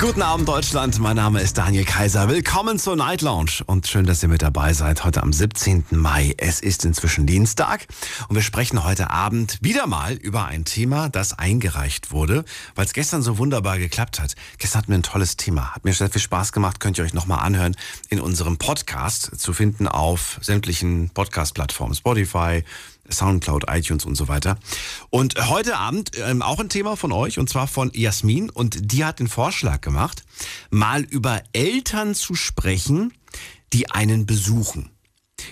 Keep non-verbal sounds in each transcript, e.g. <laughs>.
Guten Abend Deutschland, mein Name ist Daniel Kaiser. Willkommen zur Night Lounge und schön, dass ihr mit dabei seid heute am 17. Mai. Es ist inzwischen Dienstag und wir sprechen heute Abend wieder mal über ein Thema, das eingereicht wurde, weil es gestern so wunderbar geklappt hat. Gestern hatten wir ein tolles Thema, hat mir sehr viel Spaß gemacht, könnt ihr euch nochmal anhören in unserem Podcast zu finden auf sämtlichen Podcast-Plattformen, Spotify, Soundcloud, iTunes und so weiter. Und heute Abend ähm, auch ein Thema von euch und zwar von Jasmin und die hat den Vorschlag gemacht, mal über Eltern zu sprechen, die einen besuchen.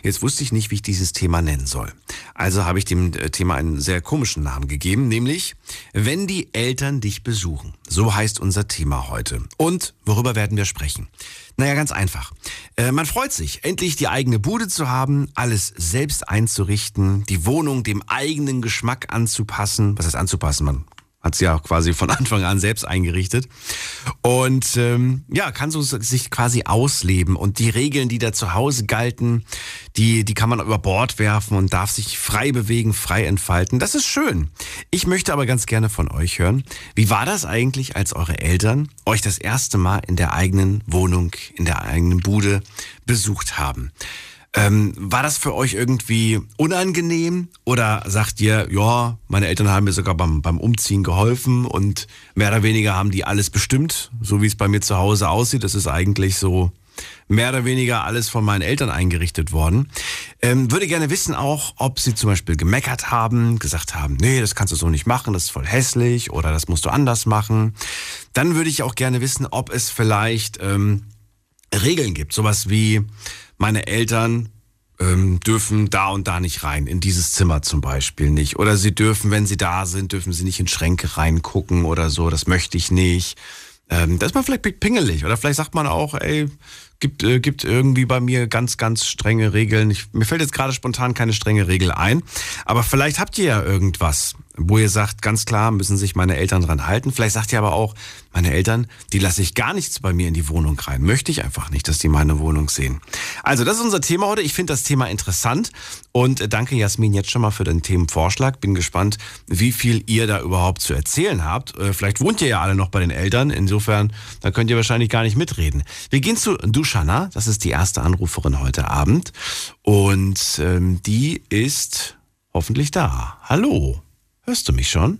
Jetzt wusste ich nicht, wie ich dieses Thema nennen soll. Also habe ich dem äh, Thema einen sehr komischen Namen gegeben, nämlich wenn die Eltern dich besuchen. So heißt unser Thema heute. Und worüber werden wir sprechen? Naja, ganz einfach. Äh, man freut sich, endlich die eigene Bude zu haben, alles selbst einzurichten, die Wohnung dem eigenen Geschmack anzupassen. Was heißt anzupassen? Man hat sie ja quasi von <laughs> Anfang an selbst eingerichtet. Und ähm, ja, kann so sich quasi ausleben. Und die Regeln, die da zu Hause galten, die, die kann man über Bord werfen und darf sich frei bewegen, frei entfalten. Das ist schön. Ich möchte aber ganz gerne von euch hören. Wie war das eigentlich, als eure Eltern euch das erste Mal in der eigenen Wohnung, in der eigenen Bude besucht haben? Ähm, war das für euch irgendwie unangenehm oder sagt ihr, ja, meine Eltern haben mir sogar beim, beim Umziehen geholfen und mehr oder weniger haben die alles bestimmt, so wie es bei mir zu Hause aussieht. Das ist eigentlich so mehr oder weniger alles von meinen Eltern eingerichtet worden. Ähm, würde gerne wissen auch, ob sie zum Beispiel gemeckert haben, gesagt haben, nee, das kannst du so nicht machen, das ist voll hässlich oder das musst du anders machen. Dann würde ich auch gerne wissen, ob es vielleicht ähm, Regeln gibt, sowas wie meine Eltern ähm, dürfen da und da nicht rein, in dieses Zimmer zum Beispiel nicht. Oder sie dürfen, wenn sie da sind, dürfen sie nicht in Schränke reingucken oder so, das möchte ich nicht. Ähm, da ist man vielleicht pingelig oder vielleicht sagt man auch, ey, gibt, äh, gibt irgendwie bei mir ganz, ganz strenge Regeln. Ich, mir fällt jetzt gerade spontan keine strenge Regel ein, aber vielleicht habt ihr ja irgendwas, wo ihr sagt, ganz klar müssen sich meine Eltern dran halten. Vielleicht sagt ihr aber auch, meine Eltern, die lasse ich gar nichts bei mir in die Wohnung rein. Möchte ich einfach nicht, dass die meine Wohnung sehen. Also, das ist unser Thema heute. Ich finde das Thema interessant und äh, danke Jasmin jetzt schon mal für den Themenvorschlag. Bin gespannt, wie viel ihr da überhaupt zu erzählen habt. Äh, vielleicht wohnt ihr ja alle noch bei den Eltern. Insofern, da könnt ihr wahrscheinlich gar nicht mitreden. Wir gehen zu Dushana. Das ist die erste Anruferin heute Abend. Und ähm, die ist hoffentlich da. Hallo. Hörst du mich schon?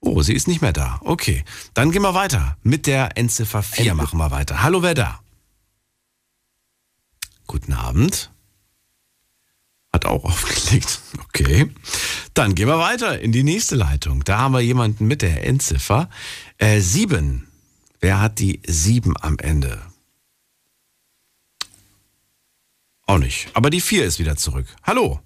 Oh, sie ist nicht mehr da. Okay, dann gehen wir weiter. Mit der Endziffer 4 machen wir weiter. Hallo, wer da? Guten Abend. Hat auch <laughs> aufgelegt. Okay. Dann gehen wir weiter in die nächste Leitung. Da haben wir jemanden mit der Endziffer äh, 7. Wer hat die 7 am Ende? Auch nicht. Aber die 4 ist wieder zurück. Hallo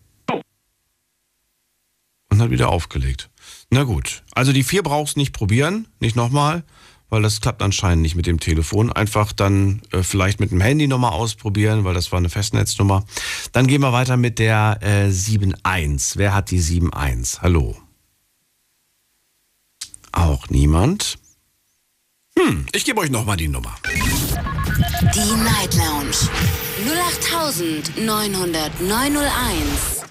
und hat wieder aufgelegt. Na gut, also die vier brauchst nicht probieren, nicht nochmal, weil das klappt anscheinend nicht mit dem Telefon. Einfach dann äh, vielleicht mit dem Handy nochmal ausprobieren, weil das war eine Festnetznummer. Dann gehen wir weiter mit der äh, 7.1. Wer hat die 7.1? Hallo. Auch niemand. Hm, ich gebe euch nochmal die Nummer. Die Night Lounge 0890901.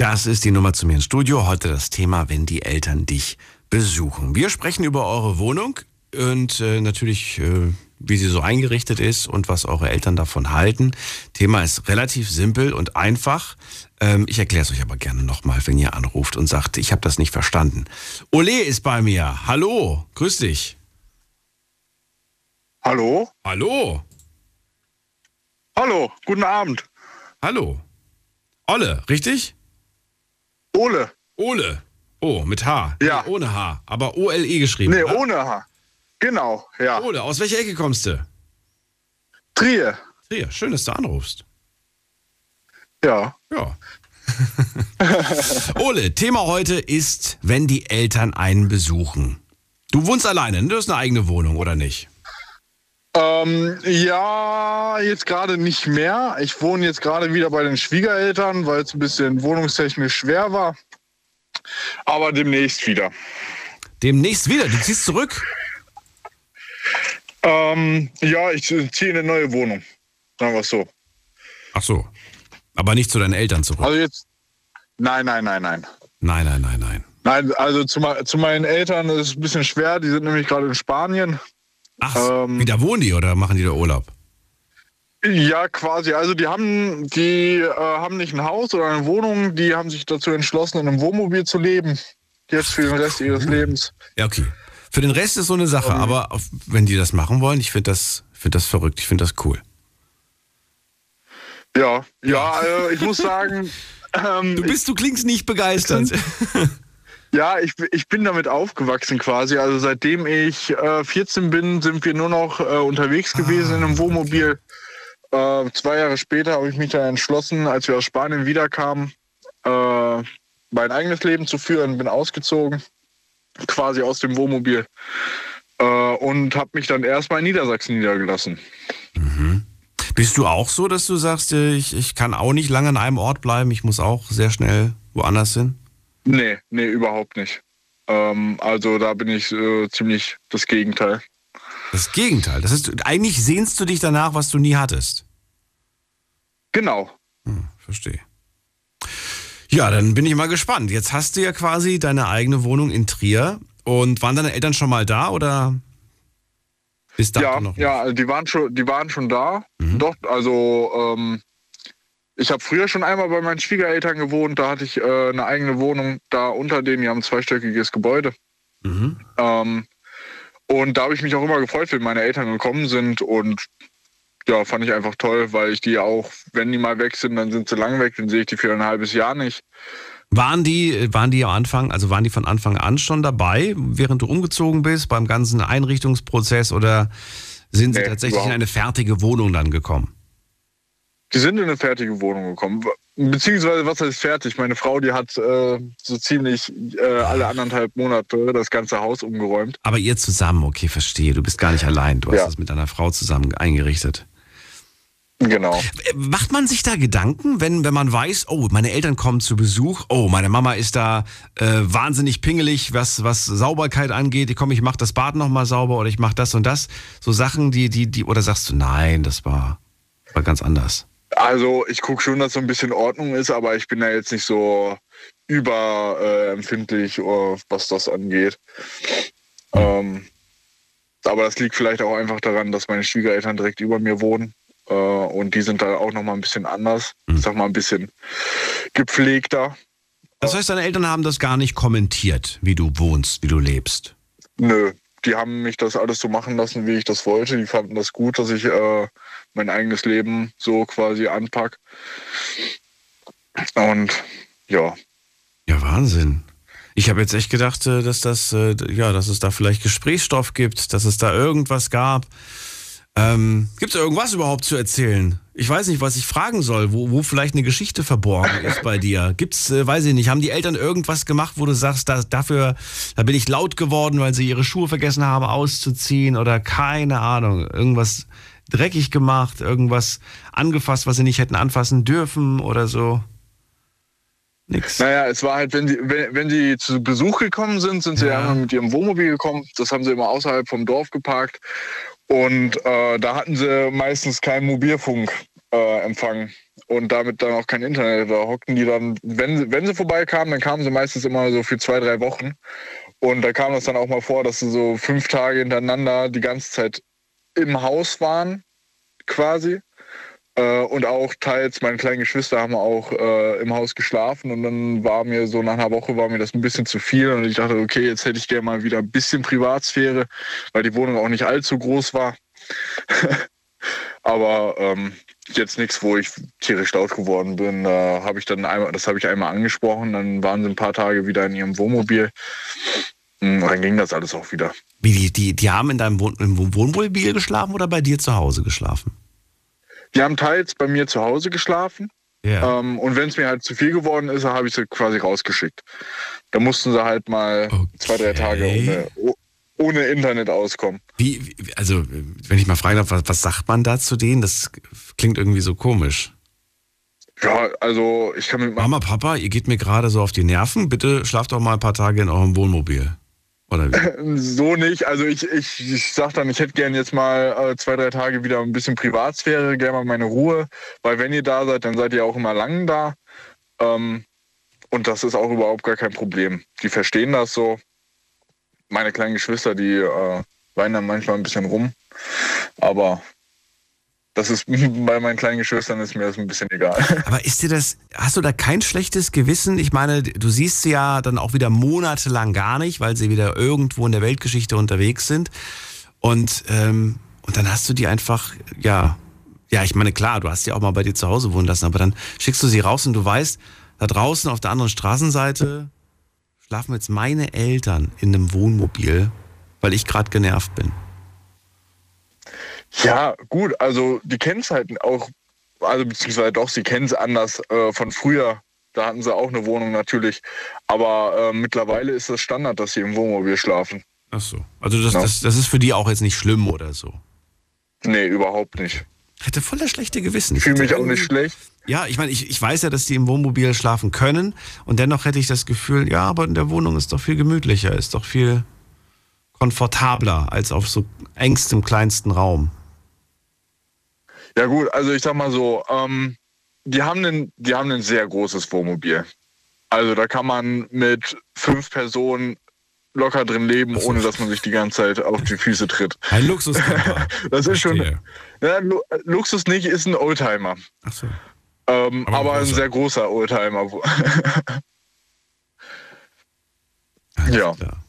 Das ist die Nummer zu mir ins Studio. Heute das Thema, wenn die Eltern dich besuchen. Wir sprechen über eure Wohnung und äh, natürlich, äh, wie sie so eingerichtet ist und was eure Eltern davon halten. Thema ist relativ simpel und einfach. Ähm, ich erkläre es euch aber gerne nochmal, wenn ihr anruft und sagt, ich habe das nicht verstanden. Ole ist bei mir. Hallo, grüß dich. Hallo? Hallo. Hallo, guten Abend. Hallo. Olle, richtig? Ole. Ole. Oh, mit H. Ja. Nee, ohne H. Aber O-L-E geschrieben. Nee, oder? ohne H. Genau, ja. Ole, aus welcher Ecke kommst du? Trier. Trier, schön, dass du anrufst. Ja. Ja. <laughs> Ole, Thema heute ist, wenn die Eltern einen besuchen. Du wohnst alleine, ne? du hast eine eigene Wohnung, oder nicht? Ähm, ja, jetzt gerade nicht mehr. Ich wohne jetzt gerade wieder bei den Schwiegereltern, weil es ein bisschen wohnungstechnisch schwer war. Aber demnächst wieder. Demnächst wieder, du ziehst zurück. Ähm, ja, ich ziehe in eine neue Wohnung. Sagen wir es so. Ach so. Aber nicht zu deinen Eltern zurück. Also jetzt. Nein, nein, nein, nein. Nein, nein, nein, nein. Nein, also zu, zu meinen Eltern ist es ein bisschen schwer. Die sind nämlich gerade in Spanien. Ach, Ähm. wieder wohnen die oder machen die da Urlaub? Ja, quasi. Also die haben, die äh, haben nicht ein Haus oder eine Wohnung. Die haben sich dazu entschlossen, in einem Wohnmobil zu leben. Jetzt für den Rest ihres Lebens. Ja, okay. Für den Rest ist so eine Sache, aber auf, wenn die das machen wollen, ich finde das, find das verrückt, ich finde das cool. Ja, ja. Äh, ich muss sagen. <laughs> Ähm, Du bist, du klingst nicht begeistert. <laughs> Ja, ich, ich bin damit aufgewachsen quasi. Also seitdem ich äh, 14 bin, sind wir nur noch äh, unterwegs gewesen in einem Wohnmobil. Äh, zwei Jahre später habe ich mich dann entschlossen, als wir aus Spanien wiederkamen, äh, mein eigenes Leben zu führen, bin ausgezogen, quasi aus dem Wohnmobil äh, und habe mich dann erstmal in Niedersachsen niedergelassen. Bist du auch so, dass du sagst, äh, ich, ich kann auch nicht lange an einem Ort bleiben, ich muss auch sehr schnell woanders hin? Nee, nee, überhaupt nicht. Ähm, also da bin ich äh, ziemlich das Gegenteil. Das Gegenteil. Das ist, eigentlich sehnst du dich danach, was du nie hattest. Genau. Hm, verstehe. Ja, dann bin ich mal gespannt. Jetzt hast du ja quasi deine eigene Wohnung in Trier. Und waren deine Eltern schon mal da oder bis dato Ja, noch? nicht? ja, die waren schon, die waren schon da. Doch, also ähm, ich habe früher schon einmal bei meinen Schwiegereltern gewohnt. Da hatte ich äh, eine eigene Wohnung da unter denen. Die haben ein zweistöckiges Gebäude. Mhm. Ähm, und da habe ich mich auch immer gefreut, wenn meine Eltern gekommen sind. Und ja, fand ich einfach toll, weil ich die auch, wenn die mal weg sind, dann sind sie lang weg. Dann sehe ich die für ein halbes Jahr nicht. Waren die, waren die am Anfang, also waren die von Anfang an schon dabei, während du umgezogen bist, beim ganzen Einrichtungsprozess oder sind sie Nee, tatsächlich in überhaupt eine fertige Wohnung dann gekommen? Die sind in eine fertige Wohnung gekommen. Beziehungsweise, was heißt fertig? Meine Frau, die hat äh, so ziemlich äh, alle anderthalb Monate das ganze Haus umgeräumt. Aber ihr zusammen, okay, verstehe. Du bist gar nicht allein. Du hast Ja. das mit deiner Frau zusammen eingerichtet. Genau. Macht man sich da Gedanken, wenn, wenn man weiß, oh, meine Eltern kommen zu Besuch, oh, meine Mama ist da äh, wahnsinnig pingelig, was, was Sauberkeit angeht. Ich komm, ich mach das Bad nochmal sauber oder ich mach das und das. So Sachen, die, die, die, oder sagst du, nein, das war, war ganz anders. Also ich gucke schon, dass so ein bisschen Ordnung ist, aber ich bin da jetzt nicht so überempfindlich, äh, was das angeht. Ähm, aber das liegt vielleicht auch einfach daran, dass meine Schwiegereltern direkt über mir wohnen. Äh, und die sind da auch nochmal ein bisschen anders. Ich sag mal ein bisschen gepflegter. Das heißt, deine Eltern haben das gar nicht kommentiert, wie du wohnst, wie du lebst. Nö, die haben mich das alles so machen lassen, wie ich das wollte. Die fanden das gut, dass ich äh, mein eigenes Leben so quasi anpack. Und ja, Ja, Wahnsinn. Ich habe jetzt echt gedacht, äh, dass das, äh, ja, dass es da vielleicht Gesprächsstoff gibt, dass es da irgendwas gab. Ähm, gibt es irgendwas überhaupt zu erzählen? Ich weiß nicht, was ich fragen soll, wo, wo vielleicht eine Geschichte verborgen ist bei dir. Gibt's, äh, weiß ich nicht, haben die Eltern irgendwas gemacht, wo du sagst, da, dafür, da bin ich laut geworden, weil sie ihre Schuhe vergessen haben auszuziehen oder keine Ahnung, irgendwas dreckig gemacht, irgendwas angefasst, was sie nicht hätten anfassen dürfen oder so? Nix. Naja, es war halt, wenn sie, wenn, wenn sie zu Besuch gekommen sind, sind sie Ja. einmal mit ihrem Wohnmobil gekommen. Das haben sie immer außerhalb vom Dorf geparkt. Und äh, da hatten sie meistens keinen Mobilfunk äh, empfangen und damit dann auch kein Internet. Da hockten die dann, wenn, sie- wenn sie vorbeikamen, dann kamen sie meistens immer so für zwei, drei Wochen. Und da kam das dann auch mal vor, dass sie so fünf Tage hintereinander die ganze Zeit im Haus waren, quasi. Äh, und auch teils meine kleinen Geschwister haben auch äh, im Haus geschlafen und dann war mir so nach einer Woche war mir das ein bisschen zu viel und ich dachte, okay, jetzt hätte ich gerne mal wieder ein bisschen Privatsphäre, weil die Wohnung auch nicht allzu groß war. <laughs> Aber ähm, jetzt nichts, wo ich tierisch laut geworden bin. Da habe ich dann einmal, das habe ich einmal angesprochen, dann waren sie ein paar Tage wieder in ihrem Wohnmobil. Und dann ging das alles auch wieder. Die, die, die haben in deinem Wohn im Wohnmobil geschlafen oder bei dir zu Hause geschlafen? Die haben teils bei mir zu Hause geschlafen. Ja. Ähm, und wenn es mir halt zu viel geworden ist, habe ich sie quasi rausgeschickt. Da mussten sie halt mal zwei, drei Tage Okay. ohne, oh- ohne Internet auskommen. Wie, wie, also, wenn ich mal fragen darf, was, was sagt man da zu denen? Das klingt irgendwie so komisch. Ja, also ich kann mit Mama, Papa, ihr geht mir gerade so auf die Nerven. Bitte schlaft doch mal ein paar Tage in eurem Wohnmobil. Oder? <laughs> So nicht. Also ich, ich, ich sag dann, ich hätte gern jetzt mal äh, zwei, drei Tage wieder ein bisschen Privatsphäre, gerne mal meine Ruhe. Weil wenn ihr da seid, dann seid ihr auch immer lang da. Ähm, und das ist auch überhaupt gar kein Problem. Die verstehen das so. Meine kleinen Geschwister, die äh, weinen dann manchmal ein bisschen rum. Aber das ist <laughs> bei meinen kleinen Geschwistern ist mir das ein bisschen egal. <laughs> Aber ist dir das, hast du da kein schlechtes Gewissen? Ich meine, du siehst sie ja dann auch wieder monatelang gar nicht, weil sie wieder irgendwo in der Weltgeschichte unterwegs sind. Und, ähm, und dann hast du die einfach, ja, ja, ich meine, klar, du hast sie auch mal bei dir zu Hause wohnen lassen, aber dann schickst du sie raus und du weißt, da draußen auf der anderen Straßenseite schlafen jetzt meine Eltern in einem Wohnmobil, weil ich gerade genervt bin. Ja, gut, also die kennen es halt auch, also beziehungsweise doch, sie kennen es anders äh, von früher. Da hatten sie auch eine Wohnung natürlich. Aber äh, mittlerweile ist das Standard, dass sie im Wohnmobil schlafen. Ach so. Also das, Ja. das, das ist für die auch jetzt nicht schlimm oder so. Nee, überhaupt nicht. Ich hätte voll das schlechte Gewissen. Ich fühle mich auch nicht schlecht. Ja, ich meine, ich, ich weiß ja, dass die im Wohnmobil schlafen können und dennoch hätte ich das Gefühl, ja, aber in der Wohnung ist doch viel gemütlicher, ist doch viel komfortabler als auf so engstem kleinsten Raum. Ja gut, also ich sag mal so, ähm, die haben ein, die haben ein sehr großes Wohnmobil. Also da kann man mit fünf Personen locker drin leben, so. ohne dass man sich die ganze Zeit auf die Füße tritt. Ein Luxuscamper. <laughs> Das ist schon, ja, Lu Luxus nicht, ist ein Oldtimer. Ach so. Ähm, Aber aber, ein sehr großer Oldtimer. <laughs> Ja. Klar.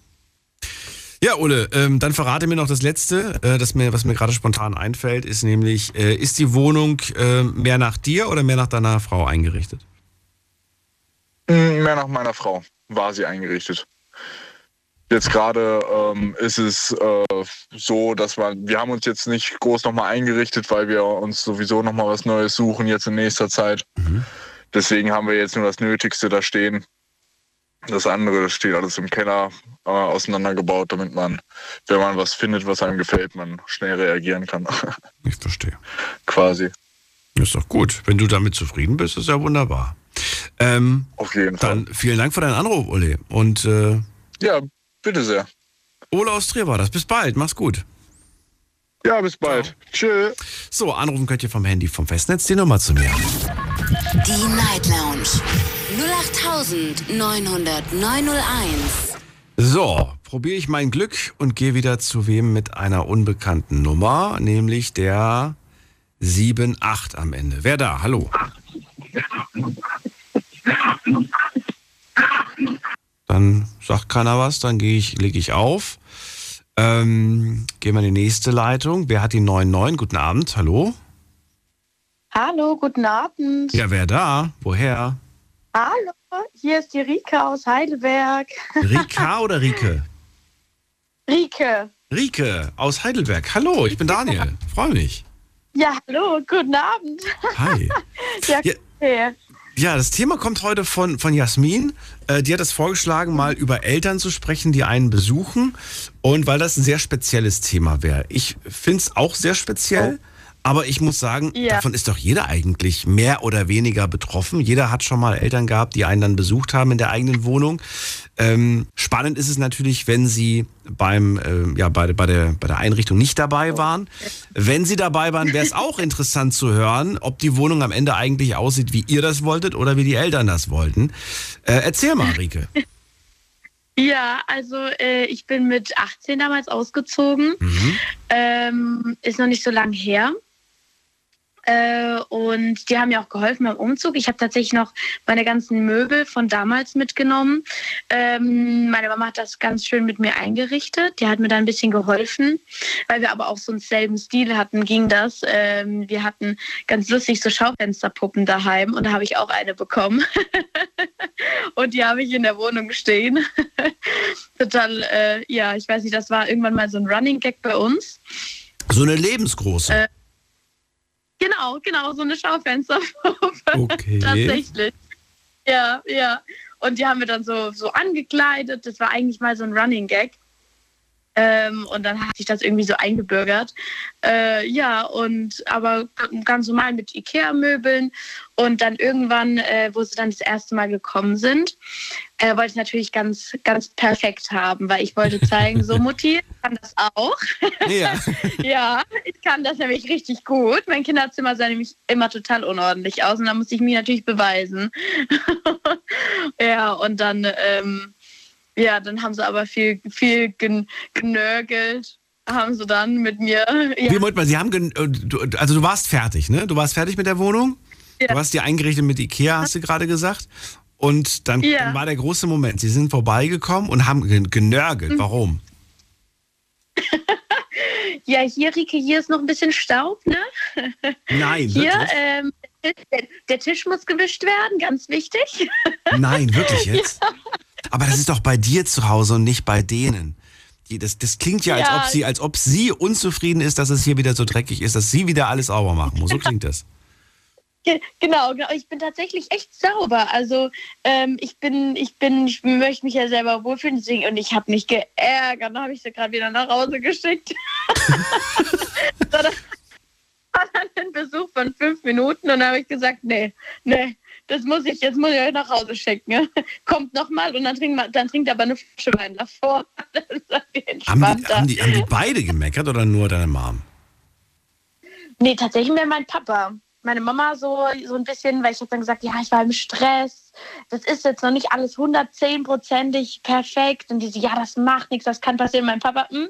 Ja, Ole, ähm, dann verrate mir noch das Letzte, äh, das mir, was mir gerade spontan einfällt, ist nämlich, äh, ist die Wohnung äh, mehr nach dir oder mehr nach deiner Frau eingerichtet? Mm, Mehr nach meiner Frau war sie eingerichtet. Jetzt gerade ähm, ist es äh, so, dass man, wir haben uns jetzt nicht groß nochmal eingerichtet, weil wir uns sowieso nochmal was Neues suchen jetzt in nächster Zeit. Deswegen haben wir jetzt nur das Nötigste da stehen. Das andere steht alles im Keller äh, auseinandergebaut, damit man, wenn man was findet, was einem gefällt, man schnell reagieren kann. <laughs> Ich verstehe. Quasi. Ist doch gut. Wenn du damit zufrieden bist, ist ja wunderbar. Ähm, Auf jeden Fall. dann vielen Dank für deinen Anruf, Ole. Und äh, Ja, bitte sehr. Ole aus Trier war das. Bis bald. Mach's gut. Ja, bis bald. Tschö. So, anrufen könnt ihr vom Handy vom Festnetz die Nummer zu mir. Die Night Lounge 0890901. So, probiere ich mein Glück und gehe wieder zu wem mit einer unbekannten Nummer, nämlich der 78 am Ende. Wer da? Hallo. Dann sagt keiner was, dann gehe ich, lege ich auf. Ähm, gehen wir in die nächste Leitung. Wer hat die 99? Guten Abend, hallo. Hallo, guten Abend. Ja, wer da? Woher? Hallo, hier ist die Rike aus Heidelberg. Rika oder Rike? Rike. Rike aus Heidelberg. Hallo, ich bin Daniel. Freue mich. Ja, hallo, guten Abend. Hi. <laughs> Ja, Ja. das Thema kommt heute von, von Jasmin. Äh, die hat es vorgeschlagen, mal über Eltern zu sprechen, die einen besuchen. Und weil das ein sehr spezielles Thema wäre. Ich finde es auch sehr speziell. Aber ich muss sagen, Ja. davon ist doch jeder eigentlich mehr oder weniger betroffen. Jeder hat schon mal Eltern gehabt, die einen dann besucht haben in der eigenen Wohnung. Ähm, spannend ist es natürlich, wenn sie beim, ähm, ja, bei, bei, der, bei der Einrichtung nicht dabei waren. Wenn sie dabei waren, wäre es <laughs> auch interessant zu hören, ob die Wohnung am Ende eigentlich aussieht, wie ihr das wolltet oder wie die Eltern das wollten. Äh, erzähl mal, Rike. <laughs> Ja, also äh, ich bin mit 18 damals ausgezogen. Mhm. Ähm, ist noch nicht so lang her. Äh, und die haben mir auch geholfen beim Umzug. Ich habe tatsächlich noch meine ganzen Möbel von damals mitgenommen. Ähm, meine Mama hat das ganz schön mit mir eingerichtet. Die hat mir da ein bisschen geholfen. Weil wir aber auch so einen selben Stil hatten, ging das. Ähm, wir hatten ganz lustig so Schaufensterpuppen daheim und da habe ich auch eine bekommen. <laughs> und die habe ich in der Wohnung stehen. <laughs> Total, äh, ja, ich weiß nicht, das war irgendwann mal so ein Running Gag bei uns. So eine lebensgroße. Äh, Genau, genau, so eine Schaufensterpuppe. <laughs> Okay. Tatsächlich. Ja, ja. Und die haben wir dann so, so angekleidet. Das war eigentlich mal so ein Running Gag. Ähm, und dann hat sich das irgendwie so eingebürgert. Äh, ja, und aber ganz normal mit Ikea-Möbeln. Und dann irgendwann, äh, wo sie dann das erste Mal gekommen sind, äh, wollte ich natürlich ganz, ganz perfekt haben, weil ich wollte zeigen, so <laughs> Mutti, kann das auch. Ja. <laughs> ja, ich kann das nämlich richtig gut. Mein Kinderzimmer sah nämlich immer total unordentlich aus und da musste ich mich natürlich beweisen. <laughs> ja, und dann, ähm, ja, dann haben sie aber viel, viel gen genörgelt. Haben sie dann mit mir. Ja, Wie, Moment mal, Sie haben, äh, also du warst fertig, ne? Du warst fertig mit der Wohnung? Ja. Du hast die eingerichtet mit Ikea, hast du gerade gesagt. Und dann, Ja. dann war der große Moment. Sie sind vorbeigekommen und haben gen- Mhm. genörgelt. Warum? <laughs> ja, hier, Rike, hier ist noch ein bisschen Staub, ne? <laughs> Nein, Hier, wirklich? ähm, der, der Tisch muss gewischt werden, ganz wichtig. <laughs> Nein, wirklich jetzt? Aber das ist doch bei dir zu Hause und nicht bei denen. Die, das, das klingt ja, als, Ja. ob sie, als ob sie unzufrieden ist, dass es hier wieder so dreckig ist, dass sie wieder alles sauber machen muss. So klingt das. Ge- Genau, genau. Ich bin tatsächlich echt sauber. Also ähm, ich bin, ich bin, ich möchte mich ja selber wohlfühlen, deswegen und ich habe mich geärgert. Dann habe ich sie gerade wieder nach Hause geschickt. <laughs> so, das war dann ein Besuch von fünf Minuten und dann habe ich gesagt, nee, nee, das muss ich, jetzt muss ich euch nach Hause schicken. Kommt nochmal und dann trinkt, dann trinkt aber eine Flasche Wein davor. <laughs> Haben die, haben, die, haben die beide gemeckert oder nur deine Mom? Nee, tatsächlich wäre mein Papa. Meine Mama so, so ein bisschen, weil ich habe dann gesagt, ja, ich war im Stress. Das ist jetzt noch nicht alles 110-prozentig perfekt. Und die so, ja, das macht nichts, das kann passieren. Mein Papa, hm,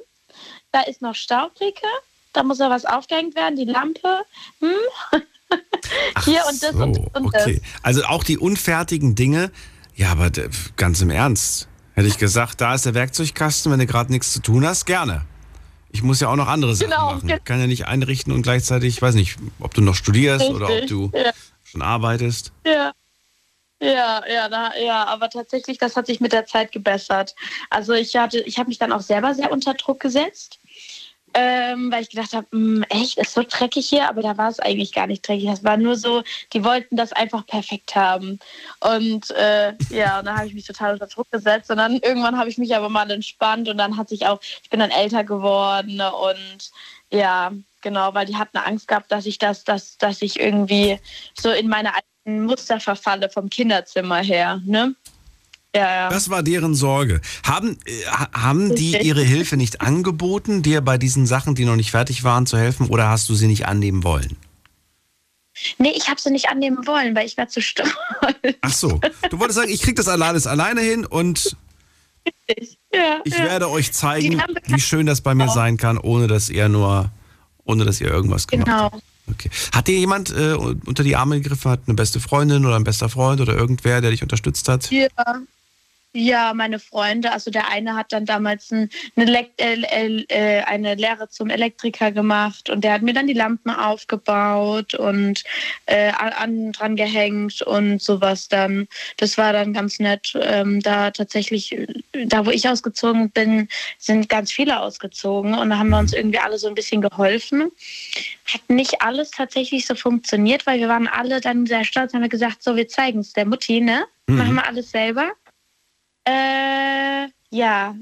da ist noch Staubricke, da muss noch was aufgehängt werden, die Lampe. Hm? Ach <laughs> Hier und das so, und das und das. okay. Also auch die unfertigen Dinge. Ja, aber ganz im Ernst. Hätte ich gesagt, da ist der Werkzeugkasten, wenn du gerade nichts zu tun hast, gerne. Ich muss ja auch noch andere Sachen Genau, machen. Ich kann ja nicht einrichten und gleichzeitig, ich weiß nicht, ob du noch studierst oder ob Richtig, du ja. schon arbeitest. Ja. Ja, ja, da, ja, aber tatsächlich, das hat sich mit der Zeit gebessert. Also ich hatte, ich habe mich dann auch selber sehr unter Druck gesetzt, ähm, weil ich gedacht habe, "Hm, echt, ist so dreckig hier, aber da war es eigentlich gar nicht dreckig. Es war nur so, die wollten das einfach perfekt haben. Und äh, ja, und dann habe ich mich total unter Druck gesetzt und dann irgendwann habe ich mich aber mal entspannt und dann hat sich auch, ich bin dann älter geworden und ja, genau, weil die hatten Angst gehabt, dass ich das, dass, dass ich irgendwie so in meine alten Muster verfalle vom Kinderzimmer her, ne? Ja, ja. Das war deren Sorge. Haben, äh, ha- haben die ihre Hilfe nicht angeboten, dir bei diesen Sachen, die noch nicht fertig waren, zu helfen oder hast du sie nicht annehmen wollen? Nee, ich habe sie nicht annehmen wollen, weil ich war zu stolz. Ach so, du wolltest sagen, ich krieg das alles alleine hin und ja, Ich ja. werde euch zeigen, wie schön das bei mir Genau. sein kann, ohne dass ihr nur, ohne dass ihr irgendwas gemacht Genau. habt. Okay. Hat dir jemand äh, unter die Arme gegriffen, hat eine beste Freundin oder ein bester Freund oder irgendwer, der dich unterstützt hat? Ja. Ja, meine Freunde, also der eine hat dann damals ein, eine, äh, äh, eine Lehre zum Elektriker gemacht und der hat mir dann die Lampen aufgebaut und äh, an, an dran gehängt und sowas dann. Das war dann ganz nett. Ähm, da tatsächlich, da wo ich ausgezogen bin, sind ganz viele ausgezogen und da haben wir uns irgendwie alle so ein bisschen geholfen. Hat nicht alles tatsächlich so funktioniert, weil wir waren alle dann sehr stolz, haben wir gesagt, so wir zeigen es der Mutti, ne? Mhm. Machen wir alles selber. Äh, ja,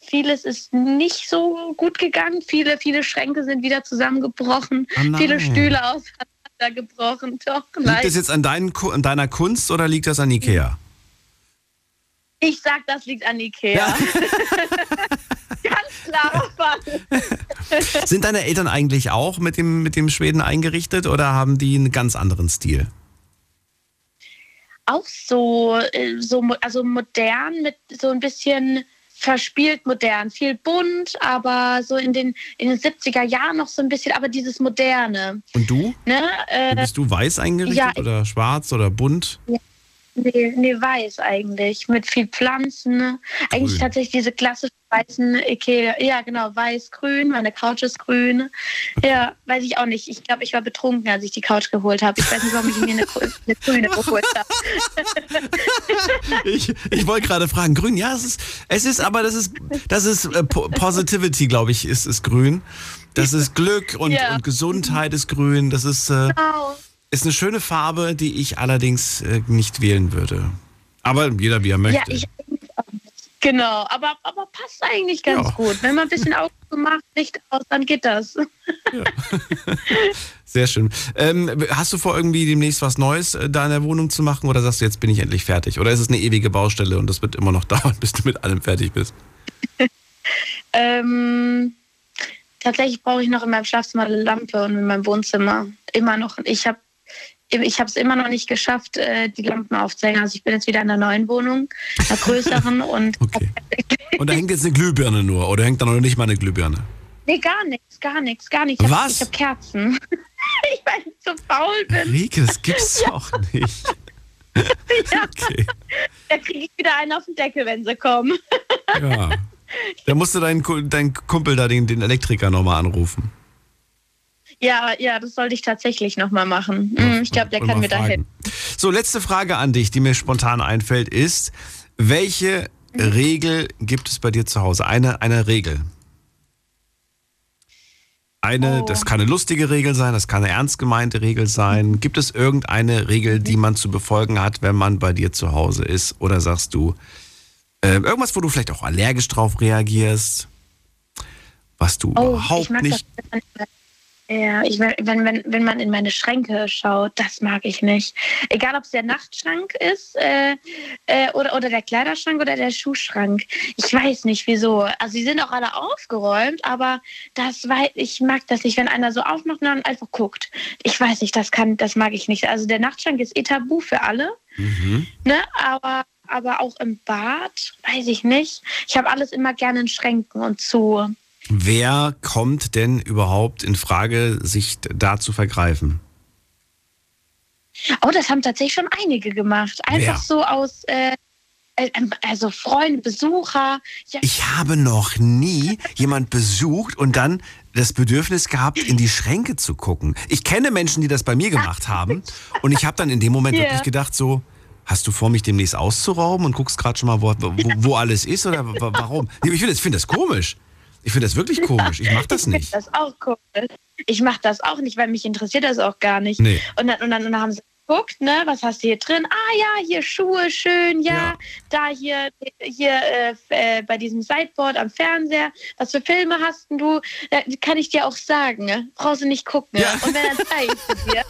vieles ist nicht so gut gegangen. Viele, viele Schränke sind wieder zusammengebrochen. Oh viele Stühle auseinandergebrochen. Doch, Liegt nein. das jetzt an, deinen, an deiner Kunst oder liegt das an Ikea? Ich sag, das liegt an Ikea. <laughs> Ganz klarer Fall. <laughs> Sind deine Eltern eigentlich auch mit dem, mit dem Schweden eingerichtet oder haben die einen ganz anderen Stil? Auch so, äh, so also modern mit so ein bisschen verspielt modern, viel bunt, aber so in den, in den 70er Jahren noch so ein bisschen, aber dieses Moderne. Und du? Ne? Äh, Bist du weiß eingerichtet ja, oder schwarz oder bunt? Nee, nee, weiß eigentlich. Mit viel Pflanzen. ne? Eigentlich Grün. tatsächlich diese klassischen weißen Ikea. Ja, genau, weiß-grün. Meine Couch ist grün. Ja, weiß ich auch nicht. Ich glaube, ich war betrunken, als ich die Couch geholt habe. Ich weiß nicht, warum ich mir eine, <laughs> eine grüne geholt habe. Ich, ich wollte gerade fragen, grün, ja, es ist, es ist, aber das ist, das ist äh, Po- Positivity, glaube ich, ist, ist grün. Das ist Glück und, Ja. und Gesundheit ist grün. Das ist, äh, Genau. ist eine schöne Farbe, die ich allerdings äh, nicht wählen würde. Aber jeder wie er möchte. Ja, ich. Genau, aber, aber passt eigentlich ganz Ja. gut. Wenn man ein bisschen <laughs> Augen macht, Licht aus, dann geht das. Sehr schön. Ähm, hast du vor, irgendwie demnächst was Neues äh, da in der Wohnung zu machen oder sagst du, jetzt bin ich endlich fertig? Oder ist es eine ewige Baustelle und das wird immer noch <laughs> dauern, bis du mit allem fertig bist? <laughs> Ähm, tatsächlich brauche ich noch in meinem Schlafzimmer eine Lampe und in meinem Wohnzimmer immer noch. Ich habe ich habe es immer noch nicht geschafft, äh, die Lampen aufzuhängen. Also ich bin jetzt wieder in einer neuen Wohnung, einer größeren <laughs> und Okay. <laughs> Und da hängt jetzt eine Glühbirne nur oder hängt da noch nicht mal eine Glühbirne? nee, gar nichts, gar nichts, gar nichts. Ich hab- Was? Ich habe Kerzen. <laughs> ich weil ich so faul bin. Rike, das gibt's doch nicht. Ja, Okay. da kriege ich wieder einen auf den Deckel, wenn sie kommen. Ja. Da musst du deinen, deinen Kumpel da, den, den Elektriker, nochmal anrufen. Ja, ja, das sollte ich tatsächlich nochmal machen. Mm, ich glaube, der kann mir da helfen. So, letzte Frage an dich, die mir spontan einfällt, ist, welche Regel gibt es bei dir zu Hause? Eine, eine Regel. Eine, Oh. das kann eine lustige Regel sein, das kann eine ernst gemeinte Regel sein. Gibt es irgendeine Regel, die man zu befolgen hat, wenn man bei dir zu Hause ist? Oder sagst du, äh, irgendwas, wo du vielleicht auch allergisch drauf reagierst, was du Oh, überhaupt nicht. das. Ja, ich, wenn, wenn, wenn man in meine Schränke schaut, das mag ich nicht. Egal, ob es der Nachtschrank ist äh, äh, oder, oder der Kleiderschrank oder der Schuhschrank. Ich weiß nicht, wieso. Also, sie sind auch alle aufgeräumt, aber das wei- ich mag das nicht, wenn einer so aufmacht und dann einfach guckt. Ich weiß nicht, das, kann, das mag ich nicht. Also, der Nachtschrank ist eh tabu für alle. Mhm. Ne? Aber, aber auch im Bad, weiß ich nicht. Ich habe alles immer gerne in Schränken und zu. Wer kommt denn überhaupt in Frage, sich da zu vergreifen? Oh, das haben tatsächlich schon einige gemacht. Einfach Wer? so aus, äh, äh, also Freunde, Besucher. Ja, Ich habe noch nie jemand besucht und dann das Bedürfnis gehabt, in die Schränke zu gucken. Ich kenne Menschen, die das bei mir gemacht haben und ich habe dann in dem Moment Ja. wirklich gedacht so, hast du vor, mich demnächst auszurauben und guckst gerade schon mal, wo, wo, wo alles ist oder wa- warum? Ich finde das, find das komisch. Ich finde das wirklich komisch. Ich mache das ich finde nicht. das auch cool. Ich mache das auch nicht, weil mich interessiert das auch gar nicht. Nee. Und, dann, und, dann, und dann haben sie geguckt, ne, was hast du hier drin? Ah ja, hier Schuhe, schön, ja. Ja. Da hier, hier äh, äh, bei diesem Sideboard am Fernseher. Was für Filme hast denn du? Da kann ich dir auch sagen. Ne? Brauchst du nicht gucken. Ja. Ne? Und wenn dann zeige ich dir.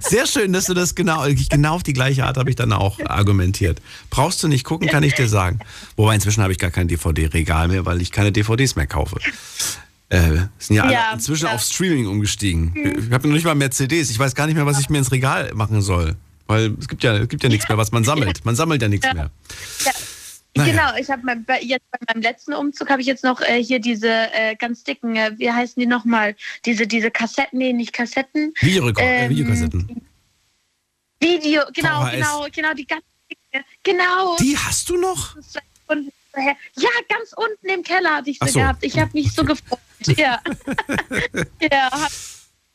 <laughs> Sehr schön, dass du das genau, genau auf die gleiche Art habe ich dann auch argumentiert. Brauchst du nicht gucken, kann ich dir sagen. Wobei inzwischen habe ich gar kein DVD-Regal mehr, weil ich keine DVDs mehr kaufe. Äh, sind ja alle Ja, inzwischen ja. auf Streaming umgestiegen. Ich habe noch nicht mal mehr CDs. Ich weiß gar nicht mehr, was ich mir ins Regal machen soll. Weil es gibt ja, es gibt ja nichts mehr, was man sammelt. Man sammelt ja nichts mehr. Ja. Naja. Genau, ich habe jetzt bei meinem letzten Umzug habe ich jetzt noch äh, hier diese äh, ganz dicken, äh, wie heißen die nochmal? Diese, diese Kassetten, nee, nicht Kassetten. Videorekord, äh, Ähm, Videokassetten. Video, genau, VHS. genau, genau, die ganz dicken. Genau. Die hast du noch? Ja, ganz unten im Keller hatte ich sie so. gehabt. Ich habe mich so gefreut. <laughs> Ja. ja,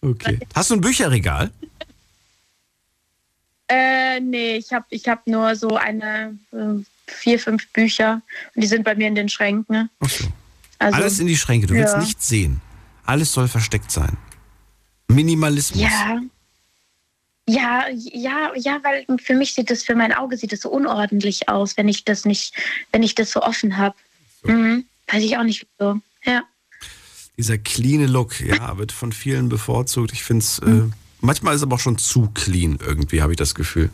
Okay. <laughs> Hast du ein Bücherregal? äh, nee, ich habe ich hab nur so eine, äh, vier, fünf Bücher. Und die sind bei mir in den Schränken. Ach so. Also, Alles in die Schränke. Du willst ja. nichts sehen. Alles soll versteckt sein. Minimalismus. Ja. Ja, ja, ja, weil für mich sieht das, für mein Auge sieht das so unordentlich aus, wenn ich das nicht, wenn ich das so offen habe. Mhm. Weiß ich auch nicht wieso. Ja. Dieser cleane Look, ja, wird von vielen bevorzugt. Ich finde es, äh, manchmal ist es aber auch schon zu clean irgendwie, habe ich das Gefühl.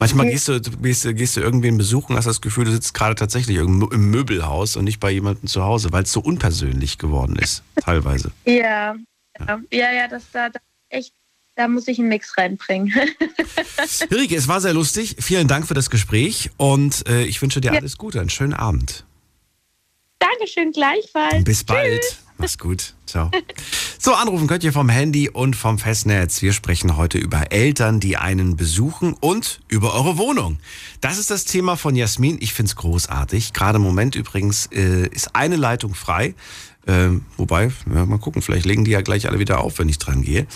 Manchmal Ja. gehst, du, gehst, du, gehst du irgendwen besuchen, hast das Gefühl, du sitzt gerade tatsächlich im Möbelhaus und nicht bei jemandem zu Hause, weil es so unpersönlich geworden ist, <laughs> teilweise. Ja, ja, ja, ja das da, da echt, da muss ich einen Mix reinbringen. <laughs> Rike, es war sehr lustig. Vielen Dank für das Gespräch und äh, ich wünsche dir Ja. alles Gute, einen schönen Abend. Dankeschön, gleichfalls. Bis bald. Mach's gut. Ciao. <laughs> So, anrufen könnt ihr vom Handy und vom Festnetz. Wir sprechen heute über Eltern, die einen besuchen und über eure Wohnung. Das ist das Thema von Jasmin. Ich find's großartig. Gerade im Moment übrigens äh, ist eine Leitung frei. Ähm, wobei, ja, mal gucken, vielleicht legen die ja gleich alle wieder auf, wenn ich dran gehe.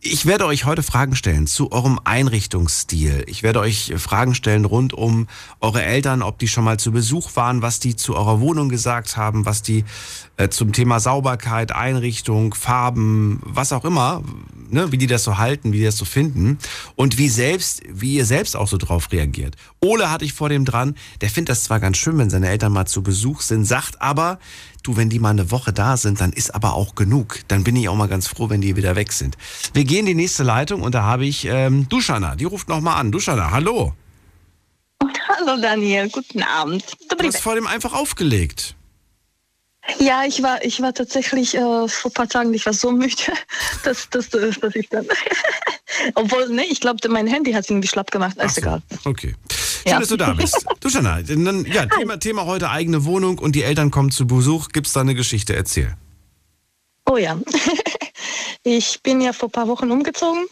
Ich werde euch heute Fragen stellen zu eurem Einrichtungsstil. Ich werde euch Fragen stellen rund um eure Eltern, ob die schon mal zu Besuch waren, was die zu eurer Wohnung gesagt haben, was die zum Thema Sauberkeit, Einrichtung, Farben, was auch immer, ne, wie die das so halten, wie die das so finden und wie selbst, wie ihr selbst auch so drauf reagiert. Ole hatte ich vor dem dran, der findet das zwar ganz schön, wenn seine Eltern mal zu Besuch sind, sagt aber, du, wenn die mal eine Woche da sind, dann ist aber auch genug. Dann bin ich auch mal ganz froh, wenn die wieder weg sind. Wir gehen in die nächste Leitung und da habe ich ähm, Duschana, die ruft nochmal an. Duschana, hallo. <laughs> Hallo Daniel, guten Abend. Du hast vor dem einfach aufgelegt. Ja, ich war, ich war tatsächlich äh, vor ein paar Tagen, ich war so müde, <laughs> dass, dass, dass, ich dann. <laughs> Obwohl, ne, ich glaube, mein Handy hat es irgendwie schlapp gemacht. Ist so, egal. Okay. Schön, Ja. dass du da bist. <laughs> Du Jana, dann, ja, Thema, Thema heute eigene Wohnung und die Eltern kommen zu Besuch. Gibt's da eine Geschichte? Erzähl. Oh ja. Ich bin ja vor ein paar Wochen umgezogen.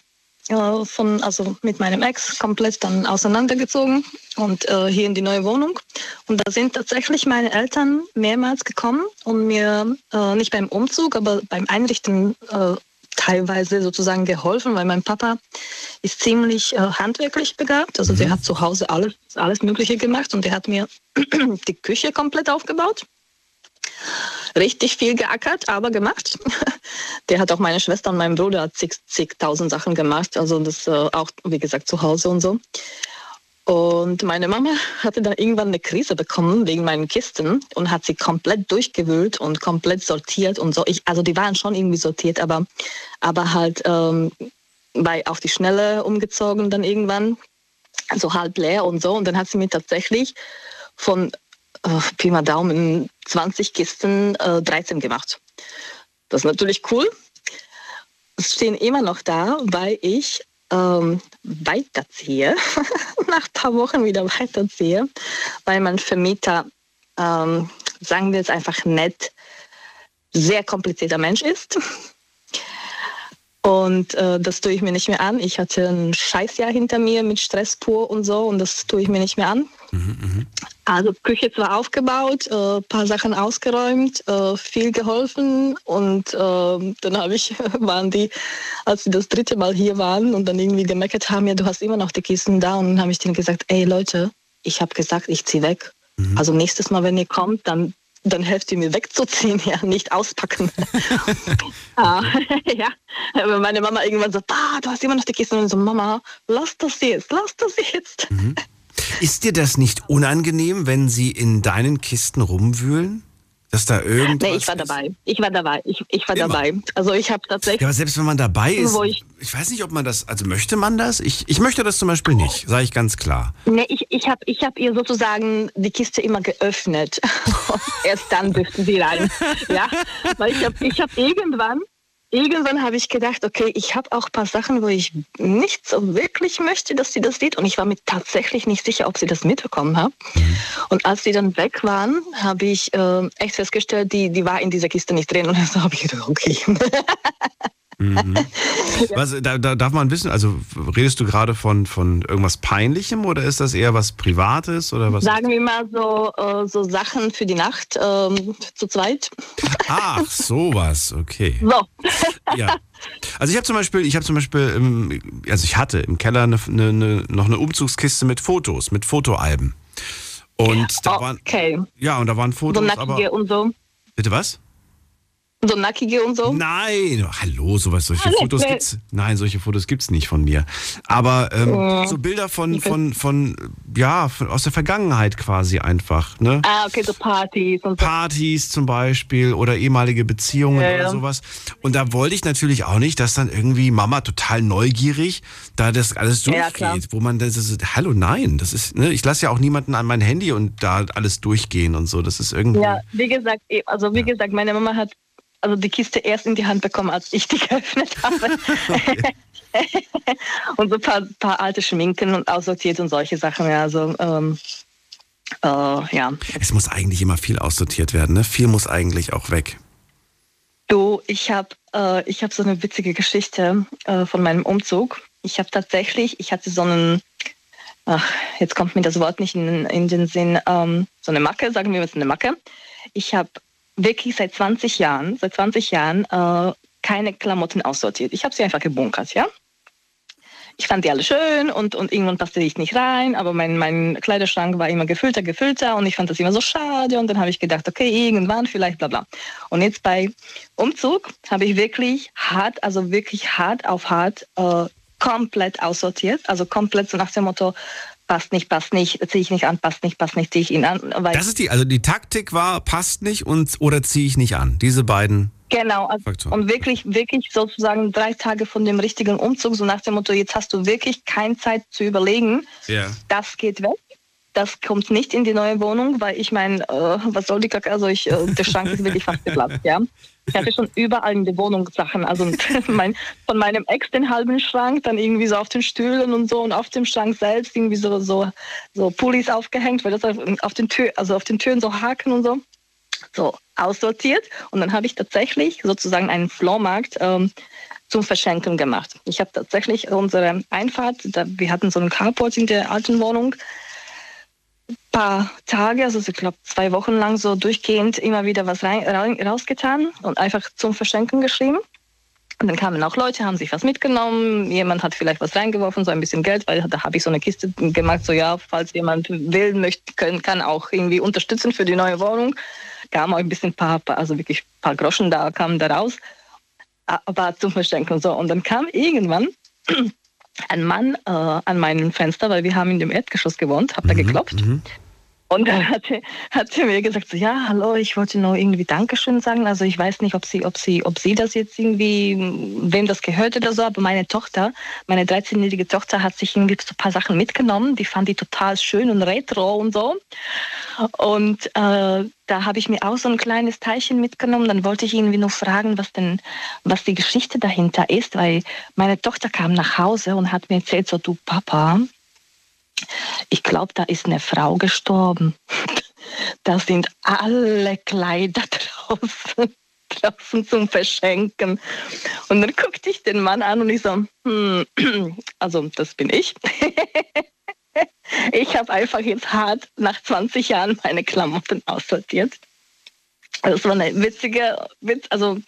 Äh, von, also mit meinem Ex komplett dann auseinandergezogen und äh, hier in die neue Wohnung. Und da sind tatsächlich meine Eltern mehrmals gekommen und mir äh, nicht beim Umzug, aber beim Einrichten äh, teilweise sozusagen geholfen, weil mein Papa ist ziemlich äh, handwerklich begabt. Also der hat zu Hause alles, alles Mögliche gemacht und der hat mir <clears throat> die Küche komplett aufgebaut richtig viel geackert, aber gemacht. <laughs> Der hat auch meine Schwester und meinen Bruder zig, zigtausend Sachen gemacht. Also das äh, auch, wie gesagt, zu Hause und so. Und meine Mama hatte dann irgendwann eine Krise bekommen wegen meinen Kisten und hat sie komplett durchgewühlt und komplett sortiert und so. Ich, also die waren schon irgendwie sortiert, aber, aber halt ähm, bei auf die Schnelle umgezogen dann irgendwann, so halb leer und so. Und dann hat sie mir tatsächlich von äh, Pi mal Daumen 20 Kisten äh, 13 gemacht. Das ist natürlich cool. Es stehen immer noch da, weil ich ähm, weiterziehe, <laughs> nach ein paar Wochen wieder weiterziehe, weil mein Vermieter, ähm, sagen wir jetzt einfach nett, sehr komplizierter Mensch ist. Und äh, das tue ich mir nicht mehr an. Ich hatte ein Scheißjahr hinter mir mit Stress pur und so und das tue ich mir nicht mehr an. Also Küche zwar aufgebaut, äh, paar Sachen ausgeräumt, äh, viel geholfen und äh, dann habe ich, <laughs> waren die, als sie das dritte Mal hier waren und dann irgendwie gemeckert haben, ja, du hast immer noch die Kisten da und dann habe ich denen gesagt, ey Leute, ich habe gesagt, ich ziehe weg. Also nächstes Mal, wenn ihr kommt, dann dann helft ihr mir wegzuziehen, ja, nicht auspacken. <laughs> ah, <laughs> ja, aber meine Mama irgendwann so, ah, du hast immer noch die Kisten und so, Mama, lass das jetzt, lass das jetzt. Ist dir das nicht unangenehm, wenn sie in deinen Kisten rumwühlen? Dass da irgendwas. Nee, ich war dabei. Ich war dabei. Ich, ich war Immer. dabei. Also ich habe Ja, tatsächlich. aber selbst wenn man dabei ist, ich, ich- weiß nicht, ob man das, also möchte man das? Ich, ich möchte das zum Beispiel nicht, sage ich ganz klar. Nee, ich, ich habe ich hab ihr sozusagen die Kiste immer geöffnet. <laughs> Und Erst dann dürften sie rein. Ja, weil ich habe ich hab irgendwann, irgendwann habe ich gedacht, okay, ich habe auch ein paar Sachen, wo ich nicht so wirklich möchte, dass sie das sieht. Und ich war mir tatsächlich nicht sicher, ob sie das mitbekommen hat. Und als sie dann weg waren, habe ich äh, echt festgestellt, die, die war in dieser Kiste nicht drin. Und <laughs> dann habe ich gedacht, okay. <laughs> Was, da, da darf man wissen, also redest du gerade von, von irgendwas Peinlichem oder ist das eher was Privates oder was? Sagen wir mal so, äh, so Sachen für die Nacht ähm, zu zweit. Ach, sowas, okay. <laughs> So. Ja. Also ich habe zum Beispiel, ich habe zum Beispiel, im, also ich hatte im Keller eine, eine, eine, noch eine Umzugskiste mit Fotos, mit Fotoalben. Und da waren, Okay. ja, und da waren So Fotos, nackige aber und so. bitte was? So nackige und so. Nein, hallo, sowas, solche Ah, Fotos nee. gibt's. Nein, solche Fotos gibt's nicht von mir. Aber ähm, so Bilder von, von, von, ja, von, aus der Vergangenheit quasi einfach, ne? Ah, okay, so Partys und so. Partys zum Beispiel oder ehemalige Beziehungen Ja, oder ja. sowas. Und da wollte ich natürlich auch nicht, dass dann irgendwie Mama total neugierig da das alles Ja, durchgeht, wo man das ist, hallo, nein, das ist, ne, ich lasse ja auch niemanden an mein Handy und da alles durchgehen und so. Das ist irgendwie. Ja, wie gesagt, eh, also wie gesagt, meine Mama hat also die Kiste erst in die Hand bekommen, als ich die <laughs> geöffnet habe. und so ein paar, paar alte Schminken und aussortiert und solche Sachen. Ja, also ähm, äh, ja. Es muss eigentlich immer viel aussortiert werden, ne? Viel muss eigentlich auch weg. Du, ich habe äh, ich hab so eine witzige Geschichte äh, von meinem Umzug. Ich habe tatsächlich, ich hatte so einen, ach, jetzt kommt mir das Wort nicht in, in den Sinn, ähm, so eine Macke, sagen wir jetzt eine Macke. Ich habe wirklich seit 20 Jahren, seit 20 Jahren äh, keine Klamotten aussortiert. Ich habe sie einfach gebunkert, ja. ich fand die alle schön und, und irgendwann passte ich nicht rein, aber mein, mein Kleiderschrank war immer gefüllter, gefüllter und ich fand das immer so schade und dann habe ich gedacht, okay, irgendwann vielleicht, bla bla. Und jetzt bei Umzug habe ich wirklich hart, also wirklich hart auf hart äh, komplett aussortiert, also komplett so nach dem Motto, passt nicht, passt nicht, ziehe ich nicht an, passt nicht, passt nicht, ziehe ich ihn an. Weil Das ist die, also die Taktik war, passt nicht und oder ziehe ich nicht an. Diese beiden. Genau, also, Faktoren. und wirklich, wirklich sozusagen drei Tage von dem richtigen Umzug, so nach dem Motto, jetzt hast du wirklich keine Zeit zu überlegen, Ja. das geht weg. Das kommt nicht in die neue Wohnung, weil ich meine, äh, was soll die Kacke, also ich, äh, der Schrank ist wirklich fast geplatzt, ja. <laughs> Ich hatte schon überall in der Wohnung Sachen, also <laughs> mein, von meinem Ex den halben Schrank, dann irgendwie so auf den Stühlen und so und auf dem Schrank selbst irgendwie so, so, so Pullis aufgehängt, weil das auf, auf den Tür, also auf den Türen so Haken und so so aussortiert und dann habe ich tatsächlich sozusagen einen Flohmarkt ähm, zum Verschenken gemacht. Ich habe tatsächlich unsere Einfahrt, da, wir hatten so einen Carport in der alten Wohnung, paar Tage, also ich glaube zwei Wochen lang so durchgehend immer wieder was rein, rausgetan und einfach zum Verschenken geschrieben. Und dann kamen auch Leute, haben sich was mitgenommen, jemand hat vielleicht was reingeworfen, so ein bisschen Geld, weil da habe ich so eine Kiste gemacht, so ja, falls jemand will, möchte, können, kann auch irgendwie unterstützen für die neue Wohnung. Kam auch ein bisschen paar, also wirklich paar Groschen da kamen da raus, aber zum Verschenken und so. Und dann kam irgendwann ein Mann äh, an meinem Fenster, weil wir haben in dem Erdgeschoss gewohnt, hab da geklopft. Und dann hat er, hat er mir gesagt, so, ja, hallo, ich wollte nur irgendwie Dankeschön sagen. Also ich weiß nicht, ob sie, ob sie, ob sie das jetzt irgendwie, wem das gehört oder so, aber meine Tochter, meine 13-jährige Tochter hat sich irgendwie so ein paar Sachen mitgenommen. Die fand die total schön und retro und so. Und äh, da habe ich mir auch so ein kleines Teilchen mitgenommen. Dann wollte ich irgendwie nur fragen, was denn, was die Geschichte dahinter ist, weil meine Tochter kam nach Hause und hat mir erzählt, so, du Papa, ich glaube, da ist eine Frau gestorben. <laughs> Da sind alle Kleider <laughs> draußen, draußen zum Verschenken. Und dann guckte ich den Mann an und ich so, hm, <clears throat> also das bin ich. <laughs> Ich habe einfach jetzt hart nach 20 Jahren meine Klamotten aussortiert. Das war eine witzige, witz, also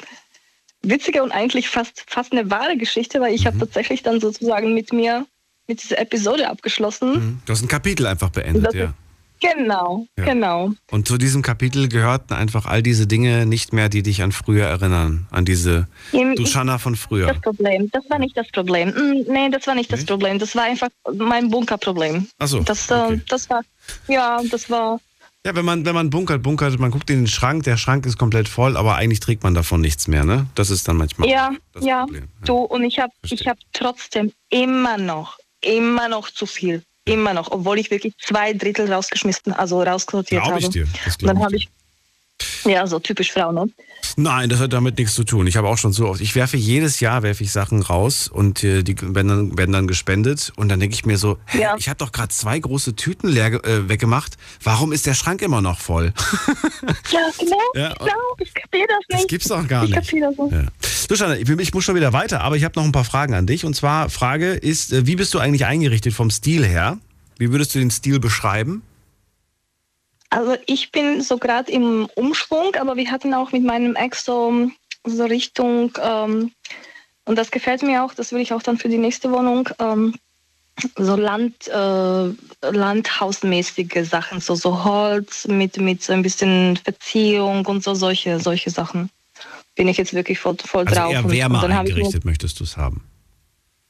witzige und eigentlich fast, fast eine wahre Geschichte, weil ich habe tatsächlich dann sozusagen mit mir mit dieser Episode abgeschlossen. Mhm. Du hast ein Kapitel einfach beendet, Das ja. Genau, Ja. genau. Und zu diesem Kapitel gehörten einfach all diese Dinge nicht mehr, die dich an früher erinnern. An diese Im- Duschanna von früher. Das Problem, das war nicht das Problem. Mm, Nee, das war nicht das Nicht? Problem. Das war einfach mein Bunkerproblem. Ach so, Das, äh, okay. das war, ja, das war, Ja, wenn man, wenn man bunkert, bunkert, man guckt in den Schrank, der Schrank ist komplett voll, aber eigentlich trägt man davon nichts mehr, ne? Das ist dann manchmal ja, das ja. Problem. Du, und ich habe ich hab trotzdem immer noch, immer noch zu viel. Immer noch, obwohl ich wirklich zwei Drittel rausgeschmissen, also raussortiert habe. ich dir, das dann habe ich, ja, so typisch Frau, ne? Nein, das hat damit nichts zu tun. Ich habe auch schon so oft, ich werfe jedes Jahr werfe ich Sachen raus und äh, die werden dann, werden dann gespendet und dann denke ich mir so, hä, Ja. ich habe doch gerade zwei große Tüten leer äh, weggemacht. Warum ist der Schrank immer noch voll? Ja, genau, <laughs> Ja, genau, ich kapiere das nicht. Das gibt's doch gar ich nicht. kapiere das nicht. Ja. Du, ich, ich muss schon wieder weiter, aber ich habe noch ein paar Fragen an dich. Und zwar, Frage ist, äh, wie bist du eigentlich eingerichtet vom Stil her? Wie würdest du den Stil beschreiben? Also ich bin so gerade im Umschwung, aber wir hatten auch mit meinem Ex so, so Richtung, ähm, und das gefällt mir auch, das will ich auch dann für die nächste Wohnung, ähm, so Land, äh, Landhausmäßige Sachen, so, so Holz mit, mit so ein bisschen Verziehung und so solche, solche Sachen. Bin ich jetzt wirklich voll, voll Also drauf. eher wärmer und dann habe ich eingerichtet möchtest du es haben.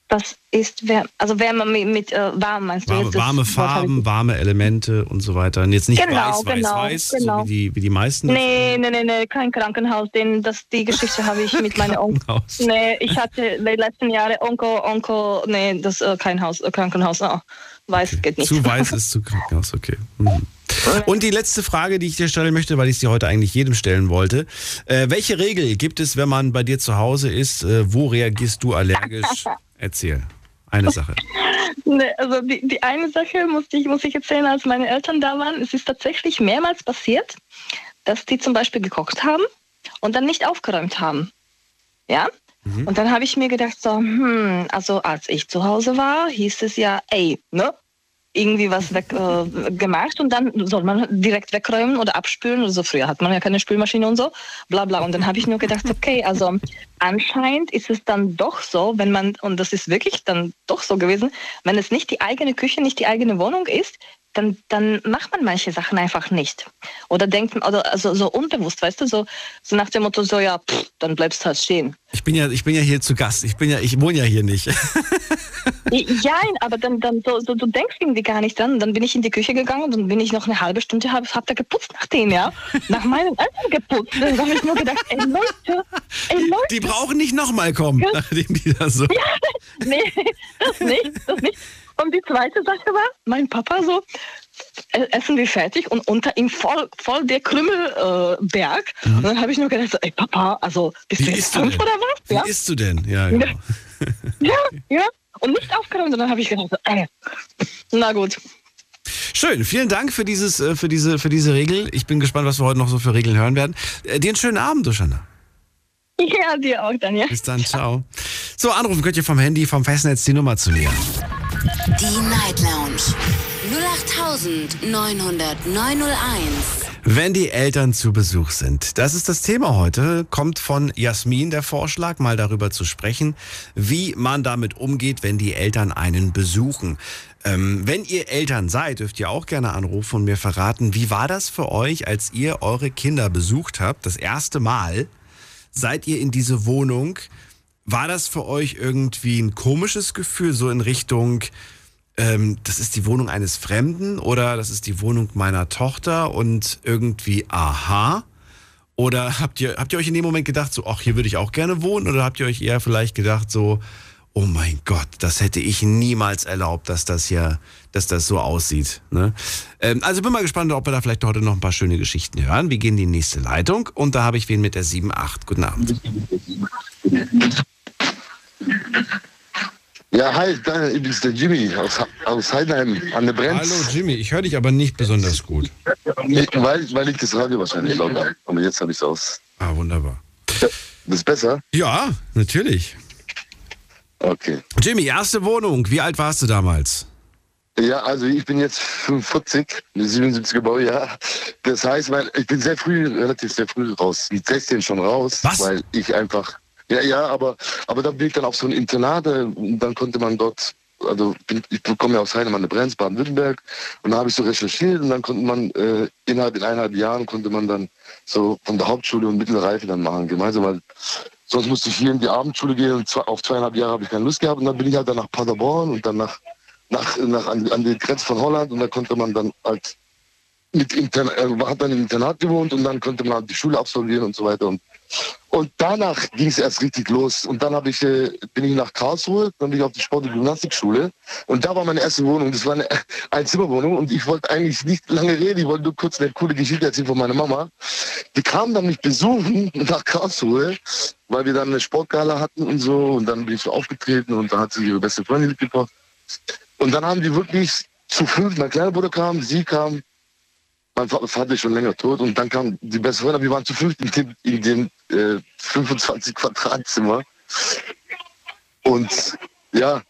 Das ist wärmer, also wärmer mit, mit äh, warm meinst du Warme, warme Farben, warme Elemente und so weiter. Und jetzt nicht Genau, weiß, weiß, genau, weiß, genau. so wie die, wie die meisten. Nee, nee, nee, nee, kein Krankenhaus. Den, das, die Geschichte habe ich <laughs> mit meiner Onkel. Nee, ich hatte die letzten Jahre Onkel, Onkel, nee, das äh, kein Haus, äh, Krankenhaus. Oh, weiß geht nicht. Zu weiß <laughs> ist zu Krankenhaus, okay. Mhm. Und die letzte Frage, die ich dir stellen möchte, weil ich sie heute eigentlich jedem stellen wollte. Äh, welche Regel gibt es, wenn man bei dir zu Hause ist? Äh, wo reagierst du allergisch? <laughs> Erzähl. Eine Sache. <laughs> Nee, also die, die eine Sache musste ich, muss ich erzählen, als meine Eltern da waren. Es ist tatsächlich mehrmals passiert, dass die zum Beispiel gekocht haben und dann nicht aufgeräumt haben. Ja? Und dann habe ich mir gedacht, so, hm, also als ich zu Hause war, hieß es ja, ey, ne? Irgendwie was weg äh, gemacht und dann soll man direkt wegräumen oder abspülen oder so. Früher hat man ja keine Spülmaschine und so, bla bla. Und dann habe ich nur gedacht, okay, also anscheinend ist es dann doch so, wenn man, und das ist wirklich dann doch so gewesen, wenn es nicht die eigene Küche, nicht die eigene Wohnung ist, dann, dann macht man manche Sachen einfach nicht. Oder denkt, oder also so unbewusst, weißt du, so, so nach dem Motto, so ja, pff, dann bleibst du halt stehen. Ich bin ja, ich bin ja hier zu Gast. Ich bin ja, ich wohne ja hier nicht. <laughs> Ja, aber dann, dann so, so, du denkst irgendwie gar nicht dran. Dann bin ich in die Küche gegangen und dann bin ich noch eine halbe Stunde, hab, hab da geputzt nach dem, ja. Nach meinem Eltern geputzt. Dann habe ich nur gedacht, ey Leute, ey Leute. Die brauchen nicht nochmal kommen, nachdem die da so. Ja, <laughs> nee, das nicht, das nicht. Und die zweite Sache war, mein Papa so, äh, essen wir fertig und unter ihm voll, voll der Krümmelberg. Äh, Berg. Und dann habe ich nur gedacht, so, ey Papa, also bist Wie du jetzt fünf oder was? Wie Ja, isst du denn? Ja, genau. <laughs> ja, ja. Und nicht aufgeräumt. Und dann habe ich gedacht, so, ey, na gut. Schön, vielen Dank für dieses, äh, für diese, für diese Regel. Ich bin gespannt, was wir heute noch so für Regeln hören werden. Äh, Dir einen schönen Abend, Duschana. Ja, dir auch, Daniel. Bis dann, ciao. So, anrufen könnt ihr vom Handy, vom Festnetz die Nummer zu mir. Die Night Lounge 0890901. Wenn die Eltern zu Besuch sind. Das ist das Thema heute. Kommt von Jasmin der Vorschlag, mal darüber zu sprechen, wie man damit umgeht, wenn die Eltern einen besuchen. Ähm, wenn ihr Eltern seid, dürft ihr auch gerne anrufen und mir verraten, wie war das für euch, als ihr eure Kinder besucht habt, das erste Mal? Seid ihr in diese Wohnung? War das für euch irgendwie ein komisches Gefühl, so in Richtung, ähm, das ist die Wohnung eines Fremden oder das ist die Wohnung meiner Tochter und irgendwie, aha? Oder habt ihr, habt ihr euch in dem Moment gedacht, so, ach, hier würde ich auch gerne wohnen? Oder habt ihr euch eher vielleicht gedacht, so, oh mein Gott, das hätte ich niemals erlaubt, dass das hier, dass das so aussieht. Ne? Ähm, also bin mal gespannt, ob wir da vielleicht heute noch ein paar schöne Geschichten hören. Wir gehen in die nächste Leitung und da habe ich wen mit der 7.8. Guten Abend. Ja, hi, ich bin der Jimmy aus, aus Heidenheim an der Brenz. Hallo Jimmy, ich höre dich aber nicht besonders gut. Nee, weil, weil ich das Radio wahrscheinlich laut habe. Aber jetzt habe ich es aus. Ah, wunderbar. Das ist besser? Ja, natürlich. Okay. Jimmy, erste Wohnung. Wie alt warst du damals? Ja, also ich bin jetzt 45, 77er Baujahr. Das heißt, weil ich bin sehr früh, relativ sehr früh raus, mit 16 schon raus. Was? Weil ich einfach, ja, ja, aber, aber dann bin ich dann auf so ein Internat äh, und dann konnte man dort, also ich komme ja aus Heinemann, an der Brenz, Baden-Württemberg und da habe ich so recherchiert und dann konnte man äh, innerhalb in eineinhalb Jahren konnte man dann so von der Hauptschule und mittlere Reife dann machen, gemeinsam, weil sonst musste ich hier in die Abendschule gehen und zwei, auf zweieinhalb Jahre habe ich keine Lust gehabt und dann bin ich halt dann nach Paderborn und dann nach nach, nach an, an die Grenze von Holland und da konnte man dann halt mit Intern äh, hat dann im Internat gewohnt und dann konnte man halt die Schule absolvieren und so weiter und und danach ging es erst richtig los. Und dann ich äh, bin ich nach Karlsruhe dann bin ich auf die Sport- und Gymnastikschule. Und da war meine erste Wohnung. Das war eine <laughs> Einzimmerwohnung und ich wollte eigentlich nicht lange reden. Ich wollte nur kurz eine coole Geschichte erzählen von meiner Mama. Die kam dann mich besuchen <laughs> nach Karlsruhe weil wir dann eine Sportgala hatten und so. Und dann bin ich so aufgetreten und da hat sie ihre beste Freundin mitgebracht. Und dann haben die wirklich zu fünf, mein kleiner Bruder kam, sie kam, mein Va- Vater ist schon länger tot und dann kam die beste Freundin, wir waren zu fünf in dem, in dem äh, 25 Quadratzimmer. Und ja,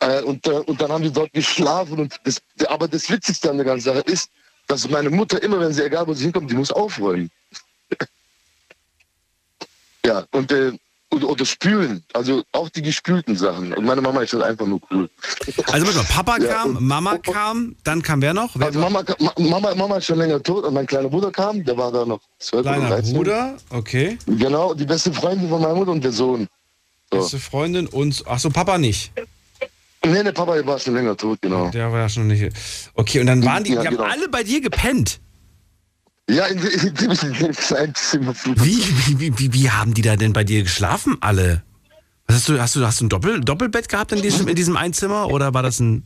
äh, und, äh, und dann haben wir dort geschlafen. Und das, aber das Witzigste an der ganzen Sache ist, dass meine Mutter immer, wenn sie, egal wo sie hinkommt, die muss aufräumen. <laughs> ja, und äh, oder, oder spülen, also auch die gespülten Sachen. Und meine Mama ist halt einfach nur cool. Also warte mal, Papa Ja, kam, Mama kam, dann kam wer noch? Wer Also Mama, Ma- Mama, Mama ist schon länger tot und mein kleiner Bruder kam, der war da noch 12 oder Kleiner 13. Bruder, okay. Genau, die beste Freundin von meiner Mutter und der Sohn. So. Beste Freundin und, ach so, Papa nicht. Nee, der Papa war schon länger tot, genau. Der war ja schon nicht. Okay, und dann waren die, Ja, die haben genau. alle bei dir gepennt. Ja, in, in, in, in kleinen Zimmer. Wie, wie, wie, wie, haben die da denn bei dir geschlafen, alle? Was hast du, hast du, hast du ein Doppel, Doppelbett gehabt in diesem, in diesem Einzimmer oder war das ein.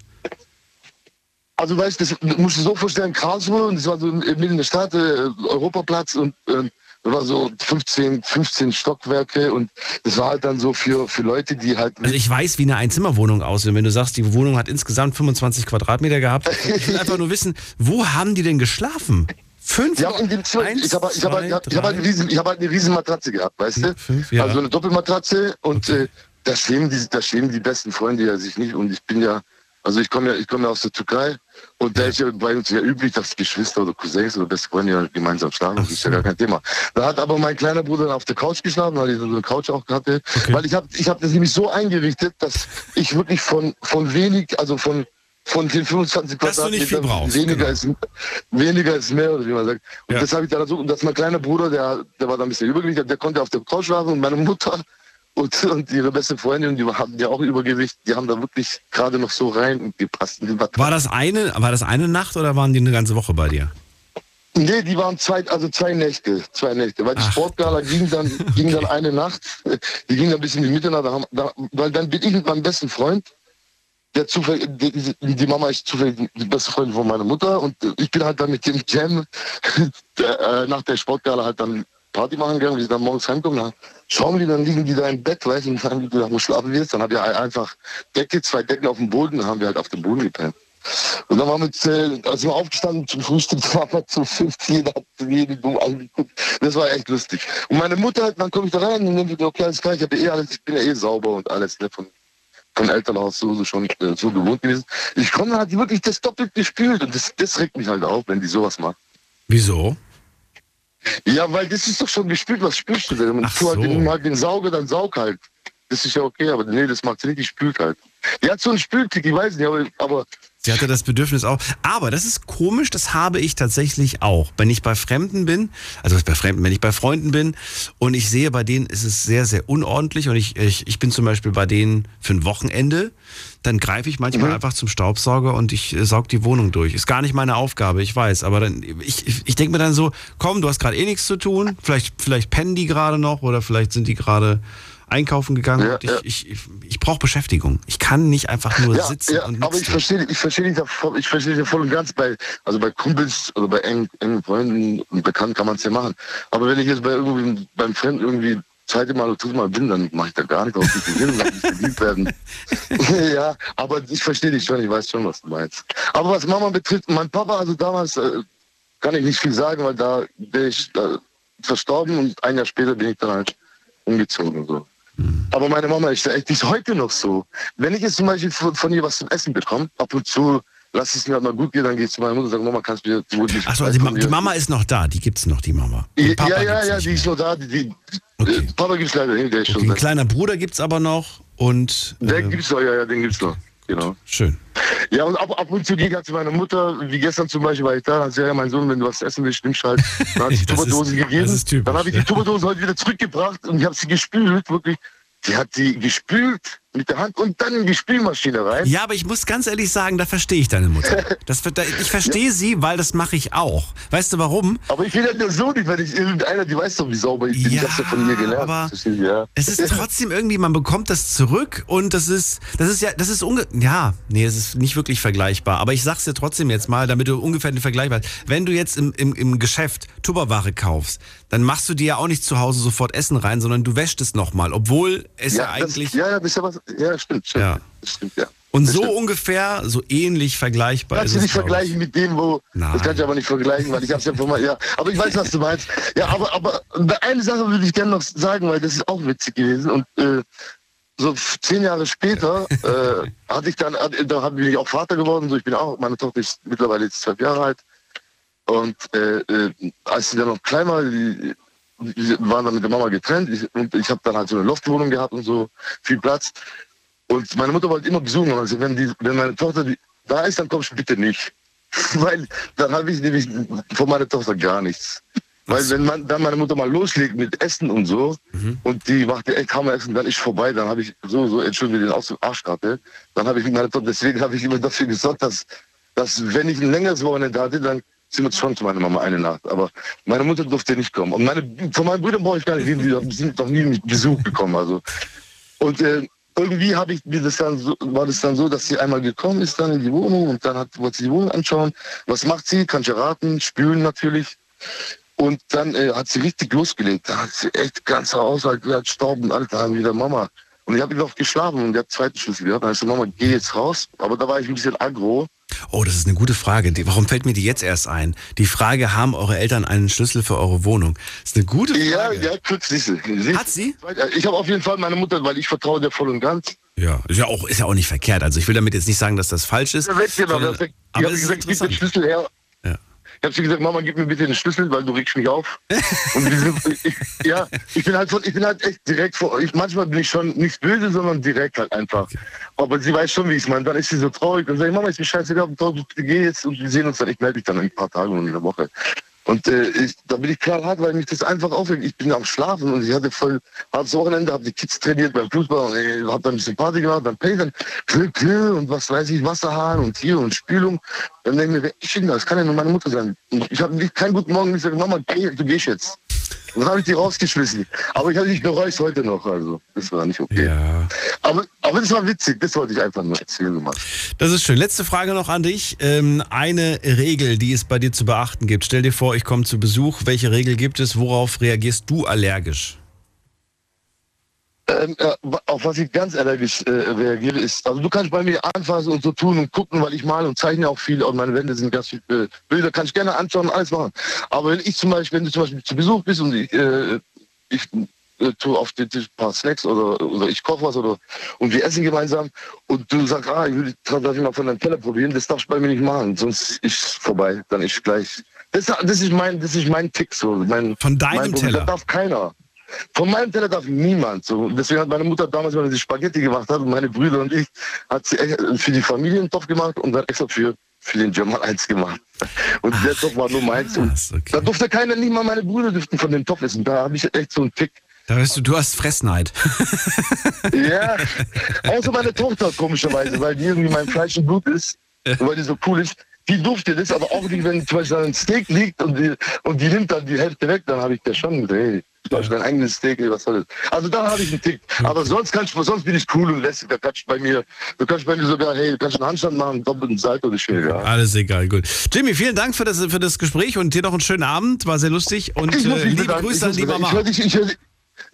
Also weißt du, das musst du so vorstellen, Karlsruhe, und das war so mitten in der Stadt, äh, Europaplatz und äh, da war so 15, 15 Stockwerke und das war halt dann so für, für Leute, die halt Also ich weiß, wie eine Einzimmerwohnung aussieht. Wenn du sagst, die Wohnung hat insgesamt 25 Quadratmeter gehabt. Ich will einfach nur wissen, wo haben die denn geschlafen? Fünf? Ich habe hab, hab, hab halt eine riesen, ich hab halt eine riesen Matratze gehabt, weißt du? Fünf, ja. Also eine Doppelmatratze und Okay. äh, da schweben die, da schweben die besten Freunde ja sich nicht und ich bin ja Also ich komme ja, ich komme ja aus der Türkei und da ist ja bei uns ja üblich, dass Geschwister oder Cousins oder beste Freunde ja gemeinsam schlafen. Das ist ja gar kein Thema. Da hat aber mein kleiner Bruder dann auf der Couch geschlafen, weil ich so eine Couch auch hatte. Weil ich habe ich hab das nämlich so eingerichtet, dass ich wirklich von, von wenig, also von von den 25 Dass du nicht viel Quadratmetern weniger, genau. ist, weniger ist mehr, oder wie man sagt. Und Ja. das habe ich dann so, und das mein kleiner Bruder, der, der war da ein bisschen übergewichtig, der konnte auf der Couch schlafen und meine Mutter <laughs> und, und ihre beste Freundin, die hatten ja auch Übergewicht, die haben da wirklich gerade noch so rein und gepasst. War- das eine, war das eine Nacht oder waren die eine ganze Woche bei dir? Nee, die waren zwei, also zwei Nächte, zwei Nächte. Weil die Ach, Sportgala ging dann, ging dann eine Nacht, <laughs> die ging dann bis in die Mitternacht, da haben, da, weil dann bin ich mit meinem besten Freund, der zufällig, die, die Mama ist zufällig die beste Freundin von meiner Mutter und ich bin halt dann mit dem Jam <laughs> äh, nach der Sportgala halt dann Party machen gegangen, wir sind dann morgens heimgekommen, dann schauen wir, dann liegen die da im Bett, weißt du, und sagen, die, wo schlafen wir jetzt? Dann hat er einfach Decke, zwei Decken auf dem Boden, dann haben wir halt auf dem Boden gepennt. Und dann waren wir, äh, als wir aufgestanden zum Frühstück, <laughs> waren wir zu fünf, jeder hat jeden dumm angeguckt. Das war echt lustig. Und meine Mutter, dann komme ich da rein und dann ich, okay, alles klar, ich, hab eh alles, ich bin ja eh sauber und alles, ne, von, von Elternhaus so, so schon äh, so gewohnt gewesen. Ich komme, dann hat die wirklich das doppelt gespült und das, das regt mich halt auf, wenn die sowas macht. Wieso? Ja, weil das ist doch schon gespült, was spülst du denn? Ach tu halt so. den, halt den Sauger, dann saug halt. Das ist ja okay, aber nee, das macht sie nicht, die spült halt. Die hat so einen Spültick, ich weiß nicht, aber, aber Sie hatte das Bedürfnis auch. Aber das ist komisch, das habe ich tatsächlich auch. Wenn ich bei Fremden bin, also bei Fremden, wenn ich bei Freunden bin und ich sehe, bei denen ist es sehr, sehr unordentlich und ich, ich, ich bin zum Beispiel bei denen für ein Wochenende, dann greife ich manchmal einfach zum Staubsauger und ich äh, saug die Wohnung durch. Ist gar nicht meine Aufgabe, ich weiß. Aber dann, ich, ich, ich denke mir dann so, komm, du hast gerade eh nichts zu tun. Vielleicht, vielleicht pennen die gerade noch oder vielleicht sind die gerade einkaufen gegangen. Ja, und ich ja. ich, ich, ich brauche Beschäftigung. Ich kann nicht einfach nur ja, sitzen ja, und aber nichts ich tun. verstehe, ich verstehe dich, da voll- ich verstehe dich voll und ganz bei, also bei Kumpels oder bei engen, engen Freunden und Bekannten kann man es ja machen. Aber wenn ich jetzt bei irgendwie beim Fremden irgendwie zweite Mal oder dritte Mal bin, dann mache ich da gar nichts auf die hin und mich geliebt werden. <laughs> <laughs> ja, aber ich verstehe dich schon, ich weiß schon, was du meinst. Aber was Mama betrifft, mein Papa, also damals äh, kann ich nicht viel sagen, weil da bin ich äh, verstorben und ein Jahr später bin ich dann halt umgezogen und so. Aber meine Mama ist echt, die ist heute noch so. Wenn ich jetzt zum Beispiel von, von ihr was zum Essen bekomme, ab und zu lass es mir halt mal gut gehen, dann gehe ich zu meiner Mutter und sage, Mama, kannst du mir gut Achso, also die, Ma- die Mama ist noch da, die gibt's noch, die Mama. Ja, ja, ja, ja, die ist noch da. Die, die, Okay. Papa gibt's leider nicht, der ist Okay, schon ein kleiner Bruder gibt's aber noch und Der äh, gibt's noch, ja, ja, den gibt's noch. Genau. schön. Ja, und ab, ab und zu gehe ich halt zu meiner Mutter, wie gestern zum Beispiel war ich da, dann hat sie, ja, mein Sohn, wenn du was essen willst, nimmst halt. Dann hat sie <laughs> Tupperdosen gegeben. typisch, dann habe ich die Tupperdosen heute wieder zurückgebracht und ich habe sie gespült, wirklich. Die hat die gespült mit der Hand und dann in die Spülmaschine rein. Ja, aber ich muss ganz ehrlich sagen, da verstehe ich deine Mutter. <laughs> Das, da, ich verstehe sie, weil das mache ich auch. Weißt du warum? Aber ich will ja nur so nicht, wenn ich irgendeiner, die weiß doch, wie sauber ich bin. Ja, ich hab's ja von ihr gelernt. aber ja. Es ist trotzdem irgendwie, man bekommt das zurück und das ist, das ist ja, das ist unge ja, nee, es ist nicht wirklich vergleichbar. Aber ich sag's dir trotzdem jetzt mal, damit du ungefähr den Vergleich hast. Wenn du jetzt im, im, im Geschäft Tupperware kaufst, dann machst du dir ja auch nicht zu Hause sofort Essen rein, sondern du wäschst es nochmal, obwohl es ja, das, eigentlich ja, ja, das ist ja was. Ja, stimmt, stimmt. Ja. Das stimmt, ja. und das so stimmt. ungefähr, so ähnlich vergleichbar Kannst ist du es. nicht vergleichen mit dem, wo. Nein. Das kann ich aber nicht vergleichen, weil ich hab's ja von mal. Ja, aber ich weiß, was du meinst. Ja, aber, aber eine Sache würde ich gerne noch sagen, weil das ist auch witzig gewesen. Und äh, so zehn Jahre später <laughs> äh, hatte ich dann, da bin ich auch Vater geworden. So, ich bin auch, meine Tochter ist mittlerweile jetzt zwölf Jahre alt. Und äh, äh, als sie dann noch klein war, die, die waren dann mit der Mama getrennt. Ich, und ich habe dann halt so eine Loftwohnung gehabt und so viel Platz. Und meine Mutter wollte immer besuchen. Also wenn, die, wenn meine Tochter da ist, dann kommst du bitte nicht. <laughs> Weil dann habe ich nämlich von meiner Tochter gar nichts. Weil wenn man, dann meine Mutter mal loslegt mit Essen und so und die macht ja echt Hammeressen, dann ist vorbei, dann habe ich so, so, entschuldige den Ausdruck, Arschkarte, dann habe ich mit meiner Tochter, deswegen habe ich immer dafür gesorgt, dass, dass wenn ich ein längeres Wochenende hatte, dann sind wir schon zu meiner Mama eine Nacht. Aber meine Mutter durfte nicht kommen. Und meine, von meinen Brüdern brauche ich gar nicht reden, die sind noch nie mit Besuch gekommen. Also. Und äh, irgendwie habe ich mir das dann so, war das dann so, dass sie einmal gekommen ist dann in die Wohnung und dann hat, wollte sie die Wohnung anschauen. Was macht sie? Kann ich erraten, spülen natürlich. Und dann äh, hat sie richtig losgelegt. Da hat sie echt ganz Haushalt, hat Staub und alles, da haben wieder Mama. Und ich habe noch geschlafen und der hat zweiten Schlüssel gehabt. Dann ist Mama, geh jetzt raus. Aber da war ich ein bisschen aggro. Oh, das ist eine gute Frage. Warum fällt mir die jetzt erst ein? Die Frage, haben eure Eltern einen Schlüssel für eure Wohnung? Das ist eine gute Ja, Frage. ja. Siehst du? Hat sie? Ich habe auf jeden Fall meine Mutter, weil ich vertraue der voll und ganz. Ja, ist ja auch, ist ja auch nicht verkehrt. Also ich will damit jetzt nicht sagen, dass das falsch ist. Ja, weg, genau, sondern-. Ich aber ist gesagt, gib den. Schlüssel her. Ich habe sie gesagt, Mama, gib mir bitte den Schlüssel, weil du regst mich auf. Und wir sind, <laughs> ich, ja, ich bin halt von, ich bin halt echt direkt vor. Ich, manchmal bin ich schon nicht böse, sondern direkt halt einfach. Aber sie weiß schon, wie ich es meine. Dann ist sie so traurig und sagt, Mama, ist mir scheißegal, ich geh jetzt und wir sehen uns dann. Ich melde mich dann in ein paar Tagen und in einer Woche. Und äh, ich, da bin ich klar hart, weil mich das einfach aufregt. Ich bin am Schlafen und ich hatte voll hartes Wochenende, habe die Kids trainiert beim Fußball und äh, habe dann ein bisschen Party gemacht, dann Paysan, und was weiß ich, Wasserhahn und hier und Spülung. Dann denke ich mir, wer ist denn das? Kann ja nur meine Mutter sein. Und ich habe keinen guten Morgen gesagt, Mama, geh, du gehst jetzt. Dann habe ich die rausgeschmissen. Aber ich habe dich bereue es heute noch. Also, das war nicht okay. Ja. Aber, aber das war witzig, das wollte ich einfach nur erzählen. Mann. Das ist schön. Letzte Frage noch an dich. Ähm, eine Regel, die es bei dir zu beachten gibt. Stell dir vor, ich komme zu Besuch. Welche Regel gibt es? Worauf reagierst du allergisch? Ähm, äh, auf was ich ganz allergisch äh, reagiere, ist, also du kannst bei mir anfassen und so tun und gucken, weil ich male und zeichne auch viel und meine Wände sind ganz viele äh, Bilder, kann ich gerne anschauen und alles machen. Aber wenn ich zum Beispiel, wenn du zum Beispiel zu Besuch bist und ich, äh, ich äh, tue auf den Tisch ein paar Snacks oder, oder ich koche was oder und wir essen gemeinsam und du sagst, ah, ich will darf ich mal von deinem Teller probieren, das darfst du bei mir nicht machen, sonst ist es vorbei, dann ist gleich. Das, das ist mein, das ist mein Tick so. Mein, Von deinem mein. Teller? Das darf keiner. Von meinem Teller darf niemand. So. Deswegen hat meine Mutter damals, wenn sie Spaghetti gemacht hat, und meine Brüder und ich, hat sie echt für die Familie einen Topf gemacht und dann extra für, für den Jamal eins gemacht. Und der Topf war nur meins. Okay. Da durfte keiner, nicht mal meine Brüder dürften von dem Topf essen. Da habe ich echt so einen Tick. Da weißt du, du hast Fressneid. <laughs> Ja, außer meine Tochter komischerweise, weil die irgendwie mein Fleisch und Blut ist, und weil die so cool ist. Die durfte das, aber auch nicht, wenn zum Beispiel ein Steak liegt und die, und die nimmt dann die Hälfte weg, dann habe ich der schon gesagt, du hast dein eigenes Steak, ey, was soll das? Also da habe ich einen Tick. Aber sonst kannst du, sonst bin ich cool und lässig. Da kannst du bei mir, du kannst bei mir sogar, hey, du kannst einen Handstand machen, doppelten Salto, das ist schön, ja. Alles egal, gut. Jimmy, vielen Dank für das, für das Gespräch und dir noch einen schönen Abend. War sehr lustig und Ich äh, liebe bedanken. Grüße Ich an die. Mama. Ich höre dich, ich höre dich.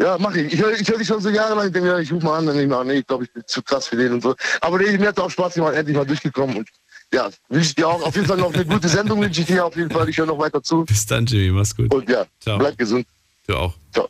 Ja, mach ich. Ich höre ich hör dich schon so jahrelang. Ich denke, ja, ich rufe mal an, dann denke ich mir, ah, nee, ich glaube, ich bin zu krass für den und so. Aber nee, mir hat auch Spaß gemacht, endlich mal durchgekommen. Und ja, wünsche ich dir auch auf jeden Fall noch eine gute Sendung, wünsche ich dir auf jeden Fall. Ich höre noch weiter zu. Bis dann, Jimmy, mach's gut. Und ja, Ciao. bleib gesund. Du auch. Ciao.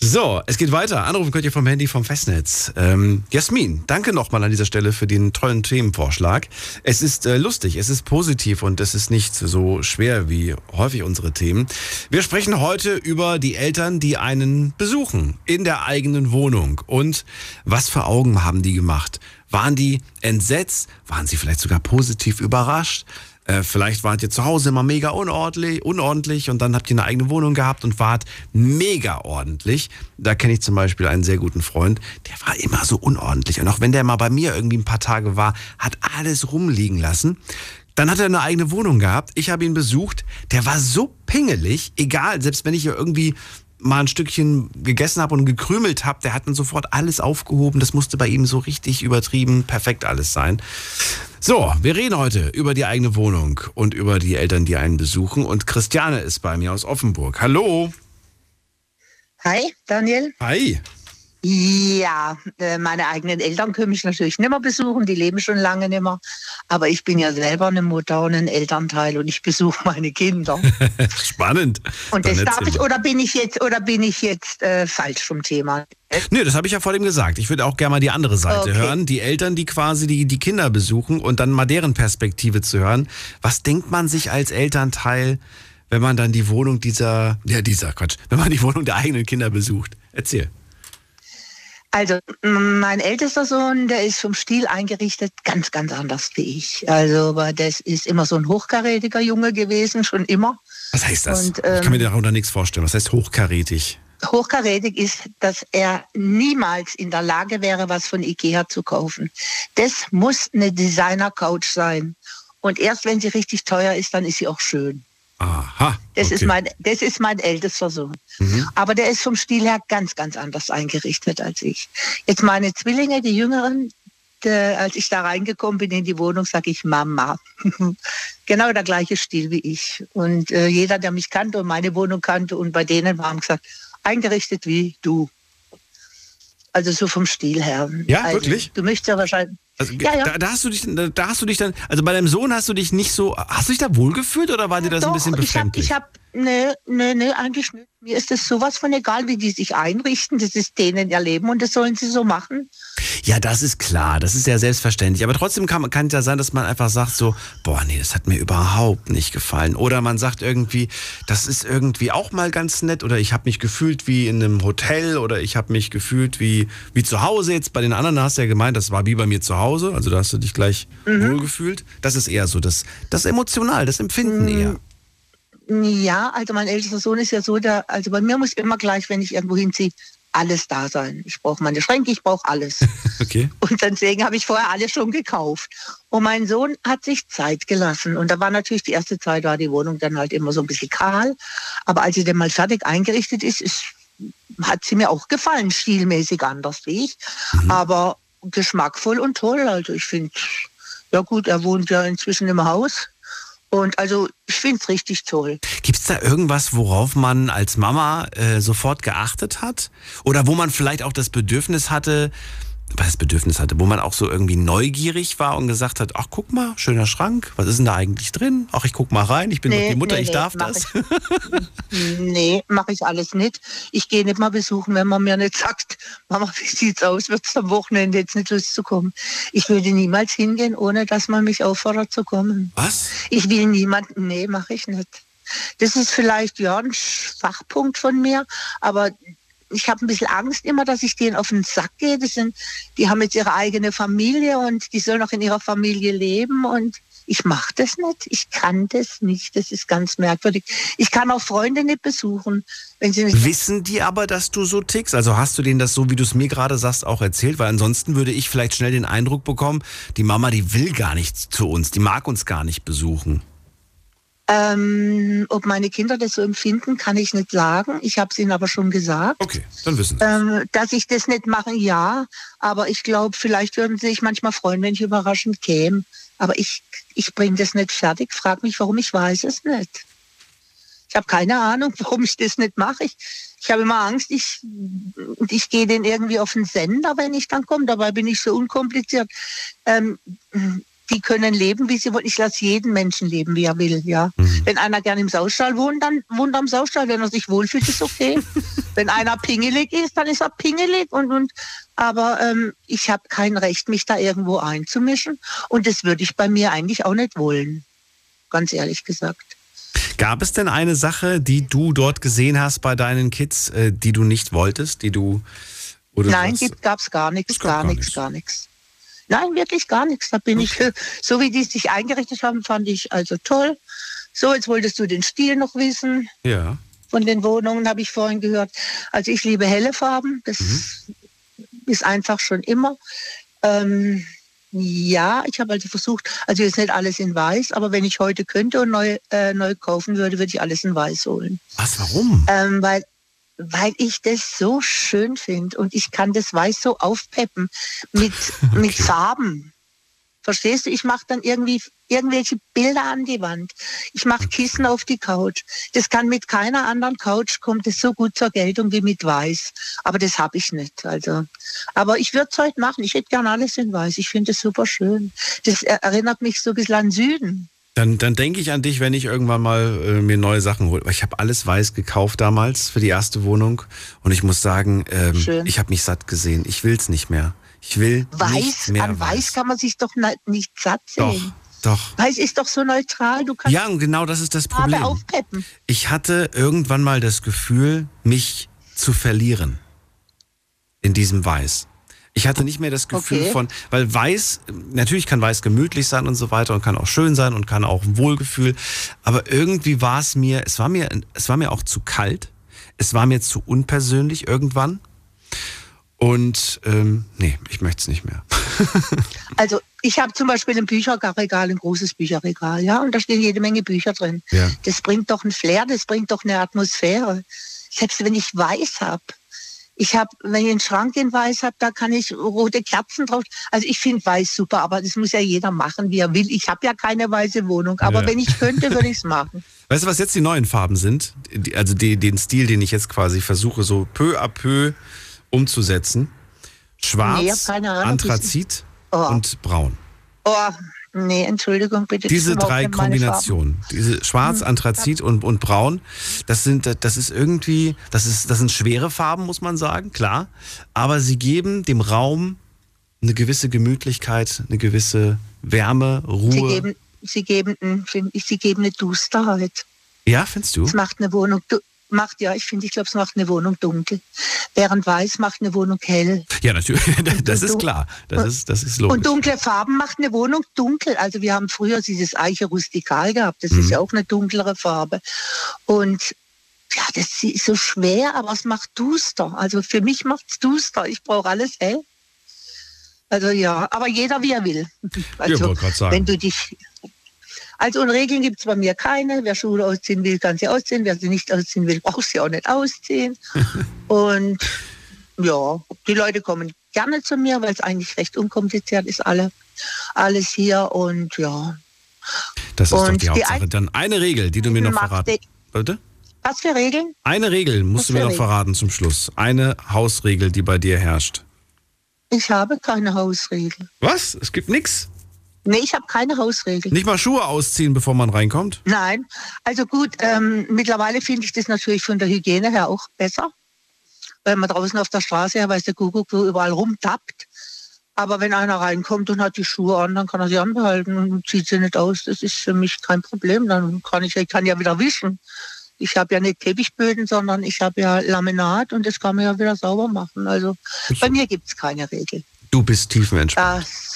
So, es geht weiter. Anrufen könnt ihr vom Handy vom Festnetz. Ähm, Jasmin, danke nochmal an dieser Stelle für den tollen Themenvorschlag. Es ist äh, lustig, es ist positiv und es ist nicht so schwer wie häufig unsere Themen. Wir sprechen heute über die Eltern, die einen besuchen in der eigenen Wohnung. Und was für Augen haben die gemacht? Waren die entsetzt? Waren sie vielleicht sogar positiv überrascht? Äh, vielleicht wart ihr zu Hause immer mega unordentlich, unordentlich und dann habt ihr eine eigene Wohnung gehabt und wart mega ordentlich. Da kenne ich zum Beispiel einen sehr guten Freund, der war immer so unordentlich. Und auch wenn der mal bei mir irgendwie ein paar Tage war, hat alles rumliegen lassen. Dann hat er eine eigene Wohnung gehabt. Ich habe ihn besucht. Der war so pingelig, egal, selbst wenn ich irgendwie mal ein Stückchen gegessen habe und gekrümelt habe, der hat dann sofort alles aufgehoben. Das musste bei ihm so richtig übertrieben, perfekt alles sein. So, wir reden heute über die eigene Wohnung und über die Eltern, die einen besuchen. Und Christiane ist bei mir aus Offenburg. Hallo. Hi, Daniel. Hi. Ja, äh, meine eigenen Eltern können mich natürlich nicht mehr besuchen, die leben schon lange nicht mehr. Aber ich bin ja selber eine Mutter und ein Elternteil und ich besuche meine Kinder. <laughs> Spannend. Und Dann das darf ich, oder bin ich jetzt, oder bin ich jetzt äh, falsch vom Thema? Nö, das habe ich ja vor dem gesagt. Ich würde auch gerne mal die andere Seite Okay. hören. Die Eltern, die quasi die, die Kinder besuchen und dann mal deren Perspektive zu hören. Was denkt man sich als Elternteil, wenn man dann die Wohnung dieser, ja, dieser Quatsch, wenn man die Wohnung der eigenen Kinder besucht? Erzähl. Also mein ältester Sohn, der ist vom Stil eingerichtet ganz, ganz anders wie ich. Also aber das ist immer so ein hochkarätiger Junge gewesen, schon immer. Was heißt das? Und, ich kann ähm, mir darunter nichts vorstellen. Was heißt hochkarätig? Hochkarätig ist, dass er niemals in der Lage wäre, was von Ikea zu kaufen. Das muss eine Designer-Couch sein. Und erst wenn sie richtig teuer ist, dann ist sie auch schön. Aha. Das, okay. ist, mein, das ist mein ältester Sohn. Mhm. Aber der ist vom Stil her ganz, ganz anders eingerichtet als ich. Jetzt meine Zwillinge, die Jüngeren, der, als ich da reingekommen bin in die Wohnung, sage ich Mama. <laughs> genau der gleiche Stil wie ich. Und äh, jeder, der mich kannte und meine Wohnung kannte und bei denen war, haben gesagt, eingerichtet wie du. Also so vom Stil her. Ja, also, wirklich? Du möchtest ja wahrscheinlich. Also, Ja, ja. Da, da hast du dich, da, hast du dich dann, also bei deinem Sohn hast du dich nicht so, hast du dich da wohlgefühlt oder war dir das Doch, ein bisschen ich habe, befremdlich? ich hab, nee, nee, nee, eigentlich nicht. Mir ist es sowas von egal, wie die sich einrichten. Das ist denen ihr Leben und das sollen sie so machen. Ja, das ist klar, das ist ja selbstverständlich. Aber trotzdem kann, kann es ja sein, dass man einfach sagt so, boah, nee, das hat mir überhaupt nicht gefallen. Oder man sagt irgendwie, das ist irgendwie auch mal ganz nett. Oder ich habe mich gefühlt wie in einem Hotel. Oder ich habe mich gefühlt wie, wie zu Hause. Jetzt bei den anderen hast du ja gemeint, das war wie bei mir zu Hause. Also da hast du dich gleich Mhm. wohlgefühlt. Das ist eher so das, das emotional, das Empfinden Mhm. eher. Ja, also mein ältester Sohn ist ja so, der, also bei mir muss immer gleich, wenn ich irgendwo hinziehe, alles da sein. Ich brauche meine Schränke, ich brauche alles. <laughs> Okay. Und deswegen habe ich vorher alles schon gekauft. Und mein Sohn hat sich Zeit gelassen. Und da war natürlich die erste Zeit, war die Wohnung dann halt immer so ein bisschen kahl. Aber als sie dann mal fertig eingerichtet ist, ist hat sie mir auch gefallen, stilmäßig anders wie ich. Aber geschmackvoll und toll. Also ich finde, ja gut, er wohnt ja inzwischen im Haus. Und also ich finde es richtig toll. Gibt es da irgendwas, worauf man als Mama äh, sofort geachtet hat? Oder wo man vielleicht auch das Bedürfnis hatte, was das Bedürfnis hatte, wo man auch so irgendwie neugierig war und gesagt hat, ach guck mal, schöner Schrank, was ist denn da eigentlich drin? Ach, ich guck mal rein, ich bin doch die Mutter, ich darf mach das. Ich. nee, mache ich alles nicht. Ich gehe nicht mal besuchen, wenn man mir nicht sagt, Mama, wie sieht's aus, wird's am Wochenende jetzt nicht Lust zu kommen. Ich würde niemals hingehen, ohne dass man mich auffordert zu kommen. Was? Ich will niemanden, nee, mache ich nicht. Das ist vielleicht ja ein Schwachpunkt von mir, aber ich habe ein bisschen Angst immer, dass ich denen auf den Sack gehe. Das sind, die haben jetzt ihre eigene Familie und die sollen auch in ihrer Familie leben und ich mache das nicht. Ich kann das nicht. Das ist ganz merkwürdig. Ich kann auch Freunde nicht besuchen, wenn sie nicht. Wissen die aber, dass du so tickst? Also hast du denen das so, wie du es mir gerade sagst, auch erzählt? Weil ansonsten würde ich vielleicht schnell den Eindruck bekommen, die Mama, die will gar nicht zu uns, die mag uns gar nicht besuchen. Ähm, ob meine Kinder das so empfinden, kann ich nicht sagen. Ich habe es ihnen aber schon gesagt. Okay, dann wissen sie. Ähm, dass ich das nicht mache, ja. Aber ich glaube, vielleicht würden sie sich manchmal freuen, wenn ich überraschend käme. Aber ich, ich bringe das nicht fertig. Frag mich, warum ich weiß es nicht. Ich habe keine Ahnung, <laughs> warum ich das nicht mache. Ich, ich habe immer Angst, ich, ich gehe den irgendwie auf den Sender, wenn ich dann komme. Dabei bin ich so unkompliziert. Ähm, die können leben, wie sie wollen. Ich lasse jeden Menschen leben, wie er will. Ja. Wenn einer gerne im Saustall wohnt, dann wohnt er im Saustall. Wenn er sich wohlfühlt, ist okay. <laughs> Wenn einer pingelig ist, dann ist er pingelig. Und, und, aber ähm, ich habe kein Recht, mich da irgendwo einzumischen. Und das würde ich bei mir eigentlich auch nicht wollen. Ganz ehrlich gesagt. Gab es denn eine Sache, die du dort gesehen hast bei deinen Kids, äh, die du nicht wolltest, die du oder Nein, gab es gar nichts, gar gar nichts. gar nichts. Nein, wirklich gar nichts. Da bin ich, äh, <laughs> so wie die sich eingerichtet haben, fand ich also toll. So, jetzt wolltest du den Stil noch wissen. Ja. von den Wohnungen, habe ich vorhin gehört. Also ich liebe helle Farben, das ist einfach schon immer. Ähm, ja, ich habe also versucht, also jetzt nicht alles in weiß, aber wenn ich heute könnte und neu, äh, neu kaufen würde, würde ich alles in weiß holen. Was, warum? Ähm, weil, weil ich das so schön finde und ich kann das Weiß so aufpeppen mit, <laughs> mit Farben. Verstehst du? Ich mache dann irgendwie irgendwelche Bilder an die Wand. Ich mache Kissen auf die Couch. Das kann mit keiner anderen Couch kommt es so gut zur Geltung wie mit Weiß. Aber das habe ich nicht. Also, aber ich würde es heute machen. Ich hätte gern alles in Weiß. Ich finde es super schön. Das er- erinnert mich so ein bisschen an Süden. Dann, dann denke ich an dich, wenn ich irgendwann mal äh, mir neue Sachen hole. Ich habe alles weiß gekauft damals für die erste Wohnung. Und ich muss sagen, ähm, ich habe mich satt gesehen. Ich will es nicht mehr. Ich will nicht Weiß, mehr an Weiß kann man sich doch ne- nicht satt Doch, sehen. doch. Weiß ist doch so neutral. Du kannst Ja, und genau das ist das Problem. aufpeppen. Ich hatte irgendwann mal das Gefühl, mich zu verlieren in diesem Weiß. Ich hatte nicht mehr das Gefühl Okay. von, weil Weiß, natürlich kann Weiß gemütlich sein und so weiter und kann auch schön sein und kann auch ein Wohlgefühl, aber irgendwie war es mir, es war mir, es war mir auch zu kalt, es war mir zu unpersönlich irgendwann und ähm, nee, ich möchte es nicht mehr. <laughs> Also ich habe zum Beispiel ein Bücherregal, ein großes Bücherregal, ja, und da stehen jede Menge Bücher drin. Ja. Das bringt doch einen Flair, das bringt doch eine Atmosphäre. Selbst wenn ich weiß habe. Ich habe, wenn ich einen Schrank in Weiß habe, da kann ich rote Kerzen drauf. Also ich finde Weiß super, aber das muss ja jeder machen, wie er will. Ich habe ja keine weiße Wohnung, aber Ja. wenn ich könnte, würde ich es machen. <laughs> Weißt du, was jetzt die neuen Farben sind? Die, also die, den Stil, den ich jetzt quasi versuche, so peu à peu umzusetzen. Schwarz, Nee, Ahnung. Anthrazit Oh. und Braun. Oh, Nee, Entschuldigung, bitte. Diese drei Kombinationen, diese Schwarz, Anthrazit und, und Braun, das sind, das ist irgendwie, das ist, das sind schwere Farben, muss man sagen, klar. Aber sie geben dem Raum eine gewisse Gemütlichkeit, eine gewisse Wärme, Farben. Sie Ruhe. geben, sie geben, finde ich, sie geben eine Dusterheit. ja, findest du? Es macht eine Wohnung, macht, ja, ich finde, ich glaube, es macht eine Wohnung dunkel. Während weiß macht eine Wohnung hell. Ja, natürlich. Das ist klar. Das ist, das ist Und logisch. dunkle Farben macht eine Wohnung dunkel. Also wir haben früher dieses Eiche rustikal gehabt. Das Mhm. ist ja auch eine dunklere Farbe. Und ja, das ist so schwer, aber es macht duster. Also für mich macht es duster. Ich brauche alles hell. Also ja, aber jeder wie er will. Also sagen. wenn du dich also und Regeln gibt es bei mir keine. Wer Schuhe ausziehen will, kann sie ausziehen. Wer sie nicht ausziehen will, braucht sie auch nicht ausziehen. <laughs> und ja, die Leute kommen gerne zu mir, weil es eigentlich recht unkompliziert ist, alle, alles hier. Und ja, Das ist doch und die die Hauptsache. ein- Dann eine Regel, die du mir noch verraten. die- Bitte? was für Regeln? Eine Regel musst du mir noch Regel? verraten zum Schluss. Eine Hausregel, die bei dir herrscht. Ich habe keine Hausregel. Was? Es gibt nichts? Nee, ich habe keine Hausregel. Nicht mal Schuhe ausziehen, bevor man reinkommt? Nein, also gut, ähm, mittlerweile finde ich das natürlich von der Hygiene her auch besser. Weil man draußen auf der Straße, ja, weiß der Kuckuck, wo überall rumtappt. Aber wenn einer reinkommt und hat die Schuhe an, dann kann er sie anbehalten und zieht sie nicht aus. Das ist für mich kein Problem. Dann kann ich, ich kann ja wieder wischen. Ich habe ja nicht Teppichböden, sondern ich habe ja Laminat und das kann man ja wieder sauber machen. Also bei mir gibt es keine Regel. Du bist tiefenentspannt. Das,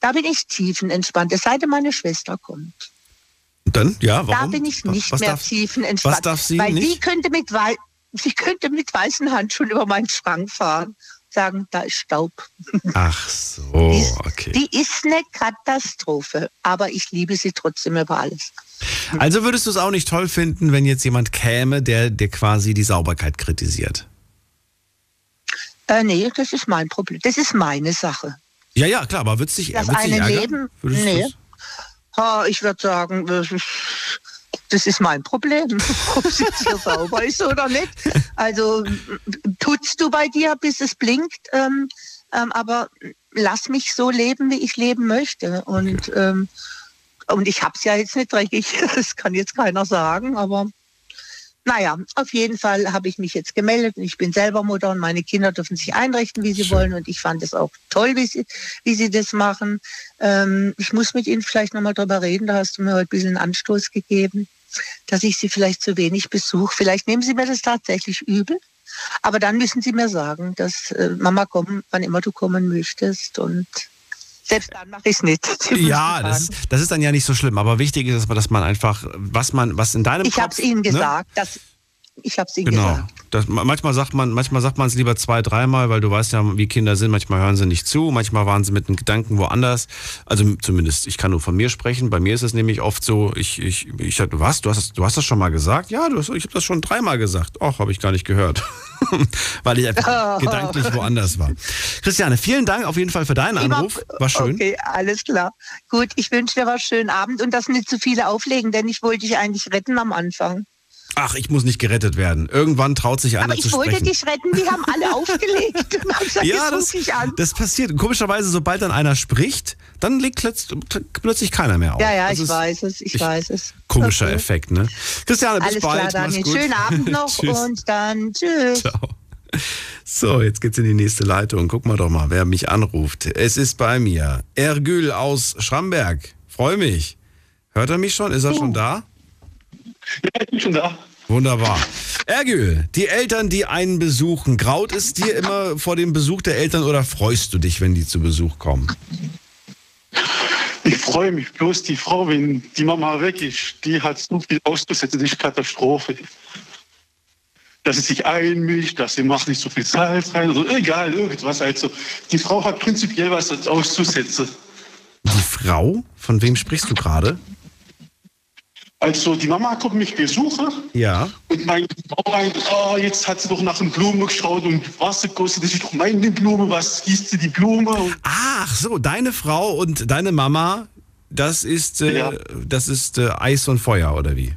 da bin ich tiefenentspannt, es sei denn, meine Schwester kommt. Dann? Ja, warum? Da bin ich nicht was mehr darf, tiefenentspannt. was darf sie weil nicht? sie könnte mit sie könnte mit weißen Handschuhen über meinen Schrank fahren, sagen, da ist Staub. Ach so, Die ist- okay. Die ist eine Katastrophe, aber ich liebe sie trotzdem über alles. Also würdest du es auch nicht toll finden, wenn jetzt jemand käme, der, der quasi die Sauberkeit kritisiert? Äh, nee, das ist mein Problem. Das ist meine Sache. Ja, ja, klar, aber würdest dich, Das würdest dich eine ärgern? Leben, nee. Ha, ich würde sagen, das ist, mein Problem, <laughs> ob es jetzt hier sauber ist oder nicht. Also tutst du bei dir, bis es blinkt, ähm, ähm, aber lass mich so leben, wie ich leben möchte. Und, ähm, und ich hab's ja jetzt nicht dreckig, <laughs> das kann jetzt keiner sagen, aber naja, auf jeden Fall habe ich mich jetzt gemeldet und ich bin selber Mutter und meine Kinder dürfen sich einrichten, wie sie Schön. wollen. Und ich fand es auch toll, wie sie, wie sie das machen. Ähm, ich muss mit Ihnen vielleicht nochmal drüber reden. Da hast du mir heute ein bisschen Anstoß gegeben, dass ich Sie vielleicht zu wenig besuche. Vielleicht nehmen Sie mir das tatsächlich übel. Aber dann müssen Sie mir sagen, dass äh, Mama kommen, wann immer du kommen möchtest. Und selbst dann mache ich es nicht. <laughs> Ja, das, das ist dann ja nicht so schlimm. Aber wichtig ist, dass man, einfach, was man, was in deinem ich habe es Ihnen ne? gesagt. Dass, ich habe es Ihnen Genau. gesagt. Das, manchmal sagt man, manchmal sagt man es lieber zwei, dreimal, weil du weißt ja, wie Kinder sind. Manchmal hören sie nicht zu, manchmal waren sie mit den Gedanken woanders. Also zumindest, ich kann nur von mir sprechen. Bei mir ist es nämlich oft so, ich, ich, ich was? Du hast, das, du hast das schon mal gesagt? Ja, du hast, ich habe das schon dreimal gesagt. Och, habe ich gar nicht gehört. <laughs> weil ich einfach <laughs> gedanklich woanders war. Christiane, vielen Dank auf jeden Fall für deinen Immer- Anruf. War schön. Okay, alles klar. Gut, ich wünsche dir was schönen Abend und dass nicht zu viele auflegen, denn ich wollte dich eigentlich retten am Anfang. Ach, ich muss nicht gerettet werden. Irgendwann traut sich einer Aber zu ich wollte sprechen. dich retten, die haben alle <laughs> aufgelegt. Und hab gesagt, Ja, das, ruf ich an. das passiert. Komischerweise, sobald dann einer spricht, dann legt plötz- plötzlich keiner mehr auf. Ja, ja, Das ich ist weiß es, ich, ich- weiß es. Komischer Okay. Effekt, ne? Christiane, bis Alles bald. klar, Mach's Daniel. gut. Schönen Abend <laughs> noch und dann tschüss. Ciao. So, jetzt geht's in die nächste Leitung. Guck mal doch mal, wer mich anruft. Es ist bei mir Ergül aus Schramberg. Freue mich. Hört er mich schon? Ist er schon da? Ja, ich bin schon da. Wunderbar. Ergül, die Eltern, die einen besuchen, graut es dir immer vor dem Besuch der Eltern oder freust du dich, wenn die zu Besuch kommen? Ich freue mich bloß, die Frau, wenn die Mama weg ist, die hat so viel auszusetzen, das ist Katastrophe. Dass sie sich einmischt, dass sie macht nicht so viel Salz rein, oder egal, irgendwas. Also, die Frau hat prinzipiell was auszusetzen. Die Frau? Von wem sprichst du gerade? Also, die Mama kommt mich besuchen Ja. und meine Frau meint, oh, jetzt hat sie doch nach den Blumen geschaut und Wasser gekostet, das ist doch meine Blume, was gießt sie die Blume? Ach so, deine Frau und deine Mama, das ist, äh, Ja. das ist äh, Eis und Feuer, oder wie?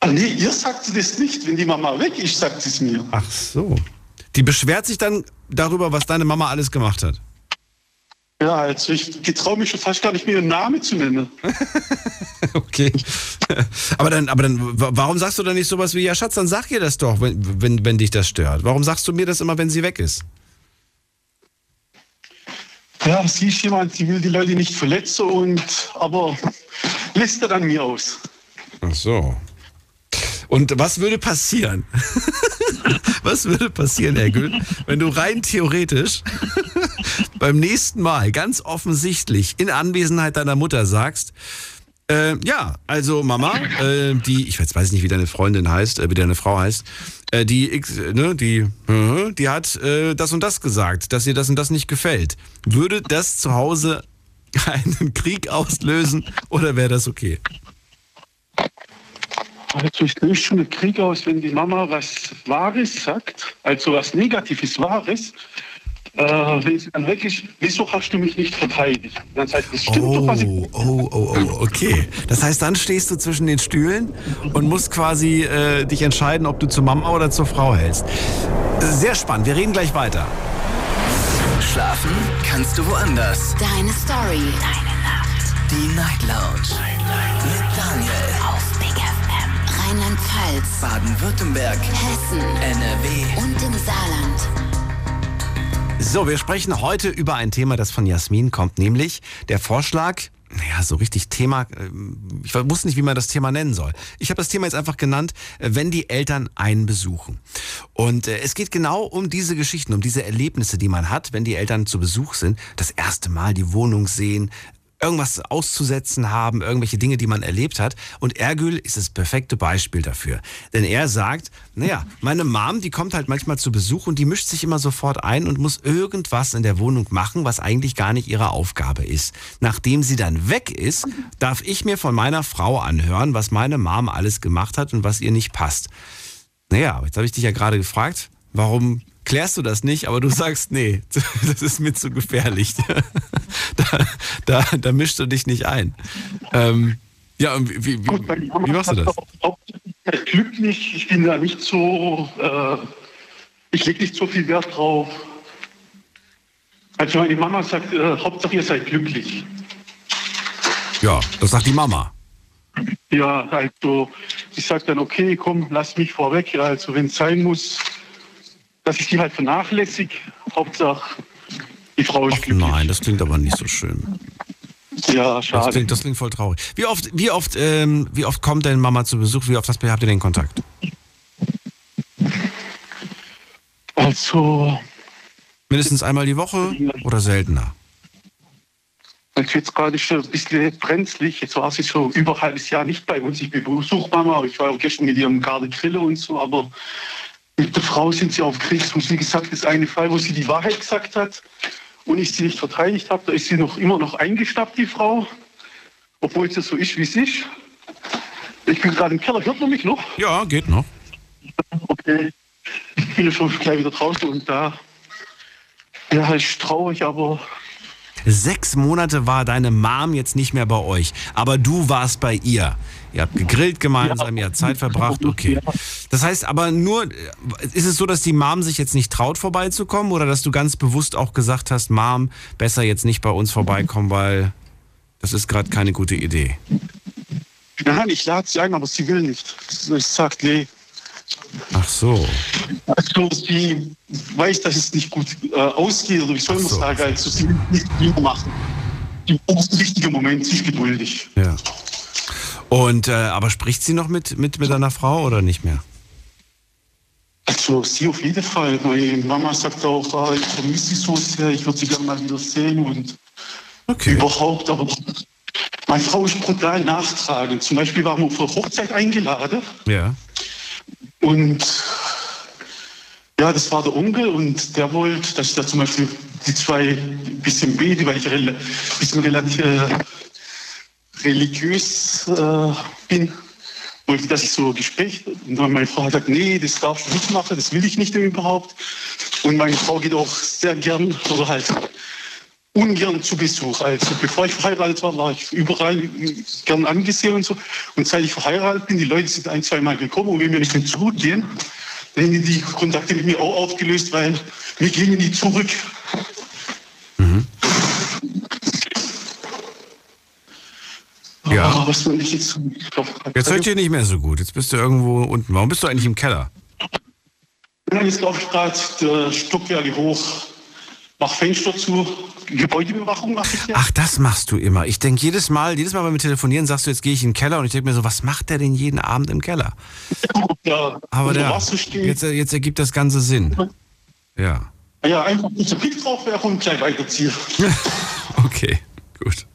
Ah, nee, ihr sagt sie das nicht. Wenn die Mama weg ist, sagt sie es mir. Ach so. Die beschwert sich dann darüber, was deine Mama alles gemacht hat. Ja, also ich getraue mich schon fast gar nicht mehr, einen Namen zu nennen. <laughs> Okay. Aber dann, aber dann, wa- warum sagst du dann nicht sowas wie, ja Schatz, dann sag ihr das doch, wenn, wenn, wenn dich das stört. Warum sagst du mir das immer, wenn sie weg ist? Ja, sie ist jemand, die will die Leute nicht verletzen und aber lässt er dann mir aus. Ach so. Und was würde passieren? <laughs> was würde passieren, Ergül, wenn du rein theoretisch <laughs> beim nächsten Mal ganz offensichtlich in Anwesenheit deiner Mutter sagst, äh, ja, also Mama, äh, die, ich weiß, nicht, wie deine Freundin heißt, äh, wie deine Frau heißt, äh, die, ne, die, äh, die hat äh, das und das gesagt, dass ihr das und das nicht gefällt. Würde das zu Hause <laughs> einen Krieg auslösen oder wäre das okay? Also ich löse schon einen Krieg aus, wenn die Mama was Wahres sagt, also was Negatives Wahres. Äh, wenn sie dann weg ist, wieso hast du mich nicht verteidigt? Dann sagt sie, stimmt doch, was ich Oh, oh, oh, oh, okay. Das heißt, dann stehst du zwischen den Stühlen und musst quasi äh, dich entscheiden, ob du zur Mama oder zur Frau hältst. Sehr spannend. Wir reden gleich weiter. Schlafen kannst du woanders. Deine Story. Deine Nacht. Die Night Lounge. Mit Daniel. Rheinland-Pfalz. Baden-Württemberg. Hessen. NRW. Und im Saarland. So, wir sprechen heute über ein Thema, das von Jasmin kommt, nämlich der Vorschlag, naja, so richtig Thema, ähm, ich wusste nicht, wie man das Thema nennen soll. Ich habe das Thema jetzt einfach genannt, äh, wenn die Eltern einen besuchen. Und äh, es geht genau um diese Geschichten, um diese Erlebnisse, die man hat, wenn die Eltern zu Besuch sind, das erste Mal die Wohnung sehen, irgendwas auszusetzen haben, irgendwelche Dinge, die man erlebt hat. Und Ergül ist das perfekte Beispiel dafür. Denn er sagt, naja, meine Mom, die kommt halt manchmal zu Besuch und die mischt sich immer sofort ein und muss irgendwas in der Wohnung machen, was eigentlich gar nicht ihre Aufgabe ist. Nachdem sie dann weg ist, darf ich mir von meiner Frau anhören, was meine Mom alles gemacht hat und was ihr nicht passt. Naja, jetzt habe ich dich ja gerade gefragt, warum klärst du das nicht, aber du <laughs> sagst, nee, <laughs> das ist mir zu gefährlich. <laughs> da, da, da mischst du dich nicht ein. Ähm, ja, und wie, wie, Mama wie machst du das? glücklich. Ich bin da nicht so, äh, ich lege nicht so viel Wert drauf. Also meine Mama sagt, äh, Hauptsache ihr seid glücklich. Ja, das sagt die Mama. Ja, also ich sage dann, okay, komm, lass mich vorweg. Also wenn es sein muss, dass ich die halt vernachlässige. Hauptsache, die Frau ist Ach glücklich. nein, das klingt aber nicht so schön. Ja, Das schade. klingt, das klingt voll traurig. Wie oft, wie oft, ähm, wie oft kommt denn Mama zu Besuch? Wie oft habt ihr den Kontakt? Also, Mindestens einmal die Woche oder seltener? Also jetzt gerade schon ein bisschen brenzlig. Jetzt war sie schon über ein halbes Jahr nicht bei uns. Ich besuche Mama. Ich war auch gestern mit ihrem Garde Grille und so. Aber mit der Frau sind sie auf Kriegsfuß. Wie gesagt, das eine Fall, wo sie die Wahrheit gesagt hat und ich sie nicht verteidigt habe, da ist sie noch immer noch eingeschnappt, die Frau. Obwohl es ja so ist, wie es ist. Ich bin gerade im Keller. Hört man mich noch? Ja, geht noch. Okay. Ich bin ja schon gleich wieder draußen und da. Ja, ist traurig, aber Sechs Monate war deine Mom jetzt nicht mehr bei euch, aber du warst bei ihr. Ihr habt gegrillt gemeinsam, ihr habt Zeit verbracht, okay. Das heißt aber nur, ist es so, dass die Mom sich jetzt nicht traut, vorbeizukommen oder dass du ganz bewusst auch gesagt hast, Mom, besser jetzt nicht bei uns vorbeikommen, weil das ist gerade keine gute Idee. Nein, ich lade sie ein, aber sie will nicht. Ich sag, nee. Ach so. Also sie weiß, dass es nicht gut äh, ausgeht, oder ich soll man so. sagen, also sie will nicht wieder machen. Die braucht einen richtigen Moment, sie ist geduldig. Ja. Und, äh, aber spricht sie noch mit, mit, mit deiner Frau oder nicht mehr? Also sie auf jeden Fall. Meine Mama sagt auch, ah, ich vermisse sie so sehr, ich würde sie gerne mal wieder sehen und Okay. überhaupt. Aber meine Frau ist brutal nachtragend. Zum Beispiel waren wir auf eine Hochzeit eingeladen Ja. Und ja, das war der Onkel und der wollte, dass ich da zum Beispiel die zwei ein bisschen bete, weil ich ein bisschen relativ äh, religiös äh, bin. Wollte, dass ich so Gespräch. Und dann meine Frau hat gesagt, nee, das darfst du nicht machen, das will ich nicht überhaupt. Und meine Frau geht auch sehr gern oder halt ungern zu Besuch. Also bevor ich verheiratet war, war ich überall gern angesehen und so. Und seit ich verheiratet bin, die Leute sind ein, zwei Mal gekommen und wenn wir nicht zurückgehen, dann haben die Kontakte mit mir auch aufgelöst, weil wir gingen nie zurück. Ja. Oh, was will ich jetzt? Ich glaub, Jetzt höre ich dich nicht mehr so gut. Jetzt bist du irgendwo unten. Warum bist du eigentlich im Keller? Nein, jetzt laufe ich gerade der Stockwerke hoch, mach Fenster zu, Gebäudebewachung mache ich ja. Ach, das machst du immer. Ich denke jedes Mal, jedes Mal, wenn wir telefonieren, sagst du, jetzt gehe ich in den Keller und ich denke mir so, was macht der denn jeden Abend im Keller? <laughs> ja, Aber der, jetzt, jetzt ergibt das Ganze Sinn. Ja. Ja, einfach kurz einen Blick drauf werfen und gleich weiterziehen. <laughs> Okay, gut.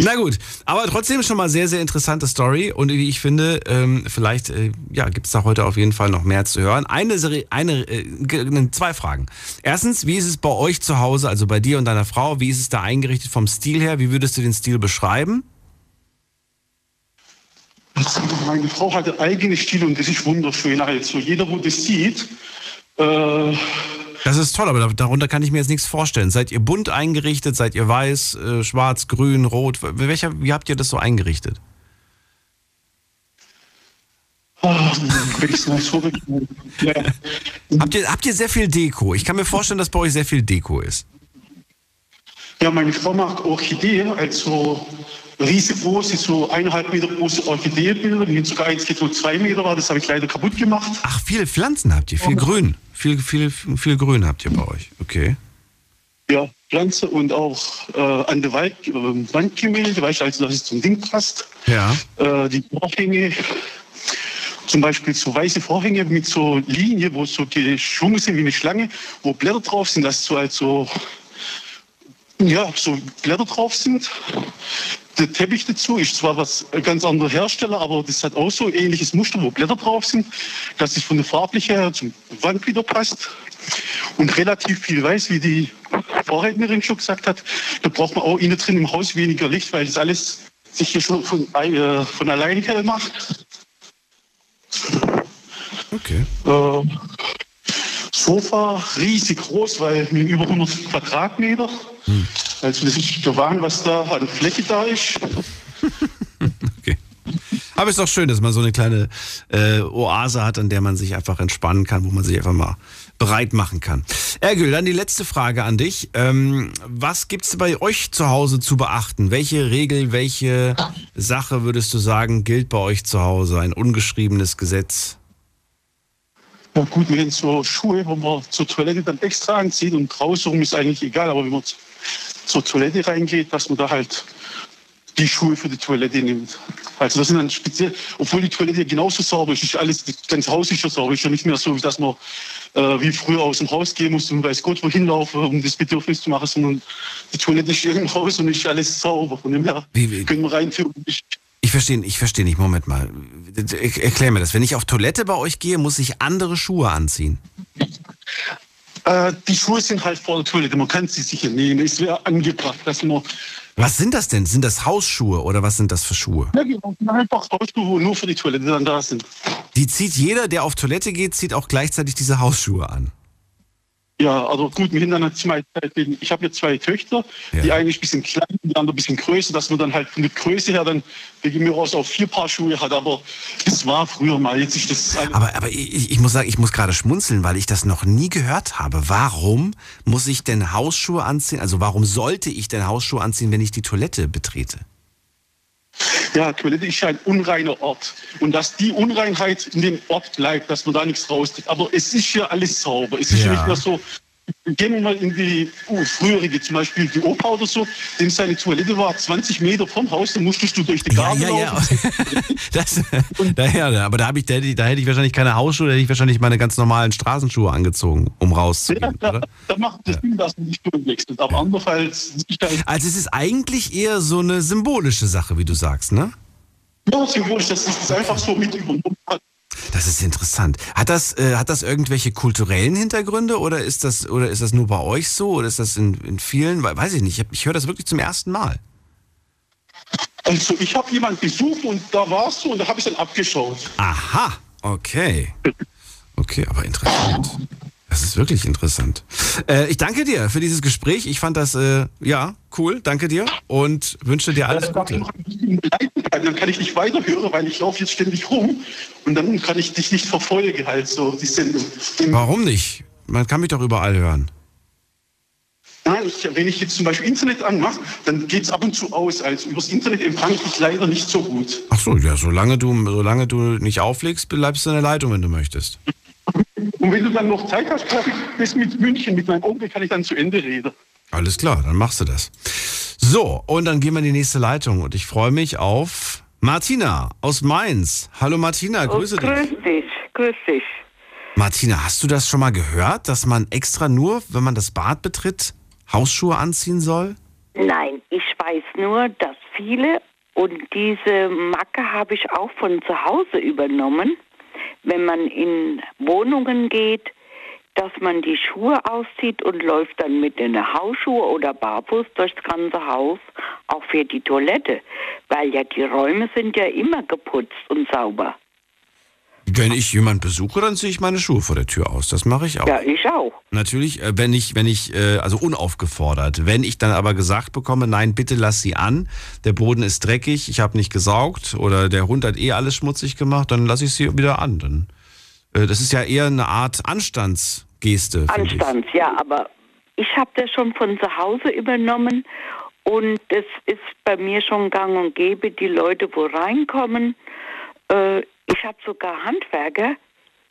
Na gut, aber trotzdem schon mal sehr, sehr interessante Story und wie ich finde, ähm, vielleicht äh, ja, gibt es da heute auf jeden Fall noch mehr zu hören. Eine, eine äh, zwei Fragen. Erstens, wie ist es bei euch zu Hause, also bei dir und deiner Frau, wie ist es da eingerichtet vom Stil her? Wie würdest du den Stil beschreiben? Meine Frau hat einen eigenen Stil und das ist wunderschön. Also jeder, wo das sieht, äh, Das ist toll, aber da- darunter kann ich mir jetzt nichts vorstellen. Seid ihr bunt eingerichtet? Seid ihr weiß, äh, schwarz, grün, rot? Welcher, wie habt ihr das so eingerichtet? ah, mal so ja. Habt ihr, habt ihr sehr viel Deko? Ich kann mir vorstellen, dass bei euch sehr viel Deko ist. ja, meine Frau macht Orchidee, also riesengroße, so eineinhalb Meter große Orchideenbilder, die sogar eins geht so zwei Meter war, das habe ich leider kaputt gemacht. Ach, viele Pflanzen habt ihr, viel Grün. Viel, viel, viel Grün habt ihr bei euch. Okay. Ja, Pflanze und auch äh, an der Wald, äh, Wandgemälde, weißt du, also dass es zum Ding passt. Ja. Äh, die Vorhänge, zum Beispiel so weiße Vorhänge mit so Linie, wo so geschwungen sind wie eine Schlange, wo Blätter drauf sind, dass so also ja, so Blätter drauf sind. Der Teppich dazu ist zwar was ein ganz anderer Hersteller, aber das hat auch so ein ähnliches Muster, wo Blätter drauf sind, dass es von der farblichen her zum Wand wieder passt. Und relativ viel weiß, wie die Vorrednerin schon gesagt hat, da braucht man auch innen drin im Haus weniger Licht, weil das alles sich hier schon von, äh, von alleine hell macht. Okay. Äh, Sofa riesig groß, weil mit über 100 Quadratmeter. Also das ist der Wahn, was da an Fläche da ist. <laughs> Aber ist doch schön, dass man so eine kleine äh, Oase hat, an der man sich einfach entspannen kann, wo man sich einfach mal bereit machen kann. Ergül, dann die letzte Frage an dich. Ähm, was gibt's bei euch zu Hause zu beachten? Welche Regel, welche Sache würdest du sagen, gilt bei euch zu Hause? Ein ungeschriebenes Gesetz? Ja gut, wir haben so Schuhe, wo man zur Toilette dann extra anzieht und draußen rum ist eigentlich egal, aber wenn man zur Toilette reingeht, dass man da halt die Schuhe für die Toilette nimmt. Also das sind dann speziell, obwohl die Toilette genauso sauber ist, ist alles, das ganze Haus ist schon sauber, ist schon nicht mehr so, dass man äh, wie früher aus dem Haus gehen musste und weiß Gott wohin laufen, um das Bedürfnis zu machen, sondern die Toilette ist hier im Haus und ist alles sauber. Von dem her können wir rein theoretisch Ich verstehe, ich verstehe nicht. Moment mal. Er- Erklär mir das. Wenn ich auf Toilette bei euch gehe, muss ich andere Schuhe anziehen. Äh, die Schuhe sind halt vor der Toilette, man kann sie sicher nehmen. Es wäre angebracht, dass man Was sind das denn? Sind das Hausschuhe oder was sind das für Schuhe? ja, genau, einfach Hausschuhe nur für die Toilette dann da sind. Die zieht jeder, der auf Toilette geht, zieht auch gleichzeitig diese Hausschuhe an. Ja, also gut, haben dann zwei, ich habe ja zwei Töchter, die eine ist ein bisschen klein, die andere ein bisschen größer, dass man dann halt von der Größe her dann wegen mir aus auch vier Paar Schuhe hat. Aber das war früher mal, jetzt ist das Aber, aber ich, ich muss sagen, ich muss gerade schmunzeln, weil ich das noch nie gehört habe. Warum muss ich denn Hausschuhe anziehen? Also warum sollte ich denn Hausschuhe anziehen, wenn ich die Toilette betrete? Ja, Toilette ist ja ein unreiner Ort. Und dass die Unreinheit in dem Ort bleibt, dass man da nichts rauskriegt. Aber es ist ja alles sauber. Es ist ja, Ja. nicht mehr so. Gehen wir mal in die uh, frühere, zum Beispiel die Opa oder so, dem seine Toilette war 20 Meter vom Haus, da musstest du durch den Garten ja, ja. laufen. <laughs> Das, daher, aber da, hab ich, da, hätte ich- da hätte ich wahrscheinlich keine Hausschuhe, da hätte ich wahrscheinlich meine ganz normalen Straßenschuhe angezogen, um rauszugehen. Ja, da, da macht das Sinn, dass man die Schuhe wechselt. Aber andernfalls Also es ist eigentlich eher so eine symbolische Sache, wie du sagst, ne? ja, symbolisch, dass es das einfach so mit übernommen hat. Das ist interessant. Hat das, äh, hat das irgendwelche kulturellen Hintergründe oder ist das, oder ist das nur bei euch so oder ist das in, in vielen? We- Weiß ich nicht. Ich, ich höre das wirklich zum ersten Mal. Also ich habe jemanden besucht und da war es so und da habe ich dann abgeschaut. Aha, okay. Okay, aber interessant. Das ist wirklich interessant. Äh, ich danke dir für dieses Gespräch. Ich fand das, äh, ja, cool. Danke dir und wünsche dir alles Gute. Dann kann ich nicht weiterhören, weil ich laufe jetzt ständig rum und dann kann ich dich nicht verfolgen, halt so die Sendung. Warum nicht? Man kann mich doch überall hören. Nein, ich, wenn ich jetzt zum Beispiel Internet anmache, dann geht es ab und zu aus. Also übers Internet empfange ich leider nicht so gut. Ach so, ja, solange du, solange du nicht auflegst, bleibst du in der Leitung, wenn du möchtest. <laughs> Und wenn du dann noch Zeit hast, ich das mit München, mit meinem Onkel, kann ich dann zu Ende reden. Alles klar, dann machst du das. So, und dann gehen wir in die nächste Leitung und ich freue mich auf Martina aus Mainz. Hallo Martina, grüße oh, grüß dich. dich. Grüß dich. Martina, hast du das schon mal gehört, dass man extra nur, wenn man das Bad betritt, Hausschuhe anziehen soll? Nein, ich weiß nur, dass viele, und diese Macke habe ich auch von zu Hause übernommen, wenn man in Wohnungen geht, dass man die Schuhe auszieht und läuft dann mit den Hausschuhe oder barfuß durchs ganze Haus, auch für die Toilette, weil ja die Räume sind ja immer geputzt und sauber. Wenn ich jemanden besuche, dann ziehe ich meine Schuhe vor der Tür aus. Das mache ich auch. Ja, ich auch. Natürlich, äh, wenn ich, wenn ich, äh, also unaufgefordert. Wenn ich dann aber gesagt bekomme, nein, bitte lass sie an, der Boden ist dreckig, ich habe nicht gesaugt oder der Hund hat eh alles schmutzig gemacht, dann lasse ich sie wieder an. Dann, äh, das ist ja eher eine Art Anstandsgeste. ich. Anstands, ja, aber ich habe das schon von zu Hause übernommen und es ist bei mir schon gang und gäbe, die Leute, wo reinkommen. Äh, ich habe sogar Handwerker,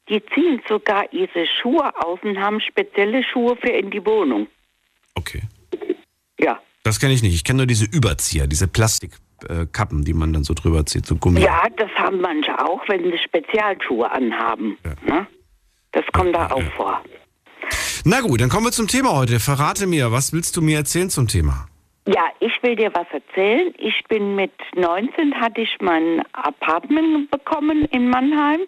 die ziehen sogar ihre Schuhe aus und haben spezielle Schuhe für in die Wohnung. Okay. Ja. Das kenne ich nicht. Ich kenne nur diese Überzieher, diese Plastikkappen, die man dann so drüber zieht, so Gummi. Ja, das haben manche auch, wenn sie Spezialschuhe anhaben. Ne? Das kommt da auch vor. Na gut, dann kommen wir zum Thema heute. Verrate mir, was willst du mir erzählen zum Thema? Ja, ich will dir was erzählen. Ich bin mit 19 hatte ich mein Apartment bekommen in Mannheim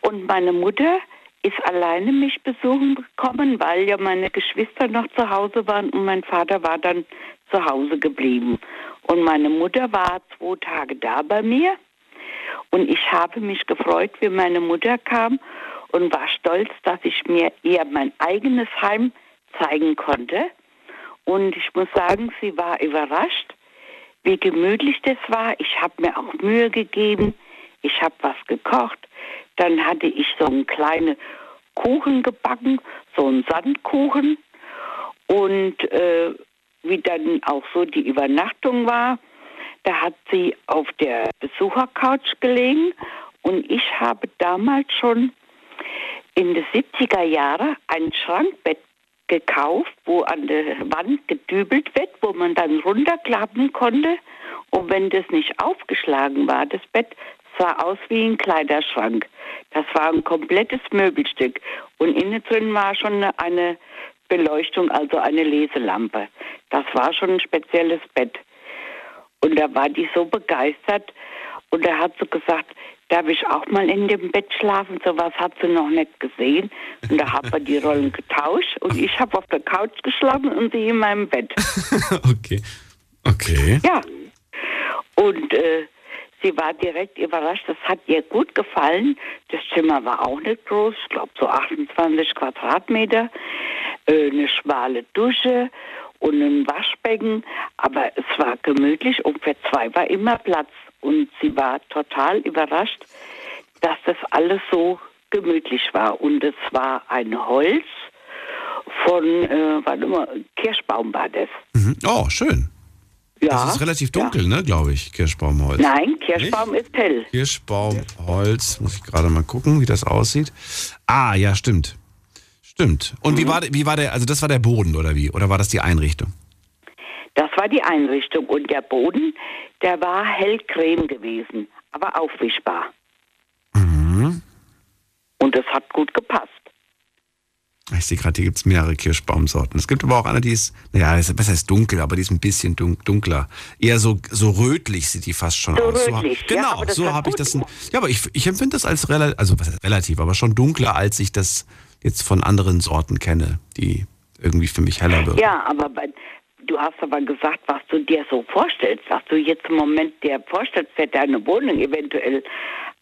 und meine Mutter ist alleine mich besuchen gekommen, weil ja meine Geschwister noch zu Hause waren und mein Vater war dann zu Hause geblieben. Und meine Mutter war zwei Tage da bei mir und ich habe mich gefreut, wie meine Mutter kam und war stolz, dass ich mir ihr mein eigenes Heim zeigen konnte. Und ich muss sagen, sie war überrascht, wie gemütlich das war. Ich habe mir auch Mühe gegeben. Ich habe was gekocht. Dann hatte ich so einen kleinen Kuchen gebacken, so einen Sandkuchen. Und äh, wie dann auch so die Übernachtung war, da hat sie auf der Besuchercouch gelegen. Und ich habe damals schon in den 70er Jahren ein Schrankbett gekauft, wo an der Wand gedübelt wird, wo man dann runterklappen konnte. Und wenn das nicht aufgeschlagen war, das Bett sah aus wie ein Kleiderschrank. Das war ein komplettes Möbelstück. Und innen drin war schon eine Beleuchtung, also eine Leselampe. Das war schon ein spezielles Bett. Und da war die so begeistert. Und da hat sie gesagt, darf ich auch mal in dem Bett schlafen? So was hat sie noch nicht gesehen. Und da haben wir die <laughs> Rollen getauscht. Und ich habe auf der Couch geschlafen und sie in meinem Bett. <laughs> okay. Okay. Ja. Und äh, sie war direkt überrascht. Das hat ihr gut gefallen. Das Zimmer war auch nicht groß. Ich glaube so 28 Quadratmeter. Äh, eine schmale Dusche und ein Waschbecken. Aber es war gemütlich und für zwei war immer Platz. Und sie war total überrascht, dass das alles so gemütlich war. Und es war ein Holz von, äh, warte mal, Kirschbaum war das. Mhm. Oh, schön. Ja. Das ist relativ dunkel, ne, glaube ich, Kirschbaumholz. Nein, Kirschbaum ist hell. Kirschbaumholz, muss ich gerade mal gucken, wie das aussieht. Ah, ja, stimmt. Stimmt. Und wie, war, wie war der, also das war der Boden oder wie? Oder war das die Einrichtung? Das war die Einrichtung. Und der Boden, der war hellcreme gewesen, aber aufwischbar. Mhm. Und das hat gut gepasst. Ich sehe gerade, hier gibt es mehrere Kirschbaumsorten. Es gibt aber auch eine, die ist, naja, ist besser ist dunkel, aber die ist ein bisschen dun- dunkler. Eher so, so rötlich sieht die fast schon So aus. rötlich, so, ja, genau, das so habe ich das. In, ja, aber ich, ich empfinde das als relativ, also was heißt relativ, aber schon dunkler, als ich das jetzt von anderen Sorten kenne, die irgendwie für mich heller wirken. Ja, aber bei, du hast aber gesagt, was du dir so vorstellst, was du jetzt im Moment dir vorstellst, für deine Wohnung eventuell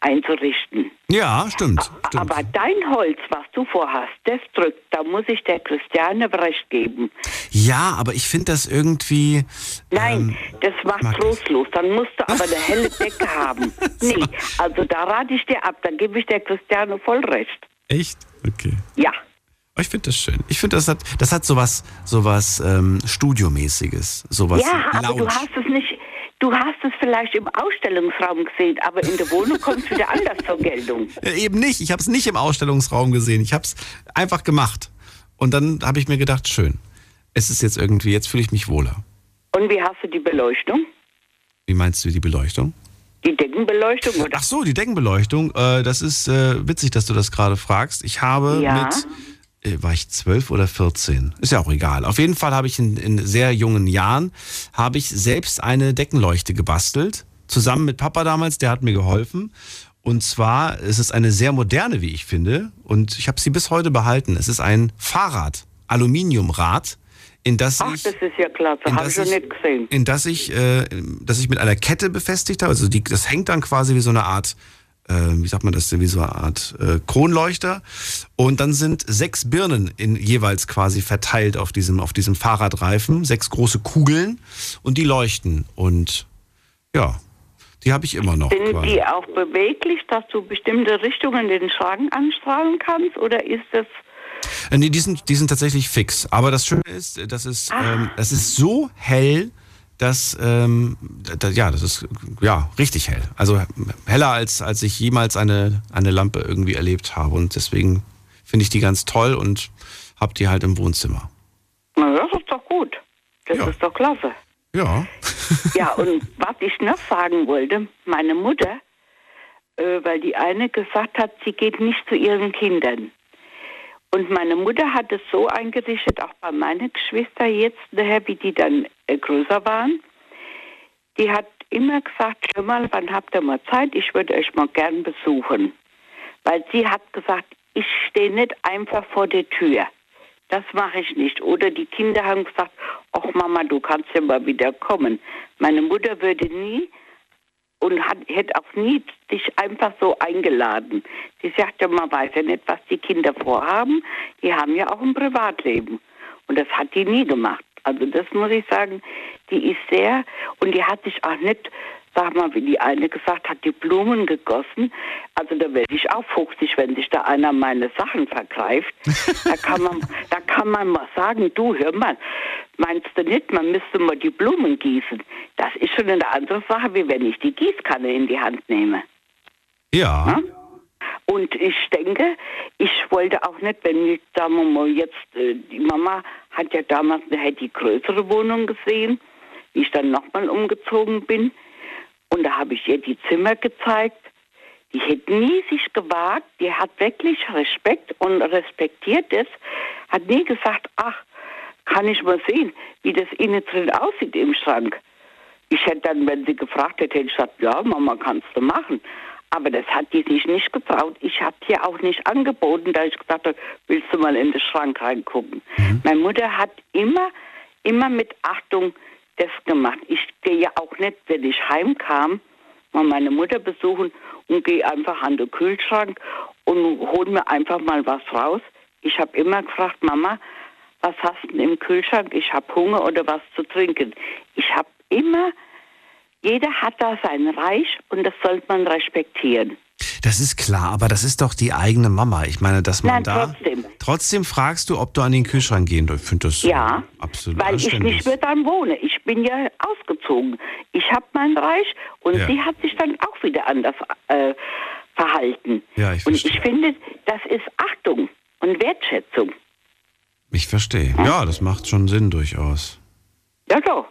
einzurichten. Ja, stimmt. stimmt. Aber dein Holz, was du vorhast, das drückt. Da muss ich der Christiane recht geben. Ja, aber ich finde das irgendwie. Nein, das macht trostlos. Dann musst du aber eine helle <laughs> Decke haben. Nee, also da rate ich dir ab. Da gebe ich der Christiane voll recht. Echt? Okay. Ja. Ich finde das schön. Ich finde, das hat, das hat sowas, sowas ähm, Studiomäßiges, sowas ja, aber Lounge. du hast es nicht. Du hast es vielleicht im Ausstellungsraum gesehen, aber in der Wohnung kommt es wieder anders zur Geltung. Ja, <laughs> eben nicht. Ich habe es nicht im Ausstellungsraum gesehen. Ich habe es einfach gemacht. Und dann habe ich mir gedacht, schön. Es ist jetzt irgendwie, jetzt fühle ich mich wohler. Und wie hast du die Beleuchtung? Wie meinst du die Beleuchtung? Die Deckenbeleuchtung oder? Ach so, die Deckenbeleuchtung. Äh, das ist äh, witzig, dass du das gerade fragst. Ich habe Ja. mit, äh, war ich zwölf oder 14? Ist ja auch egal. Auf jeden Fall habe ich in, in sehr jungen Jahren, habe ich selbst eine Deckenleuchte gebastelt. Zusammen mit Papa damals, der hat mir geholfen. Und zwar ist es eine sehr moderne, wie ich finde. Und ich habe sie bis heute behalten. Es ist ein Fahrrad, Aluminiumrad, in das Ach, ich das ist ja klasse. in Habe das ich schon ich- nicht gesehen. in das ich, äh, das ich mit einer Kette befestigt habe. Also die, das hängt dann quasi wie so eine Art, äh, wie sagt man das wie so eine Art äh, Kronleuchter. Und dann sind sechs Birnen in, jeweils quasi verteilt auf diesem, auf diesem Fahrradreifen, sechs große Kugeln und die leuchten. Und ja, die habe ich immer noch. Sind quasi. die auch beweglich, dass du bestimmte Richtungen den Schrank anstrahlen kannst? Oder ist das. Äh, Nee, die sind, die sind tatsächlich fix. Aber das Schöne ist, das ist, ähm, das ist so hell, dass, ähm, da, ja, das ist, ja, richtig hell. Also heller als, als ich jemals eine, eine Lampe irgendwie erlebt habe. Und deswegen finde ich die ganz toll und habe die halt im Wohnzimmer. Na, das ist doch gut. Das ist doch klasse. Ja. <laughs> Ja, und was ich noch sagen wollte, meine Mutter, äh, weil die eine gesagt hat, sie geht nicht zu ihren Kindern. Und meine Mutter hat es so eingerichtet, auch bei meinen Geschwistern jetzt, daher, wie die dann äh, größer waren. Die hat immer gesagt, hör mal, wann habt ihr mal Zeit? Ich würde euch mal gern besuchen. Weil sie hat gesagt, ich stehe nicht einfach vor der Tür. Das mache ich nicht. Oder die Kinder haben gesagt, ach Mama, du kannst ja mal wieder kommen. Meine Mutter würde nie und hat, hätte auch nie dich einfach so eingeladen. Sie sagte, man weiß ja nicht, was die Kinder vorhaben. Die haben ja auch ein Privatleben. Und das hat die nie gemacht. Also das muss ich sagen, die ist sehr, und die hat sich auch nicht, sag mal, wie die eine gesagt hat, die Blumen gegossen. Also da werde ich auch fuchsig, wenn sich da einer meine Sachen vergreift. da kann man, da kann man mal sagen, du, hör mal, meinst du nicht, man müsste mal die Blumen gießen? Das ist schon eine andere Sache, wie wenn ich die Gießkanne in die Hand nehme. Ja. Und ich denke, ich wollte auch nicht, wenn ich, sagen wir mal, jetzt, äh, die Mama hat ja damals nachher die größere Wohnung gesehen, wie ich dann nochmal umgezogen bin. Und da habe ich ihr die Zimmer gezeigt. Die hätte nie sich gewagt, die hat wirklich Respekt und respektiert es, hat nie gesagt, ach, kann ich mal sehen, wie das innen drin aussieht im Schrank. Ich hätte dann, wenn sie gefragt hätte, hätte ich gesagt, ja, Mama, kannst du machen. Aber das hat die sich nicht getraut. Ich habe dir auch nicht angeboten, da ich gesagt habe, willst du mal in den Schrank reingucken. Meine Mutter hat immer, immer mit Achtung das gemacht. Ich gehe ja auch nicht, wenn ich heimkam, mal meine Mutter besuchen und gehe einfach an den Kühlschrank und hole mir einfach mal was raus. Ich habe immer gefragt, Mama, was hast du im Kühlschrank? Ich habe Hunger oder was zu trinken. Ich habe immer, jeder hat da sein Reich und das sollte man respektieren. Das ist klar, aber das ist doch die eigene Mama. Ich meine, dass man Nein, da. trotzdem. Trotzdem fragst du, ob du an den Kühlschrank gehen darfst. Ich finde das Ja, absolut weil ich nicht mehr dann wohne. Ich bin ja ausgezogen. Ich habe mein Reich und Ja. sie hat sich dann auch wieder anders äh, verhalten. Ja, ich und verstehe. ich finde, das ist Achtung und Wertschätzung. Ich verstehe. Ja, das macht schon Sinn durchaus. Ja doch.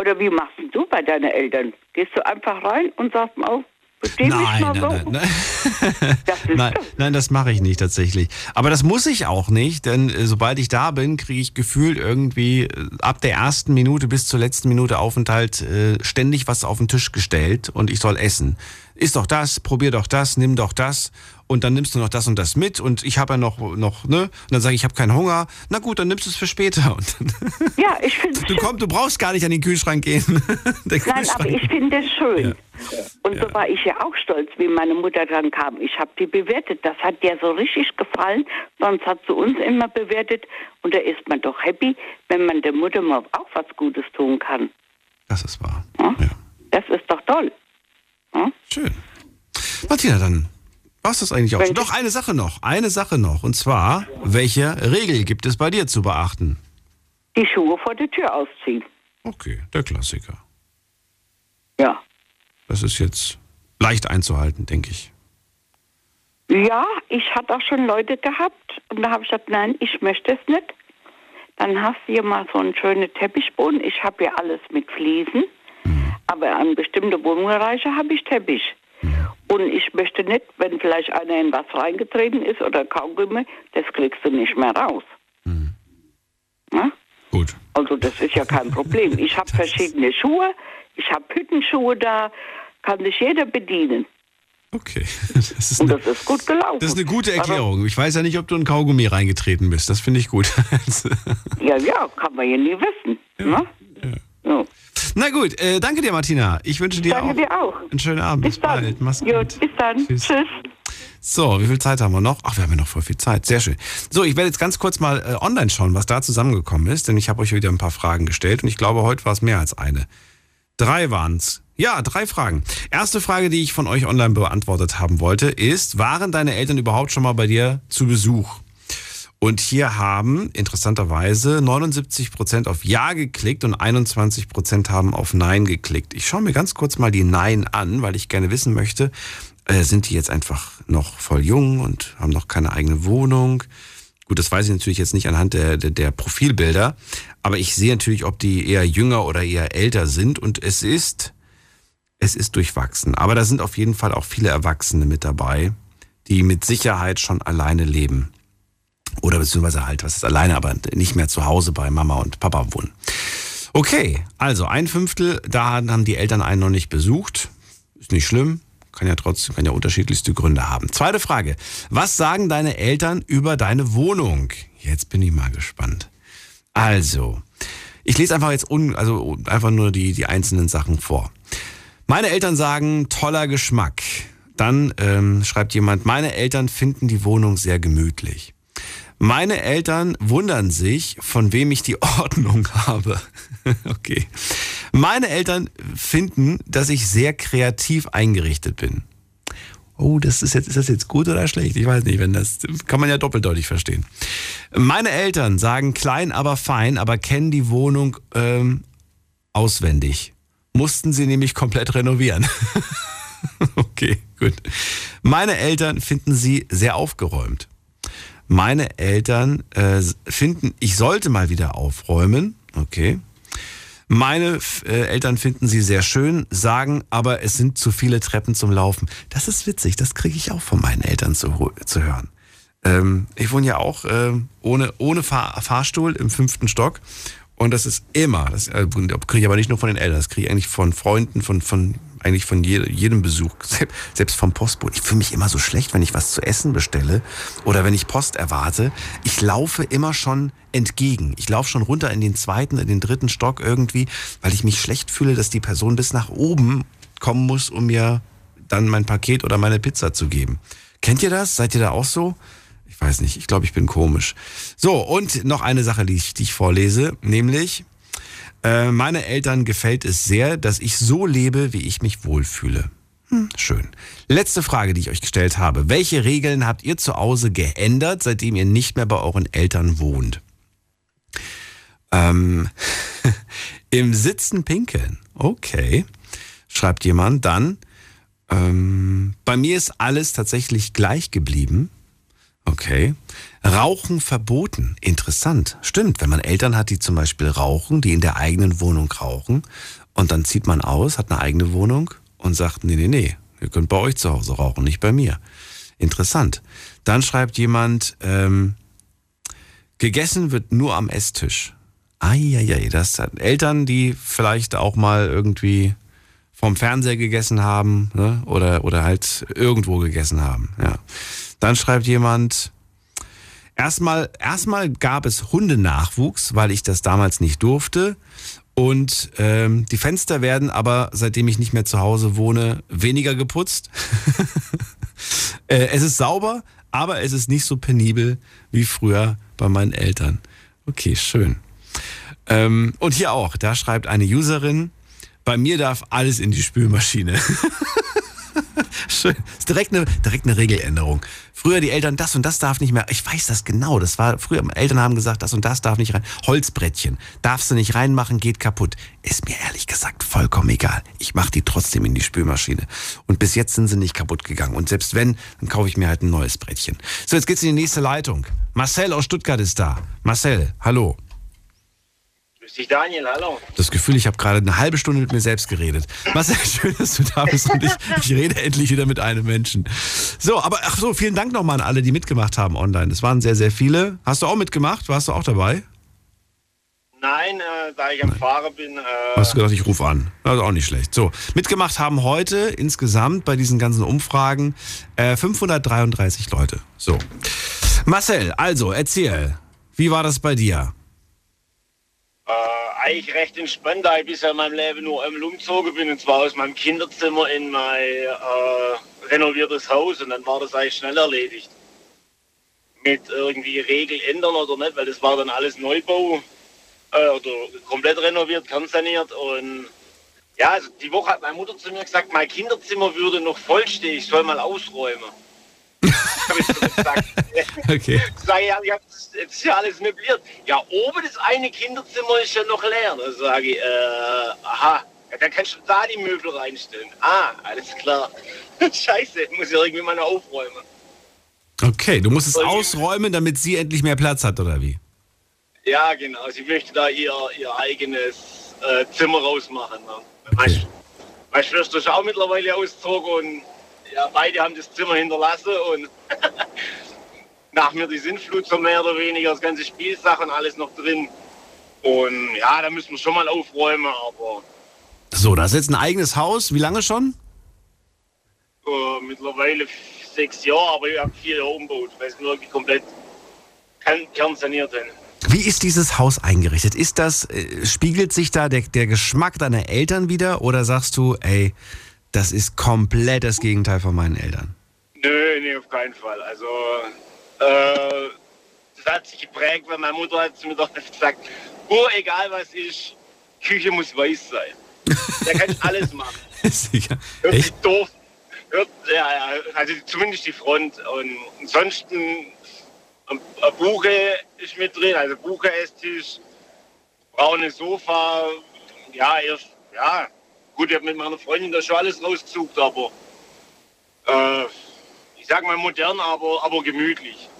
Oder wie machst du bei deinen Eltern? Gehst du einfach rein und sagst mal, Nein, nein, <laughs> nein, nein. nein, nein, das mache ich nicht tatsächlich. Aber das muss ich auch nicht, denn äh, sobald ich da bin, kriege ich gefühlt irgendwie äh, ab der ersten Minute bis zur letzten Minute Aufenthalt äh, ständig was auf den Tisch gestellt und ich soll essen. Iss doch das, probier doch das, nimm doch das und dann nimmst du noch das und das mit und ich habe ja noch, noch, ne? Und dann sage ich, ich habe keinen Hunger. Na gut, dann nimmst du es für später. <laughs> Und dann, Ja, ich finde du, komm, du brauchst gar nicht an den Kühlschrank gehen. <laughs> Der Nein, aber Kühlschrank- ich finde es schön. Und so war ich ja auch stolz, wie meine Mutter dann kam. Ich habe die bewertet. Das hat dir so richtig gefallen. Sonst hat sie uns immer bewertet. Und da ist man doch happy, wenn man der Mutter mal auch was Gutes tun kann. Das ist wahr. Das ist doch toll. Schön. Martina, dann Was ist eigentlich auch? schon? Doch, eine Sache noch. Eine Sache noch. Und zwar, welche Regel gibt es bei dir zu beachten? Die Schuhe vor der Tür ausziehen. Okay, der Klassiker. Ja. Das ist jetzt leicht einzuhalten, denke ich. Ja, ich hatte auch schon Leute gehabt und da habe ich gesagt, nein, ich möchte es nicht. Dann hast du hier mal so einen schönen Teppichboden. Ich habe ja alles mit Fliesen, aber an bestimmte Wohnbereiche habe ich Teppich. Und ich möchte nicht, wenn vielleicht einer in was reingetreten ist oder Kaugummi, das kriegst du nicht mehr raus. Na? Gut. Also das ist ja kein Problem. Ich habe <laughs> verschiedene Schuhe, ich habe Hüttenschuhe da, kann sich jeder bedienen. Okay. <laughs> Das ist, Und eine, das ist gut gelaufen. das ist eine gute Erklärung. Ich weiß ja nicht, ob du in Kaugummi reingetreten bist. Das finde ich gut. <laughs> Ja, ja, kann man ja nie wissen. ne? Ja. Na gut, äh, danke dir, Martina. Ich wünsche dir Danke auch dir auch. einen schönen Abend. Bis, bald. Mach's gut. Gut, bis dann. Tschüss. Tschüss. So, wie viel Zeit haben wir noch? Ach, wir haben ja noch voll viel Zeit. Sehr schön. So, ich werde jetzt ganz kurz mal äh, online schauen, was da zusammengekommen ist, denn ich habe euch wieder ein paar Fragen gestellt und ich glaube, heute war es mehr als eine. Drei waren's. Ja, drei Fragen. Erste Frage, die ich von euch online beantwortet haben wollte, ist, waren deine Eltern überhaupt schon mal bei dir zu Besuch? Und hier haben interessanterweise 79% auf Ja geklickt und 21% haben auf Nein geklickt. Ich schaue mir ganz kurz mal die Nein an, weil ich gerne wissen möchte, äh, sind die jetzt einfach noch voll jung und haben noch keine eigene Wohnung? Gut, das weiß ich natürlich jetzt nicht anhand der, der, der Profilbilder, aber ich sehe natürlich, ob die eher jünger oder eher älter sind und es ist, es ist durchwachsen. Aber da sind auf jeden Fall auch viele Erwachsene mit dabei, die mit Sicherheit schon alleine leben. Oder beziehungsweise halt, was ist alleine, aber nicht mehr zu Hause bei Mama und Papa wohnen. Okay, also ein Fünftel, da haben die Eltern einen noch nicht besucht. Ist nicht schlimm, kann ja trotzdem, kann ja unterschiedlichste Gründe haben. Zweite Frage, was sagen deine Eltern über deine Wohnung? Jetzt bin ich mal gespannt. Also, ich lese einfach jetzt un, also einfach nur die, die einzelnen Sachen vor. Meine Eltern sagen, toller Geschmack. Dann ähm, schreibt jemand, meine Eltern finden die Wohnung sehr gemütlich. Meine Eltern wundern sich, von wem ich die <laughs> Ordnung habe. <laughs> okay. Meine Eltern finden, dass ich sehr kreativ eingerichtet bin. Oh, das ist jetzt, ist das jetzt gut oder schlecht? Ich weiß nicht, wenn das, kann man ja doppeldeutig verstehen. Meine Eltern sagen klein, aber fein, aber kennen die Wohnung ähm, auswendig. Mussten sie nämlich komplett renovieren. <laughs> okay, gut. Meine Eltern finden sie sehr aufgeräumt. Meine Eltern äh, finden, ich sollte mal wieder aufräumen. Okay. Meine äh, Eltern finden sie sehr schön, sagen aber, es sind zu viele Treppen zum Laufen. Das ist witzig, das kriege ich auch von meinen Eltern zu, zu hören. Ähm, ich wohne ja auch äh, ohne, ohne Fahr Fahrstuhl im fünften Stock. Und das ist immer, das äh, kriege ich aber nicht nur von den Eltern, das kriege ich eigentlich von Freunden, von, von eigentlich von je, jedem Besuch, selbst vom Postboten. Ich fühle mich immer so schlecht, wenn ich was zu essen bestelle oder wenn ich Post erwarte. Ich laufe immer schon entgegen. Ich laufe schon runter in den zweiten, in den dritten Stock irgendwie, weil ich mich schlecht fühle, dass die Person bis nach oben kommen muss, um mir dann mein Paket oder meine Pizza zu geben. Kennt ihr das? Seid ihr da auch so? Ich weiß nicht, ich glaube, ich bin komisch. So, und noch eine Sache, die ich, die ich vorlese, nämlich, äh, meine Eltern gefällt es sehr, dass ich so lebe, wie ich mich wohlfühle. Hm, schön. Letzte Frage, die ich euch gestellt habe. Welche Regeln habt ihr zu Hause geändert, seitdem ihr nicht mehr bei euren Eltern wohnt? Ähm, <laughs> Im Sitzen pinkeln. Okay. Schreibt jemand dann. Ähm, bei mir ist alles tatsächlich gleich geblieben. Okay. Rauchen verboten. Interessant. Stimmt, wenn man Eltern hat, die zum Beispiel rauchen, die in der eigenen Wohnung rauchen, und dann zieht man aus, hat eine eigene Wohnung und sagt, nee, nee, nee, ihr könnt bei euch zu Hause rauchen, nicht bei mir. Interessant. Dann schreibt jemand, ähm, gegessen wird nur am Esstisch. Eieiei, das hat Eltern, die vielleicht auch mal irgendwie vom Fernseher gegessen haben ne? oder, oder halt irgendwo gegessen haben. Ja. Dann schreibt jemand, erstmal, erstmal gab es Hundenachwuchs, weil ich das damals nicht durfte. Und ähm, die Fenster werden aber, seitdem ich nicht mehr zu Hause wohne, weniger geputzt. <laughs> äh, es ist sauber, aber es ist nicht so penibel wie früher bei meinen Eltern. Okay, schön. Ähm, und hier auch, da schreibt eine Userin, bei mir darf alles in die Spülmaschine. <laughs> <laughs> Schön. Ist direkt eine, direkt eine Regeländerung. Früher die Eltern, das und das darf nicht mehr. Ich weiß das genau. Das war früher, Eltern haben gesagt, das und das darf nicht rein. Holzbrettchen. Darfst du nicht reinmachen, geht kaputt. Ist mir ehrlich gesagt vollkommen egal. Ich mache die trotzdem in die Spülmaschine. Und bis jetzt sind sie nicht kaputt gegangen. Und selbst wenn, dann kaufe ich mir halt ein neues Brettchen. So, jetzt geht's in die nächste Leitung. Marcel aus Stuttgart ist da. Marcel, hallo. Dich, Daniel, hallo. Das Gefühl, ich habe gerade eine halbe Stunde mit mir selbst geredet. Marcel, schön, dass du da bist und ich, ich rede endlich wieder mit einem Menschen. So, aber ach so, vielen Dank nochmal an alle, die mitgemacht haben online. Es waren sehr, sehr viele. Hast du auch mitgemacht? Warst du auch dabei? Nein, äh, da ich am Fahrer bin. Äh, Hast du gedacht, ich rufe an? Das ist auch nicht schlecht. So, mitgemacht haben heute insgesamt bei diesen ganzen Umfragen äh, 533 Leute. So. Marcel, also erzähl, wie war das bei dir? Äh, eigentlich recht entspannt, da ich bisher in meinem Leben nur einmal umgezogen bin, und zwar aus meinem Kinderzimmer in mein äh, renoviertes Haus und dann war das eigentlich schnell erledigt. Mit irgendwie Regel ändern oder nicht, weil das war dann alles Neubau äh, oder komplett renoviert, kernsaniert und ja, also die Woche hat meine Mutter zu mir gesagt, mein Kinderzimmer würde noch vollstehen, ich soll mal ausräumen. <laughs> Okay. Sag ich, ja, ich hab das jetzt ist ja alles möbliert. Ja, oben das eine Kinderzimmer ist ja noch leer. Da sage ich, äh, aha, ja, dann kannst du da die Möbel reinstellen. Ah, alles klar. <laughs> Scheiße, muss ich irgendwie mal aufräumen. Okay, du musst es ausräumen, damit sie endlich mehr Platz hat, oder wie? Ja, genau. Sie möchte da ihr, ihr eigenes äh, Zimmer rausmachen. Ne? Meine, meine Schwester ist auch mittlerweile ausgezogen und ja, beide haben das Zimmer hinterlassen und <laughs> nach mir die Sintflut so mehr oder weniger, das ganze Spielsachen alles noch drin. Und ja, da müssen wir schon mal aufräumen, aber So, das ist jetzt ein eigenes Haus. Wie lange schon? äh, mittlerweile sechs Jahre, aber ich habe vier Jahre umgebaut, weil es nur irgendwie komplett kern kernsaniert haben. Wie ist dieses Haus eingerichtet? Ist das, äh, spiegelt sich da der, der Geschmack deiner Eltern wieder oder sagst du, ey, das ist komplett das Gegenteil von meinen Eltern? Nö, nee, auf keinen Fall. Also, äh, das hat sich geprägt, weil meine Mutter hat zu mir doch gesagt, oh, egal was ist, Küche muss weiß sein. <laughs> Kannst du alles machen. Sicher. Hört Echt? doof. Hört, ja, also zumindest die Front. Und ansonsten, ein, ein Buche ist mit drin, also Buche-Esstisch, braune Sofa, ja, erst, ja, gut, ich habe mit meiner Freundin da schon alles rausgesucht, aber äh, ich sag mal modern, aber, aber gemütlich.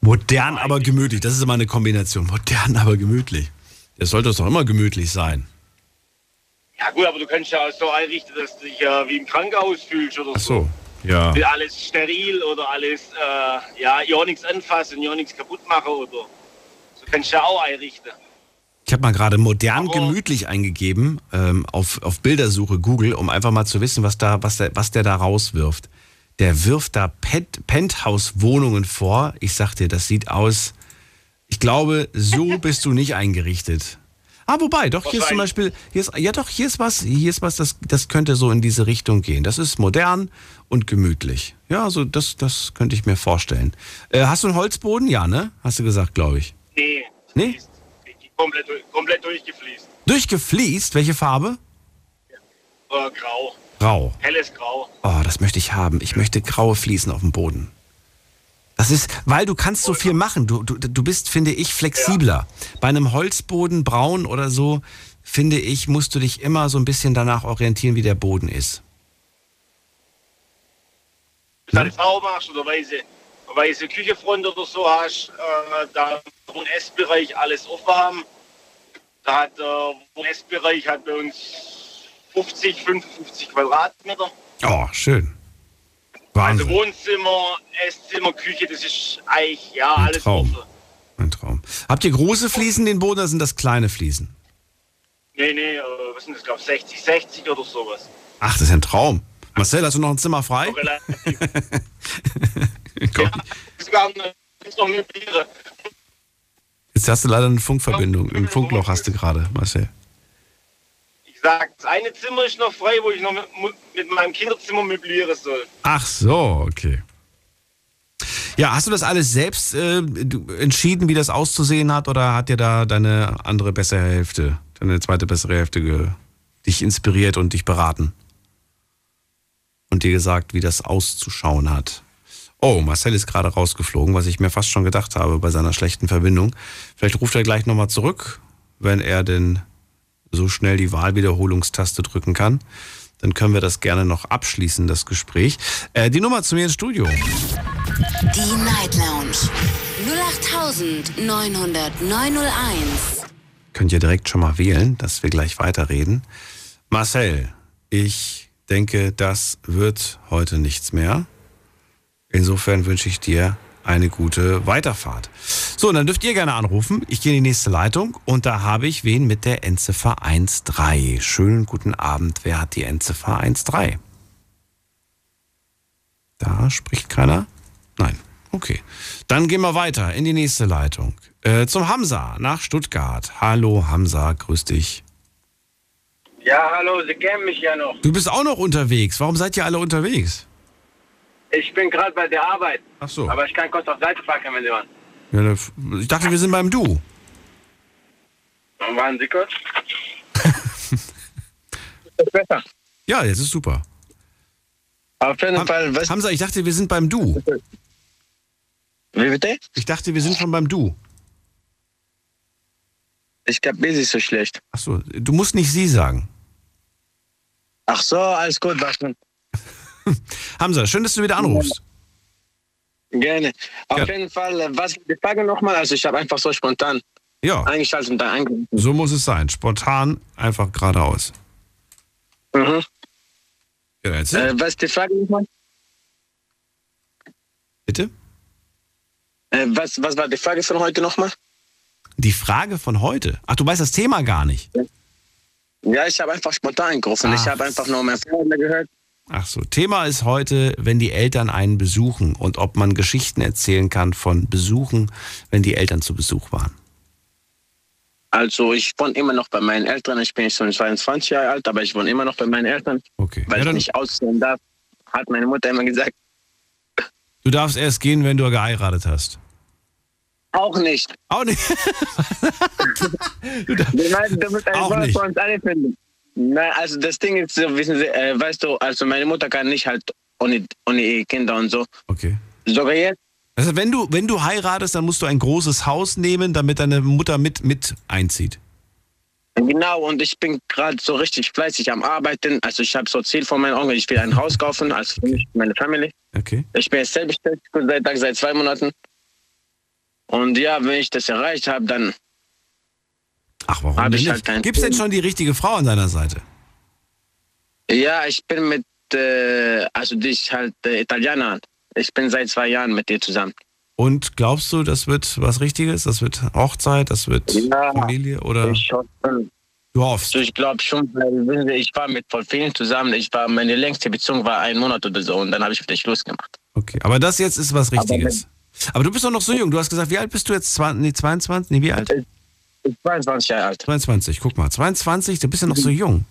Modern, aber gemütlich. Das ist immer eine Kombination. Modern, aber gemütlich. Das sollte doch immer gemütlich sein. Ja gut, aber du kannst ja auch so einrichten, dass du dich ja wie im Krankenhaus fühlst oder Ach so, ja. Will alles steril oder alles, äh, ja, ja nichts anfassen, ja nichts kaputt machen oder so kannst du ja auch einrichten. Ich habe mal gerade modern gemütlich eingegeben ähm, auf, auf Bildersuche Google, um einfach mal zu wissen, was, da, was, der, was der da rauswirft. Der wirft da Pent Penthouse-Wohnungen vor. Ich sag dir, das sieht aus. Ich glaube, so <laughs> bist du nicht eingerichtet. Ah, wobei, doch, hier ist zum Beispiel, hier ist, ja doch, hier ist was, hier ist was, das, das könnte so in diese Richtung gehen. Das ist modern und gemütlich. Ja, also das, das könnte ich mir vorstellen. Äh, hast du einen Holzboden? Ja, ne? Hast du gesagt, glaube ich. Nee, Nee? Komplett, komplett durchgefließt. Durchgefliest? Welche Farbe? Äh, grau. Grau. Helles Grau. Oh, das möchte ich haben. Ich möchte graue Fliesen auf dem Boden. Das ist, weil du kannst so viel machen. Du, du, du bist, finde ich, flexibler. Bei einem Holzboden, braun oder so, finde ich, musst du dich immer so ein bisschen danach orientieren, wie der Boden ist. Wenn du eine Frau machst oder weiße, weiße Küchenfront oder so hast, äh, da ein Essbereich alles offen haben. Da hat der äh, Essbereich hat bei uns 50, 55 Quadratmeter. Oh, schön. Also Wahnsinn. Wohnzimmer, Esszimmer, Küche, das ist eigentlich ja Ein alles Traum. offen. Ein Traum. Habt ihr große Fliesen den Boden oder sind das kleine Fliesen? Nee, nee, äh, was sind das, glaube 60, 60 oder sowas. Ach, das ist ein Traum. Marcel, hast du noch ein Zimmer frei? Relativ. <laughs> <laughs> Komm. Jetzt hast du leider eine Funkverbindung. Im Funkloch hast du gerade, Marcel. Ich sag, das eine Zimmer ist noch frei, wo ich noch mit, mit meinem Kinderzimmer möblieren soll. Ach so, okay. Ja, hast du das alles selbst äh, entschieden, wie das auszusehen hat, oder hat dir da deine andere bessere Hälfte, deine zweite bessere Hälfte dich inspiriert und dich beraten? und dir gesagt, wie das auszuschauen hat. Oh, Marcel ist gerade rausgeflogen, was ich mir fast schon gedacht habe bei seiner schlechten Verbindung. Vielleicht ruft er gleich nochmal zurück, wenn er denn so schnell die Wahlwiederholungstaste drücken kann. Dann können wir das gerne noch abschließen, das Gespräch. Äh, die Nummer zu mir ins Studio. Die Night Lounge 08901. Könnt ihr direkt schon mal wählen, dass wir gleich weiterreden. Marcel, ich denke, das wird heute nichts mehr. Insofern wünsche ich dir eine gute Weiterfahrt. So, und dann dürft ihr gerne anrufen. Ich gehe in die nächste Leitung und da habe ich wen mit der Endziffer 13. Schönen guten Abend. Wer hat die Endziffer 13? Da spricht keiner? Nein. Okay. Dann gehen wir weiter in die nächste Leitung. Äh, zum Hamza nach Stuttgart. Hallo Hamza, grüß dich. Ja, hallo, Sie kennen mich ja noch. Du bist auch noch unterwegs. Warum seid ihr alle unterwegs? Ich bin gerade bei der Arbeit. Ach so. Aber ich kann kurz auf Seite packen, wenn Sie wollen. Ja, da- ich dachte, wir sind beim Du. Dann waren Sie kurz. <laughs> besser. Ja, jetzt ist super. Auf jeden Fall, was. Hamza, ich dachte, wir sind beim Du. Wie bitte? Ich dachte, wir sind schon beim Du. Ich glaube, mir ist so schlecht. Ach so, du musst nicht Sie sagen. Ach so, alles gut, was denn? <laughs> Hamza, schön, dass du wieder anrufst. Gerne. Auf Ja. jeden Fall, äh, was die Frage nochmal? Also, ich habe einfach so spontan Ja, eingeschaltet und dann angerufen. so muss es sein. Spontan, einfach geradeaus. Mhm. Ja, erzähl. Äh, was ist die Frage nochmal? Bitte? Äh, was, was war die Frage von heute nochmal? Die Frage von heute. Ach, du weißt das Thema gar nicht. Ja, ich habe einfach spontan angerufen. Ich habe einfach nur mein Freunde gehört. Ach so, Thema ist heute, wenn die Eltern einen besuchen und ob man Geschichten erzählen kann von Besuchen, wenn die Eltern zu Besuch waren. Also ich wohne immer noch bei meinen Eltern. Ich bin jetzt schon 22 Jahre alt, aber ich wohne immer noch bei meinen Eltern. Okay. Weil Ja, ich nicht aussehen darf, hat meine Mutter immer gesagt. Du darfst erst gehen, wenn du geheiratet hast. Auch nicht. Auch nicht. <laughs> Die meinten, du musst Auch einen Freund nicht. für uns alle finden. Nein, also das Ding ist, so, wissen Sie, äh, weißt du, also meine Mutter kann nicht halt ohne, ohne ihre Kinder und so. Okay. Sogar jetzt, Also wenn du, wenn du heiratest, dann musst du ein großes Haus nehmen, damit deine Mutter mit, mit einzieht. genau, und ich bin gerade so richtig fleißig am Arbeiten. Also ich habe so Ziel vor meinen Augen, ich will ein Haus kaufen, also für mich, meine Familie. Okay. Ich bin jetzt selbstständig seit, Tag, seit zwei Monaten. Und ja, wenn ich das erreicht habe, dann Ach, warum Hab denn ich nicht? halt keinen Gibt's denn schon die richtige Frau an deiner Seite? Ja, ich bin mit, äh, also die ist halt äh, Italiener. Ich bin seit zwei Jahren mit ihr zusammen. Und glaubst du, das wird was Richtiges? Das wird Hochzeit, das wird Ja, Familie oder Ich, hoffe- du hoffst? also ich glaube schon, weil ich war mit voll vielen zusammen. Ich war, meine längste Beziehung war ein Monat oder so und dann habe ich wieder Schluss gemacht. Okay, aber das jetzt ist was Richtiges. Aber du bist doch noch so jung. Du hast gesagt, wie alt bist du jetzt? 20, nee, 22? Nee, wie alt? Ich bin 22 Jahre alt. 22, guck mal. 22, du bist ja noch so jung.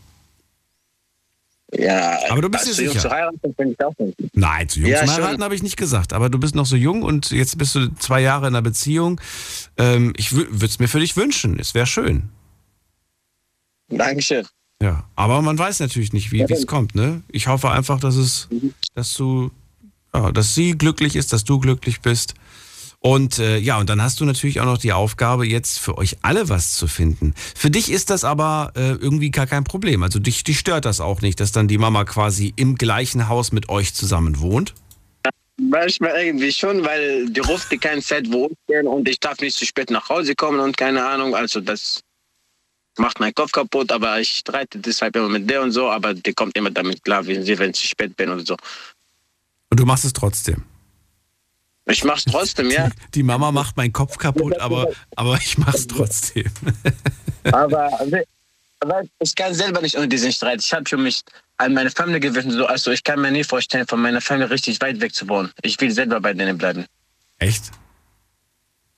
Ja, Aber du bist also dir jung sicher? zu heiraten finde ich auch nicht. Nein, zu jung Ja, schon. Heiraten habe ich nicht gesagt. Aber du bist noch so jung und jetzt bist du zwei Jahre in einer Beziehung. Ähm, ich würde es mir für dich wünschen. Es wäre schön. Dankeschön. Ja, aber man weiß natürlich nicht, wie wie es kommt. Ne? Ich hoffe einfach, dass es, dass du, ja, dass sie glücklich ist, dass du glücklich bist. Und äh, ja, und dann hast du natürlich auch noch die Aufgabe, jetzt für euch alle was zu finden. Für dich ist das aber äh, irgendwie gar kein Problem. Also dich, dich stört das auch nicht, dass dann die Mama quasi im gleichen Haus mit euch zusammen wohnt. Manchmal irgendwie schon, weil die ruft die keine Zeit, wo ich bin und ich darf nicht zu spät nach Hause kommen und keine Ahnung. Also das macht meinen Kopf kaputt, aber ich streite deshalb immer mit der und so, aber die kommt immer damit klar, wenn sie, wenn ich zu spät bin oder so. Und du machst es trotzdem. Ich mach's trotzdem, ja. <laughs> Die Mama macht meinen Kopf kaputt, aber, aber ich mach's trotzdem. <laughs> Aber aber ich kann selber nicht ohne diesen Streit. Ich habe schon mich an meine Familie gewöhnt. So, also ich kann mir nie vorstellen, von meiner Familie richtig weit weg zu wohnen. Ich will selber bei denen bleiben. Echt?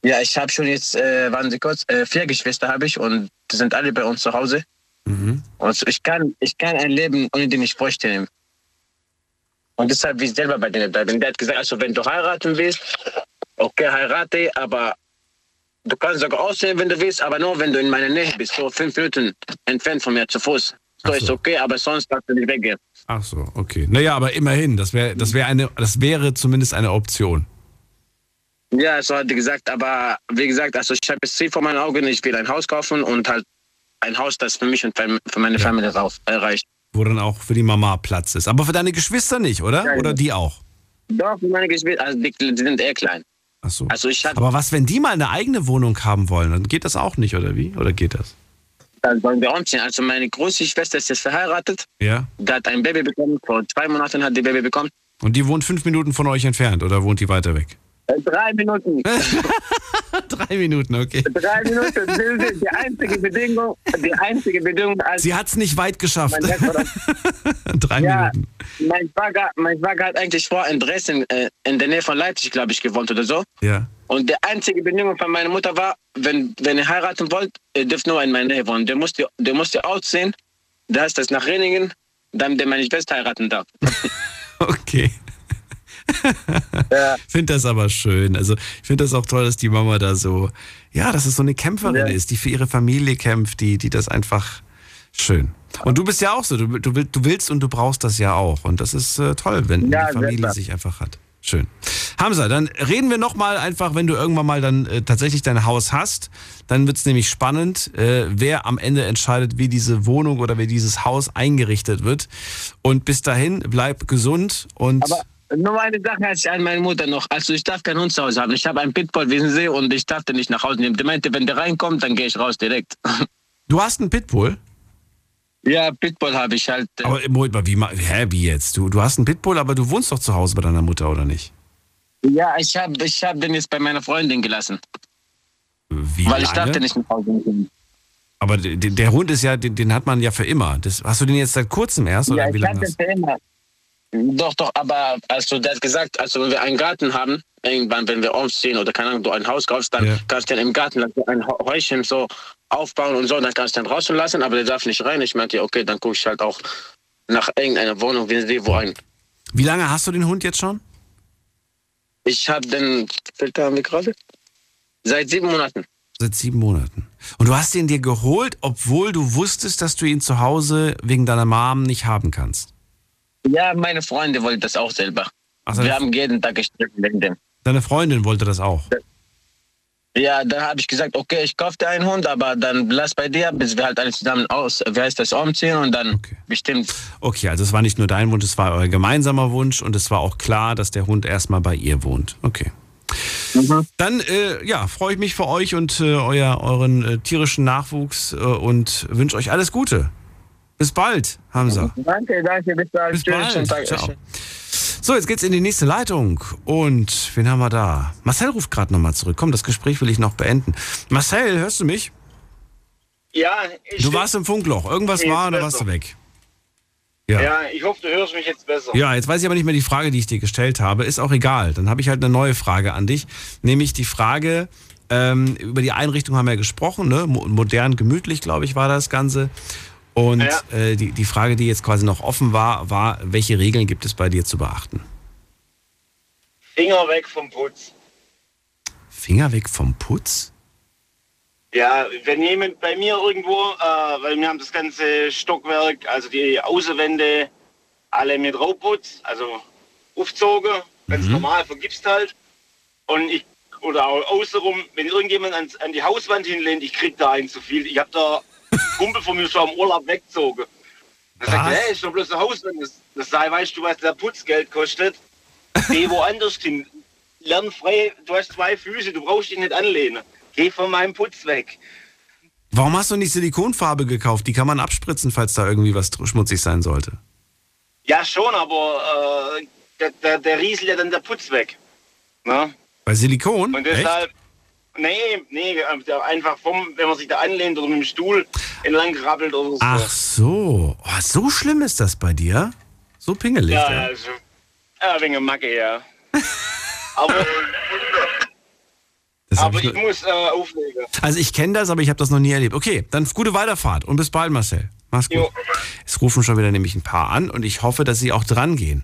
Ja, ich habe schon jetzt, äh, warten Sie kurz, äh, vier Geschwister habe ich und die sind alle bei uns zu Hause. Mhm. Und ich kann, ich kann ein Leben ohne die nicht vorstellen. Und deshalb will ich selber bei denen bleiben. Der hat gesagt, also wenn du heiraten willst, okay, heirate, aber du kannst sogar aussehen, wenn du willst, aber nur wenn du in meiner Nähe bist, so fünf Minuten entfernt von mir zu Fuß. So, so. ist okay, aber sonst darfst du nicht weggehen. Ach so, okay. Naja, aber immerhin, das wäre das wär eine, das wäre zumindest eine Option. Ja, so hat er gesagt, aber wie gesagt, also ich habe das Ziel vor meinen Augen, ich will ein Haus kaufen und halt ein Haus, das für mich und für meine Familie rauf, äh, reicht. Wo dann auch für die Mama Platz ist. Aber für deine Geschwister nicht, oder? Ja. Oder die auch? Doch, für meine Geschwister, also die, die sind eher klein. Ach so. Also ich hatte, Aber was, wenn die mal eine eigene Wohnung haben wollen, dann geht das auch nicht, oder wie? Oder geht das? dann wollen wir umziehen. Also meine große Schwester ist jetzt verheiratet, Ja. die hat ein Baby bekommen, vor zwei Monaten hat die Baby bekommen. Und die wohnt fünf Minuten von euch entfernt, oder wohnt die weiter weg? Äh, Drei Minuten. <laughs> Drei Minuten, okay. Drei Minuten. Das ist die einzige Bedingung, die einzige Bedingung, als Sie hat es nicht weit geschafft. <laughs> Drei Ja, Minuten. mein Schwager, mein Schwager hat eigentlich vor in Dresden, äh, in der Nähe von Leipzig, glaube ich, gewohnt oder so. Ja. Und die einzige Bedingung von meiner Mutter war, wenn, wenn ihr heiraten wollt, ihr dürft nur in meiner Nähe wohnen. Der musste, der musste ausziehen, da ist das nach Renningen, damit der meine Schwester heiraten darf. <laughs> Okay. <laughs> Ich finde das aber schön. Also ich finde das auch toll, dass die Mama da so, ja, dass es so eine Kämpferin ist, die für ihre Familie kämpft, die, die das einfach schön. Und du bist ja auch so, du, du, du willst und du brauchst das ja auch. Und das ist äh, toll, wenn Ja, die Familie sich einfach hat. Schön. Hamza, dann reden wir nochmal einfach, wenn du irgendwann mal dann äh, tatsächlich dein Haus hast. Dann wird es nämlich spannend, äh, wer am Ende entscheidet, wie diese Wohnung oder wie dieses Haus eingerichtet wird. Und bis dahin, bleib gesund und Aber nur eine Sache hatte ich an meine Mutter noch. Also ich darf keinen Hund zu Hause haben. Ich habe einen Pitbull, wissen Sie, und ich darf den nicht nach Hause nehmen. Die meinte, wenn der reinkommt, dann gehe ich raus direkt. <laughs> du hast einen Pitbull? Ja, Pitbull habe ich halt. äh, Aber Moment mal, wie, hä, wie jetzt? Du, du hast einen Pitbull, aber du wohnst doch zu Hause bei deiner Mutter, oder nicht? Ja, ich habe ich hab den jetzt bei meiner Freundin gelassen. Wie weil ich darf lange? den nicht nach Hause nehmen. Aber der, der Hund ist ja, den, den hat man ja für immer. Das, hast du den jetzt seit kurzem erst? Oder Ja, wie ich lange hatte hast für immer. Doch, doch, aber also der hat gesagt, also wenn wir einen Garten haben, irgendwann, wenn wir umziehen oder keine Ahnung, du ein Haus kaufst, dann Ja. kannst du dann im Garten ein Hä- Häuschen so aufbauen und so, dann kannst du dann draußen lassen, aber der darf nicht rein. Ich meinte, okay, dann gucke ich halt auch nach irgendeiner Wohnung, wie sie wo ein. Wie lange hast du den Hund jetzt schon? Ich habe den, viel haben wir gerade? Seit sieben Monaten. Seit sieben Monaten. Und du hast ihn dir geholt, obwohl du wusstest, dass du ihn zu Hause wegen deiner Mom nicht haben kannst. Ja, meine Freunde wollten das auch selber. Deine- wir haben jeden Tag gestritten wegen dem. Deine Freundin wollte das auch. Ja, dann habe ich gesagt, okay, ich kaufe dir einen Hund, aber dann lass bei dir, bis wir halt alle zusammen aus, wie heißt das, umziehen und dann bestimmt. Okay, also es war nicht nur dein Wunsch, es war euer gemeinsamer Wunsch und es war auch klar, dass der Hund erstmal bei ihr wohnt. Okay. Dann äh, ja, freue ich mich für euch und äh, euer, euren äh, tierischen Nachwuchs äh, und wünsche euch alles Gute. Bis bald, Hamza. Danke, danke, bis bald. Bis Tschüss, bald. schönen Tag. Ciao. So, jetzt geht's in die nächste Leitung. Und wen haben wir da? Marcel ruft gerade nochmal zurück. Komm, das Gespräch will ich noch beenden. Marcel, hörst du mich? Ja, ich, Du warst im Funkloch. Irgendwas war und dann warst du weg. ja. Ja. ich hoffe, du hörst mich jetzt besser. Ja, jetzt weiß ich aber nicht mehr die Frage, die ich dir gestellt habe. Ist auch egal. Dann habe ich halt eine neue Frage an dich. Nämlich die Frage, ähm, über die Einrichtung haben wir ja gesprochen, ne? Mo- Modern, gemütlich, glaube ich, war das Ganze. Und Ja. äh, die, die Frage, die jetzt quasi noch offen war, war, welche Regeln gibt es bei dir zu beachten? Finger weg vom Putz. Finger weg vom Putz? Ja, wenn jemand bei mir irgendwo, äh, weil wir haben das ganze Stockwerk, also die Außenwände, alle mit Rauputz, also aufgezogen, ganz Mhm. normal, vergibst halt. Und ich, oder auch außenrum, wenn irgendjemand ans, an die Hauswand hinlehnt, ich krieg da einen zu viel. Ich hab da Kumpel von mir schon am Urlaub weggezogen. Sagt er, Was? hey, ist doch bloß eine Hauswand. Das, sei, weißt du, was der Putzgeld kostet? <laughs> Geh woanders hin. Lern frei, du hast zwei Füße, du brauchst dich nicht anlehnen. Geh von meinem Putz weg. Warum hast du nicht Silikonfarbe gekauft? Die kann man abspritzen, falls da irgendwie was schmutzig sein sollte. Ja, schon, aber äh, der, der, der rieselt ja dann der Putz weg. Na? Bei Silikon? Und Echt? Nee, nee, äh, der einfach vom, wenn man sich da anlehnt oder mit dem Stuhl entlang krabbelt oder so. Ach so. Oh, so schlimm ist das bei dir? So pingelig? ja, ja? also, ja, wegen Macke, ja. <laughs> aber aber ich ich muss äh, auflegen. Also ich kenne das, aber ich habe das noch nie erlebt. Okay, dann gute Weiterfahrt und bis bald, Marcel. Mach's gut. Jo. Es rufen schon wieder nämlich ein paar an und ich hoffe, dass sie auch dran gehen.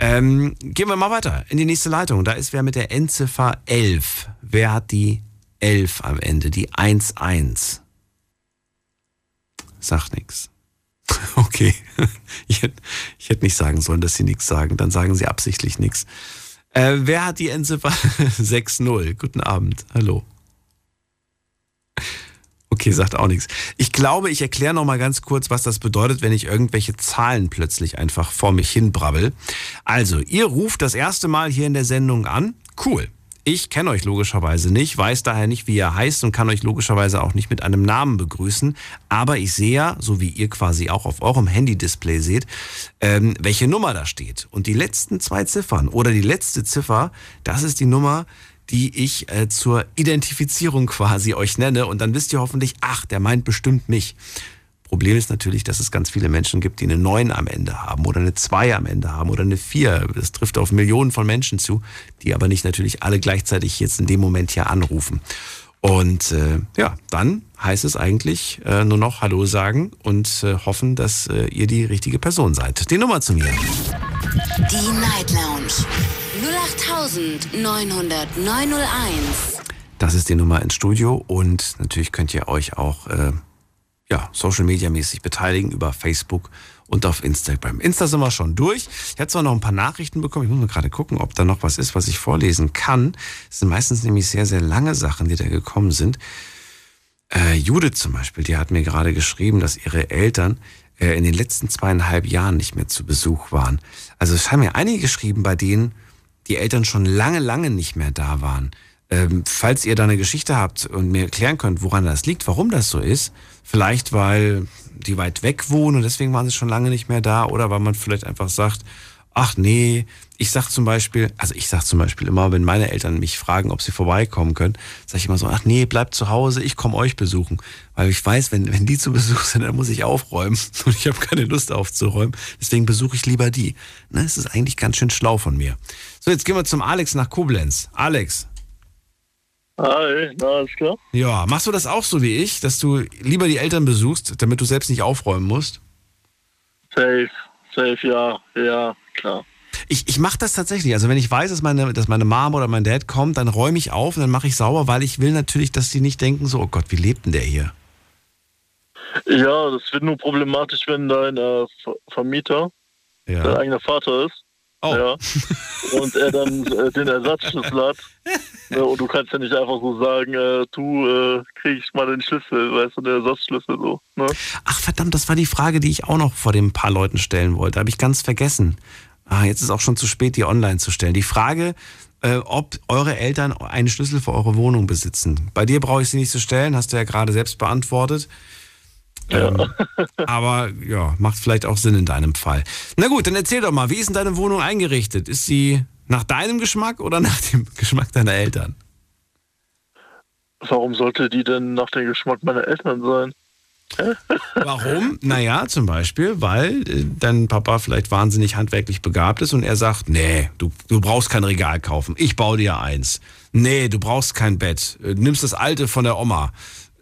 Ähm, gehen wir mal weiter in die nächste Leitung. Da ist wer mit der Endziffer 11. Wer hat die 11 am Ende? Die 11. Sagt nix. <laughs> Okay. <laughs> Ich hätte, ich hätte nicht sagen sollen, dass Sie nichts sagen. Dann sagen Sie absichtlich nichts. Äh, wer hat die Endziffer <laughs> 6-0? Guten Abend. Hallo. Okay, sagt auch nichts. Ich glaube, ich erkläre noch mal ganz kurz, was das bedeutet, wenn ich irgendwelche Zahlen plötzlich einfach vor mich hin brabbel. Also, ihr ruft das erste Mal hier in der Sendung an. Cool. Ich kenne euch logischerweise nicht, weiß daher nicht, wie ihr heißt und kann euch logischerweise auch nicht mit einem Namen begrüßen. Aber ich sehe ja, so wie ihr quasi auch auf eurem Handy-Display seht, ähm, welche Nummer da steht. Und die letzten zwei Ziffern oder die letzte Ziffer, das ist die Nummer, die ich äh, zur Identifizierung quasi euch nenne. Und dann wisst ihr hoffentlich, ach, der meint bestimmt mich. Problem ist natürlich, dass es ganz viele Menschen gibt, die eine 9 am Ende haben oder eine 2 am Ende haben oder eine 4. Das trifft auf Millionen von Menschen zu, die aber nicht natürlich alle gleichzeitig jetzt in dem Moment hier anrufen. Und äh, ja, dann heißt es eigentlich äh, nur noch Hallo sagen und äh, hoffen, dass äh, ihr die richtige Person seid. Die Nummer zu mir. Die Night Lounge 0890901. Das ist die Nummer ins Studio und natürlich könnt ihr euch auch äh, ja, Social Media mäßig beteiligen über Facebook und auf Instagram. Insta sind wir schon durch. Ich habe zwar noch ein paar Nachrichten bekommen. Ich muss mal gerade gucken, ob da noch was ist, was ich vorlesen kann. Es sind meistens nämlich sehr, sehr lange Sachen, die da gekommen sind. Äh, Judith zum Beispiel, die hat mir gerade geschrieben, dass ihre Eltern äh, in den letzten zweieinhalb Jahren nicht mehr zu Besuch waren. Also es haben mir einige geschrieben, bei denen die Eltern schon lange, lange nicht mehr da waren. Ähm, falls ihr da eine Geschichte habt und mir erklären könnt, woran das liegt, warum das so ist, vielleicht weil die weit weg wohnen und deswegen waren sie schon lange nicht mehr da oder weil man vielleicht einfach sagt, ach nee, ich sag zum Beispiel, also ich sag zum Beispiel immer, wenn meine Eltern mich fragen, ob sie vorbeikommen können, sage ich immer so, ach nee, bleibt zu Hause, ich komme euch besuchen. Weil ich weiß, wenn, wenn die zu Besuch sind, dann muss ich aufräumen <laughs> und ich habe keine Lust aufzuräumen. Deswegen besuche ich lieber die. Ne, es ist eigentlich ganz schön schlau von mir. So, jetzt gehen wir zum Alex nach Koblenz. Alex. Hi, na, alles klar? Ja, machst du das auch so wie ich, dass du lieber die Eltern besuchst, damit du selbst nicht aufräumen musst? Safe, safe, ja, ja, klar. Ich, ich mache das tatsächlich. Also wenn ich weiß, dass meine, dass meine Mom oder mein Dad kommt, dann räume ich auf und dann mache ich sauber, weil ich will natürlich, dass sie nicht denken, so, oh Gott, wie lebt denn der hier? Ja, das wird nur problematisch, wenn dein äh, Vermieter ja. dein eigener Vater ist. Oh. Ja. Und er dann äh, den Ersatzschlüssel hat. <laughs> Ne, und du kannst ja nicht einfach so sagen, äh, du äh, krieg ich mal den Schlüssel, weißt du, den Ersatzschlüssel so. Ne? Ach verdammt, das war die Frage, die ich auch noch vor den paar Leuten stellen wollte. Habe ich ganz vergessen. Ah, jetzt ist auch schon zu spät, die online zu stellen. Die Frage, äh, ob eure Eltern einen Schlüssel für eure Wohnung besitzen. Bei dir brauche ich sie nicht zu stellen, hast du ja gerade selbst beantwortet. Ähm, aber ja, macht vielleicht auch Sinn in deinem Fall. Na gut, dann erzähl doch mal, wie ist denn deine Wohnung eingerichtet? Ist sie nach deinem Geschmack oder <laughs> nach dem Geschmack deiner Eltern? Warum sollte die denn nach dem Geschmack meiner Eltern sein? <laughs> Warum? Naja, zum Beispiel, weil äh, dein Papa vielleicht wahnsinnig handwerklich begabt ist und er sagt, nee, du, du brauchst kein Regal kaufen, ich baue dir eins. Nee, du brauchst kein Bett, du nimmst das alte von der Oma.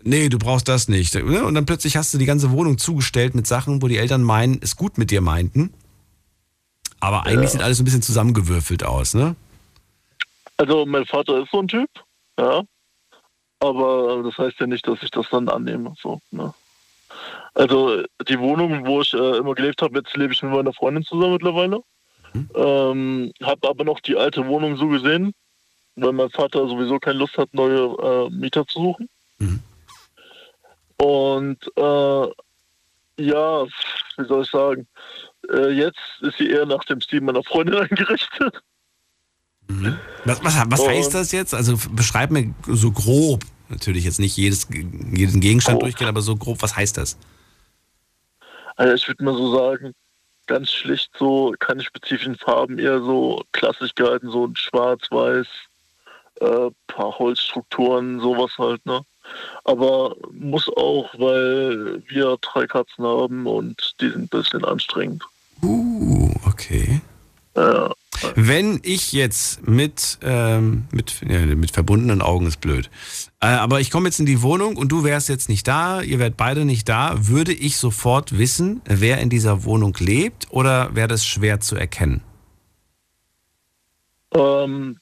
Nee, du brauchst das nicht. Ne? Und dann plötzlich hast du die ganze Wohnung zugestellt mit Sachen, wo die Eltern meinen, es gut mit dir meinten. Aber eigentlich Ja. sieht alles ein bisschen zusammengewürfelt aus, ne? Also mein Vater ist so ein Typ, ja. Aber das heißt ja nicht, dass ich das dann annehme. So, ne? Also die Wohnung, wo ich äh, immer gelebt habe, jetzt lebe ich mit meiner Freundin zusammen mittlerweile. Ähm, habe aber noch die alte Wohnung so gesehen, weil mein Vater sowieso keine Lust hat, neue äh, Mieter zu suchen. Und äh, ja, wie soll ich sagen, äh, jetzt ist sie eher nach dem Stil meiner Freundin <laughs> eingerichtet. Was, was, was Und- heißt das jetzt? Also beschreib mir so grob, natürlich jetzt nicht jedes, jeden Gegenstand durchgehen, aber so grob, was heißt das? Also ich würde mal so sagen, ganz schlicht so, keine spezifischen Farben, eher so klassisch gehalten, so ein schwarz-weiß, äh, paar Holzstrukturen, sowas halt, ne? Aber muss auch, weil wir drei Katzen haben und die sind ein bisschen anstrengend. Uh, okay. Ja. Wenn ich jetzt mit, ähm, mit, ja, mit verbundenen Augen ist blöd, äh, aber ich komme jetzt in die Wohnung und du wärst jetzt nicht da, ihr wärt beide nicht da, würde ich sofort wissen, wer in dieser Wohnung lebt oder wäre das schwer zu erkennen? Ähm,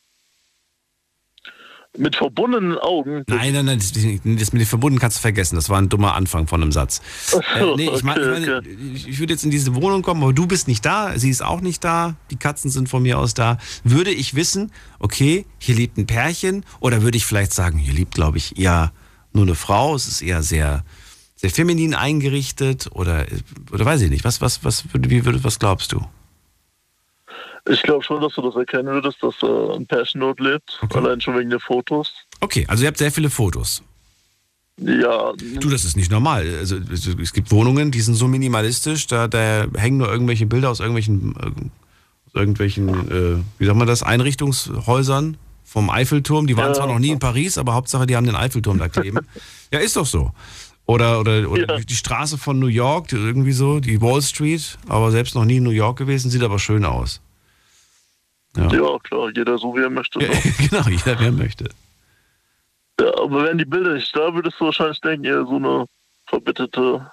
Mit verbundenen Augen. Nein, nein, nein, das, das mit den verbunden kannst du vergessen. Das war ein dummer Anfang von einem Satz. So, äh, nee, ich, okay, ich, meine, okay. ich, würde jetzt in diese Wohnung kommen, aber du bist nicht da, sie ist auch nicht da, die Katzen sind von mir aus da. Würde ich wissen, okay, hier lebt ein Pärchen, oder würde ich vielleicht sagen, hier lebt, glaube ich, eher nur eine Frau, es ist eher sehr, sehr feminin eingerichtet, oder, oder weiß ich nicht. Was, was, was, wie was glaubst du? Ich glaube schon, dass du das erkennen würdest, dass äh, ein dort lebt. Allein schon wegen der Fotos. Okay, also ihr habt sehr viele Fotos. Ja. Du, das ist nicht normal. Also es gibt Wohnungen, die sind so minimalistisch, da, da hängen nur irgendwelche Bilder aus irgendwelchen, aus irgendwelchen, äh, wie sagt man das, Einrichtungshäusern vom Eiffelturm. Die waren Ja. zwar noch nie in Paris, aber Hauptsache, die haben den Eiffelturm da kleben. <laughs> ja, ist doch so. Oder, oder, oder die Straße von New York, die irgendwie so, die Wall Street, aber selbst noch nie in New York gewesen, sieht aber schön aus. Ja. klar, jeder so wie er möchte. ne? <laughs> genau, jeder wer möchte. Ja, aber wären die Bilder nicht da, würdest du wahrscheinlich denken, eher so eine verbitterte,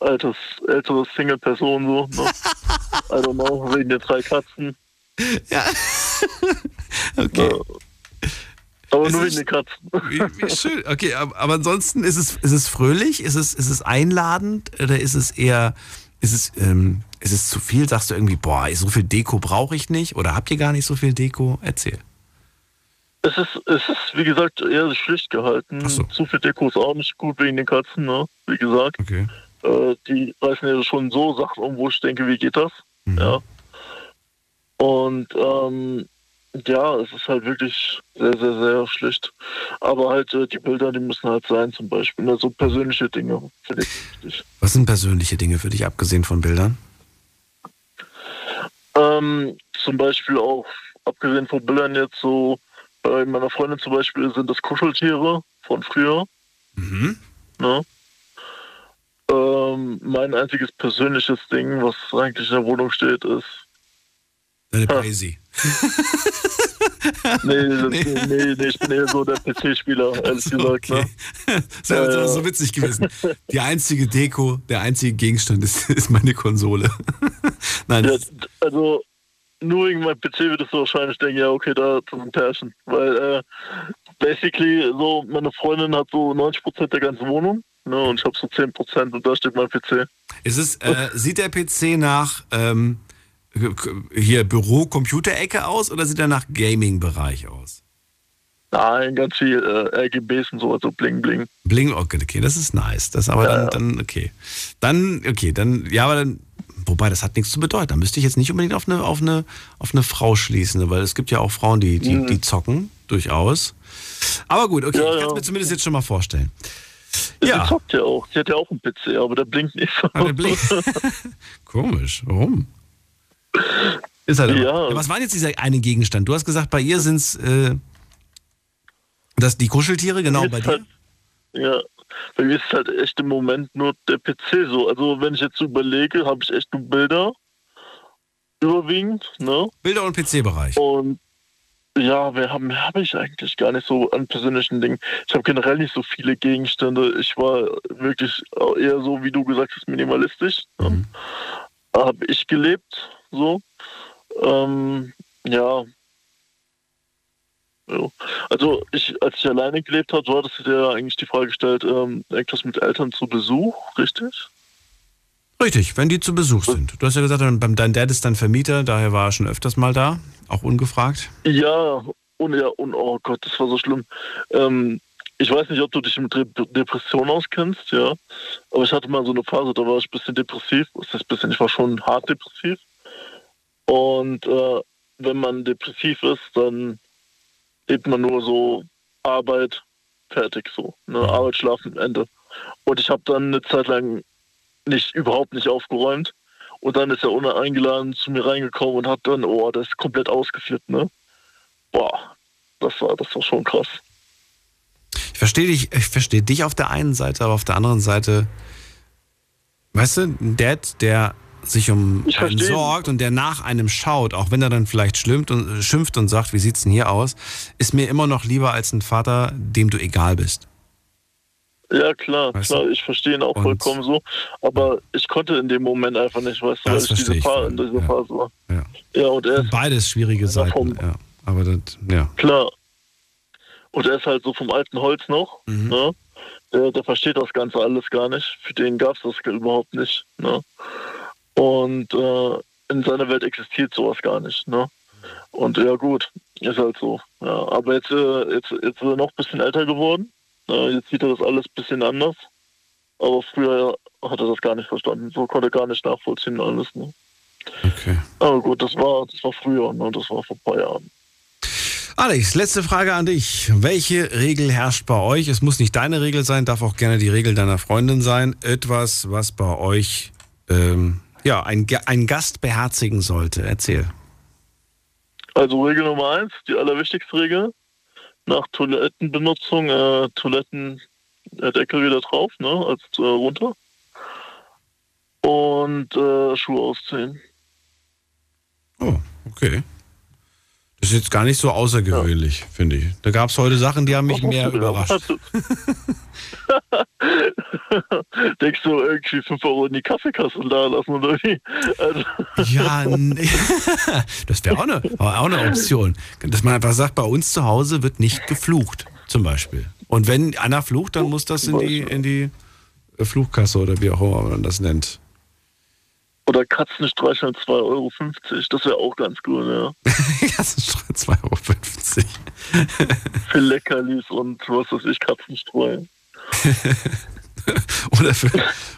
altes, ältere Single-Person so. Ne? <laughs> I don't know, wegen den drei Katzen. Ja. <laughs> okay. Aber nur wegen den Katzen. Wie, wie schön. Okay, aber, aber ansonsten ist es, ist es fröhlich? Ist es, ist es einladend? Oder ist es eher, ist es, ähm, ist es zu viel? Sagst du irgendwie, boah, so viel Deko brauche ich nicht? Oder habt ihr gar nicht so viel Deko? Erzähl. Es ist, es ist, wie gesagt, eher schlicht gehalten. Zu viel Deko ist auch nicht gut wegen den Katzen, ne? Wie gesagt. Okay. Äh, die reißen ja schon so Sachen um, wo ich denke, wie geht das? Ja. Und ähm, ja, es ist halt wirklich sehr, sehr, sehr schlicht. Aber halt äh, die Bilder, die müssen halt sein, zum Beispiel. Ne? So persönliche Dinge, finde ich wichtig. Was sind persönliche Dinge für dich, abgesehen von Bildern? Ähm, zum Beispiel auch, abgesehen von Bildern jetzt so, bei meiner Freundin zum Beispiel sind das Kuscheltiere von früher. Mhm. Ne? Ähm, mein einziges persönliches Ding, was eigentlich in der Wohnung steht, ist. Deine Crazy. <laughs> nee, nee. nee, ich bin eher so der PC-Spieler, ehrlich gesagt. Ne? <laughs> Das wäre Äh, so witzig gewesen. Die einzige Deko, der einzige Gegenstand ist, <laughs> ist meine Konsole. Nein, Ja, also nur wegen meinem PC würdest du wahrscheinlich denken, ja, okay, da ein Pärchen. Weil äh, basically so, meine Freundin hat so 90% der ganzen Wohnung ne, und ich habe so 10% und da steht mein PC. ist es, äh, sieht der PC nach ähm, hier Büro-Computerecke aus oder sieht er nach Gaming-Bereich aus? Nein, ganz viel äh, RGBs und so, also bling bling. Bling, okay, okay, das ist nice. Das aber dann, dann, okay. Dann, okay, dann, ja, aber dann, wobei, das hat nichts zu bedeuten. Da müsste ich jetzt nicht unbedingt auf eine, auf eine, auf eine Frau schließen, weil es gibt ja auch Frauen, die, die, Mhm. die zocken, durchaus. Aber gut, okay, Ja, ich kann es ja. mir zumindest jetzt schon mal vorstellen. Ja. Zockt ja auch. Die hat ja auch einen PC, aber der blinkt nicht so. Ah, der blinkt. <laughs> Komisch, warum? Ist halt. Ja. Ja, was war jetzt dieser eine Gegenstand? Du hast gesagt, bei ihr sind es äh, das, die Kuscheltiere, genau, bei dir. Halt, ja, bei mir ist halt echt im Moment nur der PC so. Also wenn ich jetzt so überlege, habe ich echt nur Bilder überwiegend, ne? Bilder und PC-Bereich. Und ja, mehr habe mehr hab ich eigentlich gar nicht so an persönlichen Dingen. Ich habe generell nicht so viele Gegenstände. Ich war wirklich eher so, wie du gesagt hast, minimalistisch. Ne? Habe ich gelebt, so. Ähm, ja. ja. Also ich, als ich alleine gelebt habe, so hattest du dir eigentlich die Frage gestellt, ähm, irgendwas mit Eltern zu Besuch, richtig? Richtig, wenn die zu Besuch sind. Du hast ja gesagt, dein dein Dad ist dann Vermieter, daher war er schon öfters mal da, auch ungefragt. Ja, und ja, und oh Gott, das war so schlimm. Ähm, ich weiß nicht, ob du dich mit Re Depression auskennst, ja. Aber ich hatte mal so eine Phase, da war ich ein bisschen depressiv. Das ist ein bisschen, ich war schon hart depressiv. Und äh, wenn man depressiv ist, dann lebt man nur so Arbeit, fertig so. Ne? Arbeit, Schlafen, Ende. Und ich habe dann eine Zeit lang nicht überhaupt nicht aufgeräumt. Und dann ist er uneingeladen zu mir reingekommen und hat dann, oh, das ist komplett ausgeführt, ne? Boah, das war, das war schon krass. Ich verstehe dich, ich verstehe dich auf der einen Seite, aber auf der anderen Seite, weißt du, ein Dad, der sich um einen sorgt und der nach einem schaut, auch wenn er dann vielleicht schlimmt und, äh, schimpft und sagt, wie sieht's denn hier aus, ist mir immer noch lieber als ein Vater, dem du egal bist. Ja, klar, Weißt klar, ich verstehe ihn auch Und- vollkommen so. Aber ich konnte in dem Moment einfach nicht, weißt du, weil ich diese Phase, in dieser ja. Phase war. Ja. Ja, und er Beides schwierige Seiten, ja. Aber das, ja. Klar. Und er ist halt so vom alten Holz noch. Ne? Der, der versteht das Ganze alles gar nicht. Für den gab es das überhaupt nicht. Ne? Und äh, in seiner Welt existiert sowas gar nicht. Ne? Und ja gut, ist halt so. Ja, aber jetzt, äh, jetzt, jetzt ist er noch ein bisschen älter geworden. Ja, jetzt sieht er das alles ein bisschen anders. Aber früher hat er das gar nicht verstanden. So konnte er gar nicht nachvollziehen alles. Ne? Okay. Aber gut, das war, das war früher, ne? das war vor ein paar Jahren. Alex, letzte Frage an dich. Welche Regel herrscht bei euch? Es muss nicht deine Regel sein, darf auch gerne die Regel deiner Freundin sein. Etwas, was bei euch ähm, ja, ein, ein Gast beherzigen sollte. Erzähl. Also Regel Nummer eins, die allerwichtigste Regel. Nach Toilettenbenutzung, äh, Toilettendeckel wieder drauf, ne, als äh, runter. Und äh, Schuhe ausziehen. Okay. Das ist jetzt gar nicht so außergewöhnlich, finde ich. Da gab es heute Sachen, die haben mich mehr <laughs> überrascht. <laughs> Denkst du irgendwie 5 Euro in die Kaffeekasse da lassen oder wie? Also, Ja, nee. <laughs> das wäre auch eine, auch eine Option. Dass man einfach sagt, bei uns zu Hause wird nicht geflucht, zum Beispiel. Und wenn einer flucht, dann muss das in die, in die Fluchkasse oder wie auch immer man das nennt. Oder Katzen streicheln 2,50 Euro. Das wäre auch ganz cool, ja. <laughs> Katzenstreu 2,50 Euro. <laughs> Für Leckerlis und was weiß ich, Katzenstreu. <laughs> Oder, für,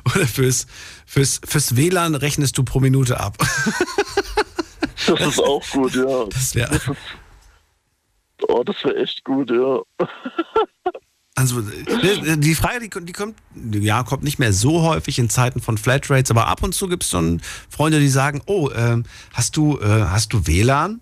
oder fürs, fürs, fürs WLAN rechnest du pro Minute ab. Das ist auch gut, ja. Das wäre Oh, das wäre echt gut, ja. Also äh, die Frage, die, die kommt, ja, kommt nicht mehr so häufig in Zeiten von Flatrates, aber ab und zu gibt es schon Freunde, die sagen, oh, ähm, hast du, äh, hast du WLAN?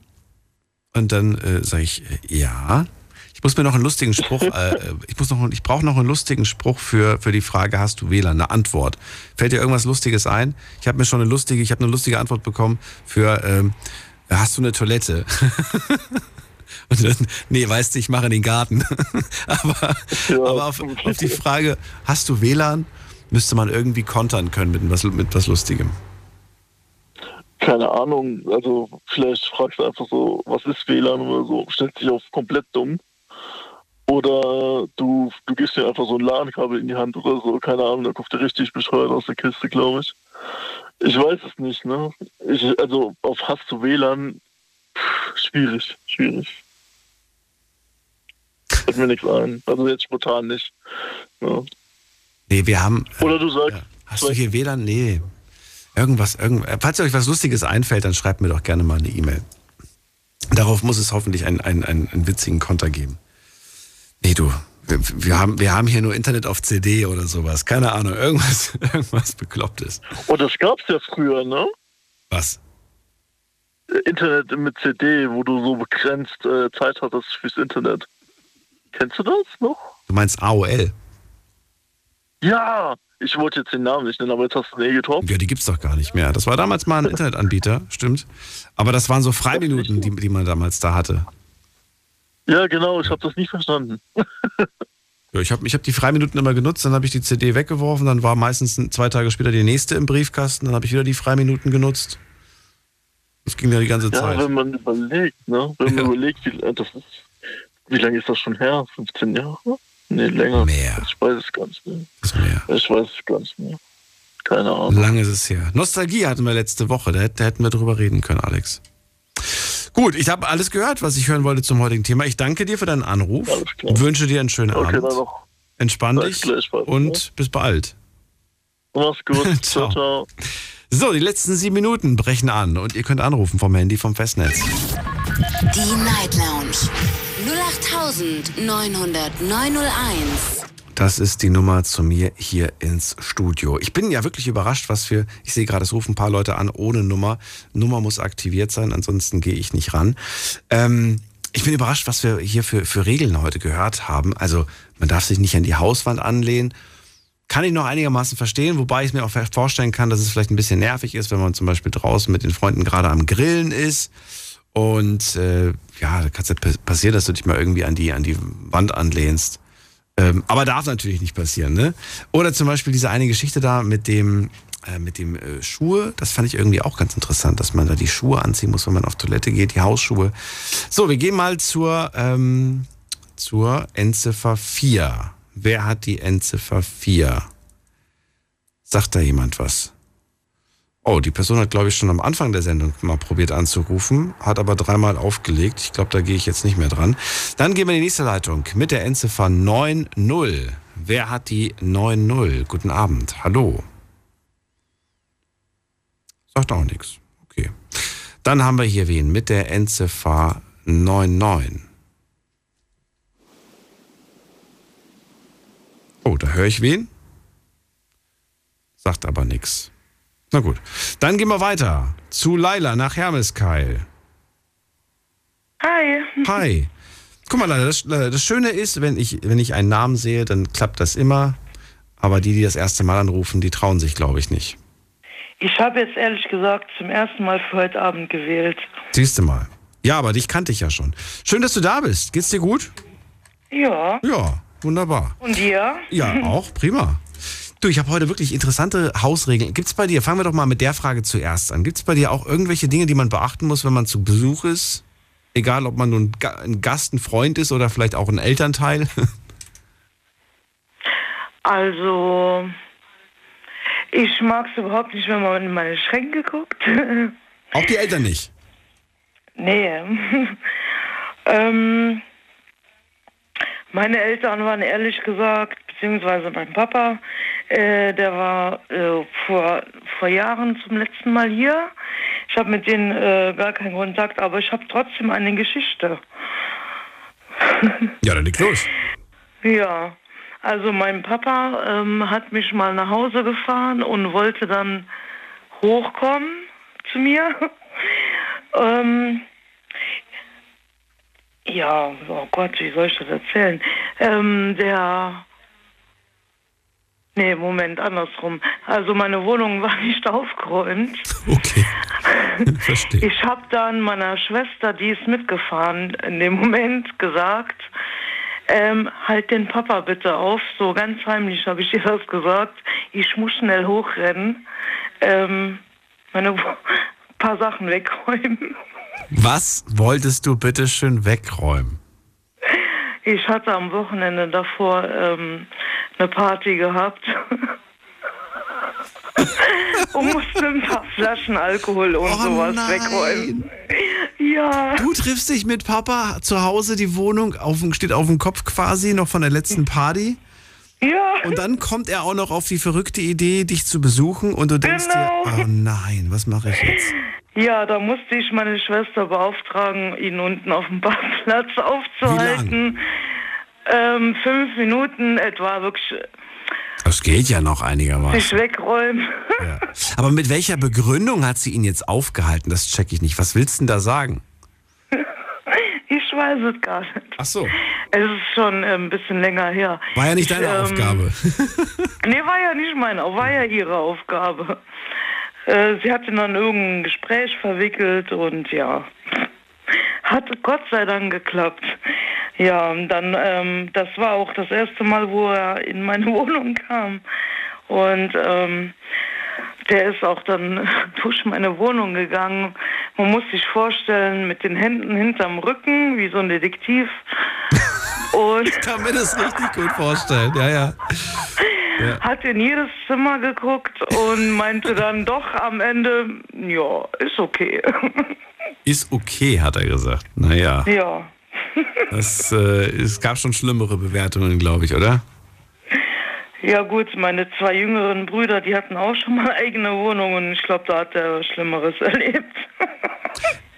Und dann äh, sage ich, äh, ja. Ich muss mir noch einen lustigen Spruch, äh, ich muss noch, ich brauche noch einen lustigen Spruch für, für die Frage, hast du WLAN? Eine Antwort. Fällt dir irgendwas Lustiges ein? Ich habe mir schon eine lustige, ich habe eine lustige Antwort bekommen für, ähm, hast du eine Toilette? <laughs> Nee, weißt du, ich mache den Garten. <laughs> aber aber auf, auf die Frage, hast du WLAN, müsste man irgendwie kontern können mit was, mit was Lustigem. Keine Ahnung, also vielleicht fragst du einfach so, was ist WLAN oder so, stellt sich auf komplett dumm. Oder du, du gibst dir einfach so ein LAN-Kabel in die Hand oder so, keine Ahnung, da kommt der richtig bescheuert aus der Kiste, glaube ich. Ich weiß es nicht, ne? Ich, also auf Hast du WLAN, pff, schwierig, schwierig. Fällt mir nichts ein. Also jetzt spontan nicht. Ja. Nee, wir haben. Oder du sagst, Hast du hier WLAN? Nee. Irgendwas, irgend, falls euch was Lustiges einfällt, dann schreibt mir doch gerne mal eine E-Mail. Darauf muss es hoffentlich einen, einen, einen, einen witzigen Konter geben. Nee, du, wir, wir, haben, wir haben hier nur Internet auf CD oder sowas. Keine Ahnung, irgendwas, <laughs> irgendwas Beklopptes. Oh, das gab's ja früher, ne? Was? Internet mit CD, wo du so begrenzt äh, Zeit hattest fürs Internet. Kennst du das noch? Du meinst AOL? Ja, ich wollte jetzt den Namen nicht nennen, aber jetzt hast du den eh getroffen. Ja, die gibt's doch gar nicht mehr. Das war damals mal ein <laughs> Internetanbieter, stimmt. Aber das waren so Freiminuten, die, die man damals da hatte. Ja, genau, ich habe das nicht verstanden. Ja, ich habe ich hab die Freiminuten immer genutzt, dann habe ich die CD weggeworfen, dann war meistens zwei Tage später die nächste im Briefkasten, dann habe ich wieder die Freiminuten genutzt. Das ging ja die ganze Ja, Zeit. wenn man überlegt, ne? Wenn man überlegt, wie, äh, das ist, wie lange ist das schon her? 15 Jahre? Nee, länger. Mehr. Ich weiß es gar nicht mehr. Ich weiß es gar nicht mehr. Keine Ahnung. Lange ist es her. Nostalgie hatten wir letzte Woche, da, da hätten wir drüber reden können, Alex. Gut, ich habe alles gehört, was ich hören wollte zum heutigen Thema. Ich danke dir für deinen Anruf. Wünsche dir einen schönen Okay, Abend. dann noch. Entspann dich und bis bald. Mach's gut. <laughs> Ciao, ciao. So, die letzten sieben Minuten brechen an und ihr könnt anrufen vom Handy vom Festnetz. Die Night Lounge 0890901. Das ist die Nummer zu mir hier ins Studio. Ich bin ja wirklich überrascht, was für. Ich sehe gerade, es rufen ein paar Leute an ohne Nummer. Nummer muss aktiviert sein, ansonsten gehe ich nicht ran. Ähm, ich bin überrascht, was wir hier für, für Regeln heute gehört haben. Also, man darf sich nicht an die Hauswand anlehnen. Kann ich noch einigermaßen verstehen, wobei ich mir auch vorstellen kann, dass es vielleicht ein bisschen nervig ist, wenn man zum Beispiel draußen mit den Freunden gerade am Grillen ist. Und äh, ja, da kann es ja passieren, dass du dich mal irgendwie an die, an die Wand anlehnst. Ähm, aber darf natürlich nicht passieren, ne? Oder zum Beispiel diese eine Geschichte da mit dem, äh, mit dem äh, Schuhe. Das fand ich irgendwie auch ganz interessant, dass man da die Schuhe anziehen muss, wenn man auf Toilette geht, die Hausschuhe. So, wir gehen mal zur, ähm, zur Endziffer 4. Wer hat die Endziffer 4? Sagt da jemand was? Oh, die Person hat, glaube ich, schon am Anfang der Sendung mal probiert anzurufen, hat aber dreimal aufgelegt. Ich glaube, da gehe ich jetzt nicht mehr dran. Dann gehen wir in die nächste Leitung mit der Endziffer 9.0. Wer hat die 9.0? Guten Abend. Hallo. Sagt auch nichts. Okay. Dann haben wir hier wen mit der Endziffer 99. Oh, da höre ich wen. Sagt aber nichts. Na gut. Dann gehen wir weiter zu Laila nach Hermeskeil. Hi. Hi. Guck mal, Laila, das, das Schöne ist, wenn ich, wenn ich einen Namen sehe, dann klappt das immer. Aber die, die das erste Mal anrufen, die trauen sich, glaube ich, nicht. Ich habe jetzt ehrlich gesagt zum ersten Mal für heute Abend gewählt. Siehst du mal. Ja, aber dich kannte ich ja schon. Schön, dass du da bist. Geht's dir gut? Ja. Ja, wunderbar. Und dir? Ja, auch prima. Du, ich habe heute wirklich interessante Hausregeln. Gibt's bei dir, fangen wir doch mal mit der Frage zuerst an. Gibt's bei dir auch irgendwelche Dinge, die man beachten muss, wenn man zu Besuch ist? Egal, ob man nun ein Gast, ein Freund ist oder vielleicht auch ein Elternteil? <laughs> Also, ich mag es überhaupt nicht, wenn man in meine Schränke guckt. <laughs> Auch die Eltern nicht? Nee. <laughs> ähm, meine Eltern waren ehrlich gesagt, beziehungsweise mein Papa, äh, der war äh, vor, vor Jahren zum letzten Mal hier. Ich habe mit denen äh, gar keinen Kontakt, aber ich habe trotzdem eine Geschichte. <laughs> ja, dann leg los. Ja, also mein Papa ähm, hat mich mal nach Hause gefahren und wollte dann hochkommen zu mir. <laughs> ähm, ja, oh Gott, wie soll ich das erzählen? Ähm, der Nee, Moment, andersrum. Also meine Wohnung war <laughs> nicht aufgeräumt. Okay. <laughs> Verstehe. Ich habe dann meiner Schwester, die ist mitgefahren, in dem Moment gesagt, ähm, halt den Papa bitte auf. So ganz heimlich habe ich ihr das gesagt. Ich muss schnell hochrennen. Ähm, meine <laughs> paar Sachen wegräumen. Was wolltest du bitte schön wegräumen? Ich hatte am Wochenende davor ähm, eine Party gehabt. <laughs> und musste ein paar Flaschen Alkohol und Oh sowas nein. wegräumen. Ja. Du triffst dich mit Papa zu Hause, die Wohnung auf, steht auf dem Kopf quasi, noch von der letzten Party. Ja. Und dann kommt er auch noch auf die verrückte Idee, dich zu besuchen und du denkst Genau. dir, oh nein, was mache ich jetzt? Ja, da musste ich meine Schwester beauftragen, ihn unten auf dem <laughs> Parkplatz aufzuhalten. Ähm, fünf Minuten etwa wirklich Das geht ja noch einigermaßen. sich wegräumen. Aber mit welcher Begründung hat sie ihn jetzt aufgehalten? Das check ich nicht. Was willst du denn da sagen? <laughs> Ich weiß es gar nicht. Ach so. Es ist schon äh, ein bisschen länger her. War ja nicht Ich, deine ähm, Aufgabe. <laughs> Nee, war ja nicht meine, war ja ihre Aufgabe. Äh, sie hat ihn dann in irgendein Gespräch verwickelt und ja, hat Gott sei Dank geklappt. Ja, dann, ähm, das war auch das erste Mal, wo er in meine <laughs> Wohnung kam. Und ähm, der ist auch dann <laughs> durch meine Wohnung gegangen. Man muss sich vorstellen, mit den Händen hinterm Rücken, wie so ein Detektiv. <laughs> Und ich kann mir das richtig gut vorstellen, ja, ja. Ja. hat in jedes Zimmer geguckt und meinte dann doch am Ende, ja, ist okay. Ist okay, hat er gesagt. Naja, ja. das, äh, es gab schon schlimmere Bewertungen, glaube ich, oder? Ja gut, meine zwei jüngeren Brüder, die hatten auch schon mal eigene Wohnungen. Ich glaube, da hat er Schlimmeres <laughs> erlebt.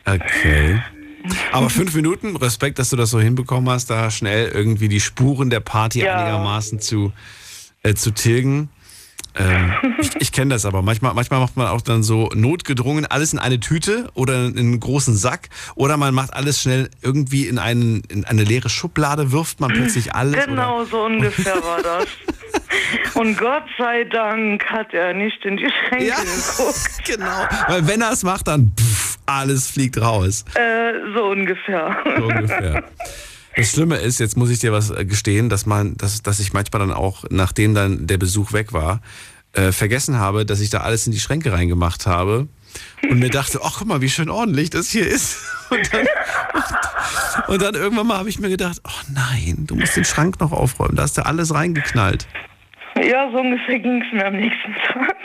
Okay. Aber fünf Minuten, Respekt, dass du das so hinbekommen hast, da schnell irgendwie die Spuren der Party Ja. einigermaßen zu, äh, zu tilgen. Ähm, ich ich kenne das aber. Manchmal, manchmal macht man auch dann so notgedrungen alles in eine Tüte oder in einen großen Sack oder man macht alles schnell irgendwie in, einen, in eine leere Schublade, wirft man plötzlich alles. genau so ungefähr war das. <laughs> Und Gott sei Dank hat er nicht in die Schränke geguckt. <laughs> Genau. Weil wenn er es macht, dann pff, alles fliegt raus. Äh, so ungefähr. So ungefähr. Das Schlimme ist, jetzt muss ich dir was äh, gestehen, dass man, dass, dass ich manchmal dann auch, nachdem dann der Besuch weg war, äh, vergessen habe, dass ich da alles in die Schränke reingemacht habe und mir dachte, ach guck mal, wie schön ordentlich das hier ist. <laughs> Und dann Und dann irgendwann mal habe ich mir gedacht, oh nein, du musst den Schrank noch aufräumen. Da hast du alles reingeknallt. Ja, so ungefähr ging es mir am nächsten Tag.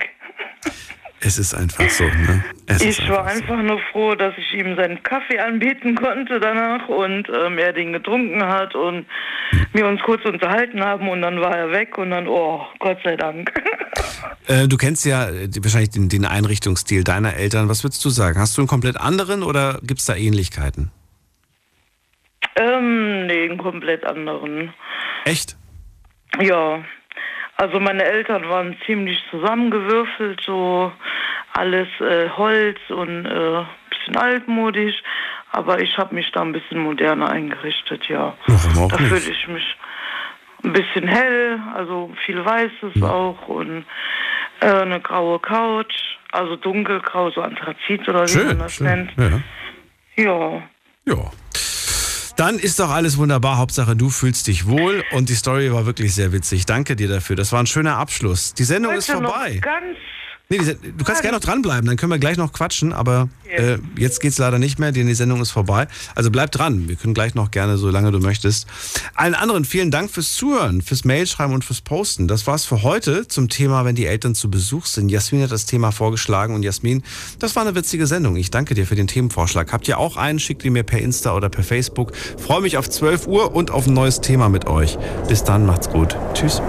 Es ist einfach so, ne? Es ich war einfach nur froh, dass ich ihm seinen Kaffee anbieten konnte danach und ähm, er den getrunken hat und wir uns kurz unterhalten haben und dann war er weg und dann, oh, Gott sei Dank. <laughs> Äh, du kennst ja äh, wahrscheinlich den, den Einrichtungsstil deiner Eltern. Was würdest du sagen? Hast du einen komplett anderen oder gibt es da Ähnlichkeiten? Ähm, nee, einen komplett anderen. Echt? Ja. Also meine Eltern waren ziemlich zusammengewürfelt, so alles äh, Holz und äh, bisschen altmodisch. Aber ich habe mich da ein bisschen moderner eingerichtet, ja. Warum da fühle ich mich ein bisschen hell, also viel Weißes Hm. auch und äh, eine graue Couch, also dunkelgrau, so Anthrazit oder wie man Schön, das schön. nennt. Ja. Ja. Ja. Dann ist doch alles wunderbar. Hauptsache, du fühlst dich wohl und die Story war wirklich sehr witzig. Danke dir dafür. Das war ein schöner Abschluss. Die Sendung ist Heute noch vorbei. Ganz Nee, die, Se- du kannst gerne noch dranbleiben, dann können wir gleich noch quatschen, aber äh, jetzt geht's leider nicht mehr, denn die Sendung ist vorbei. Also bleib dran, wir können gleich noch gerne, solange du möchtest. Allen anderen vielen Dank fürs Zuhören, fürs Mailschreiben und fürs Posten. Das war's für heute zum Thema, wenn die Eltern zu Besuch sind. Jasmin hat das Thema vorgeschlagen und Jasmin, das war eine witzige Sendung. Ich danke dir für den Themenvorschlag. Habt ihr auch einen, schickt ihn mir per Insta oder per Facebook. Freue mich auf 12 Uhr und auf ein neues Thema mit euch. Bis dann, macht's gut. Tschüss.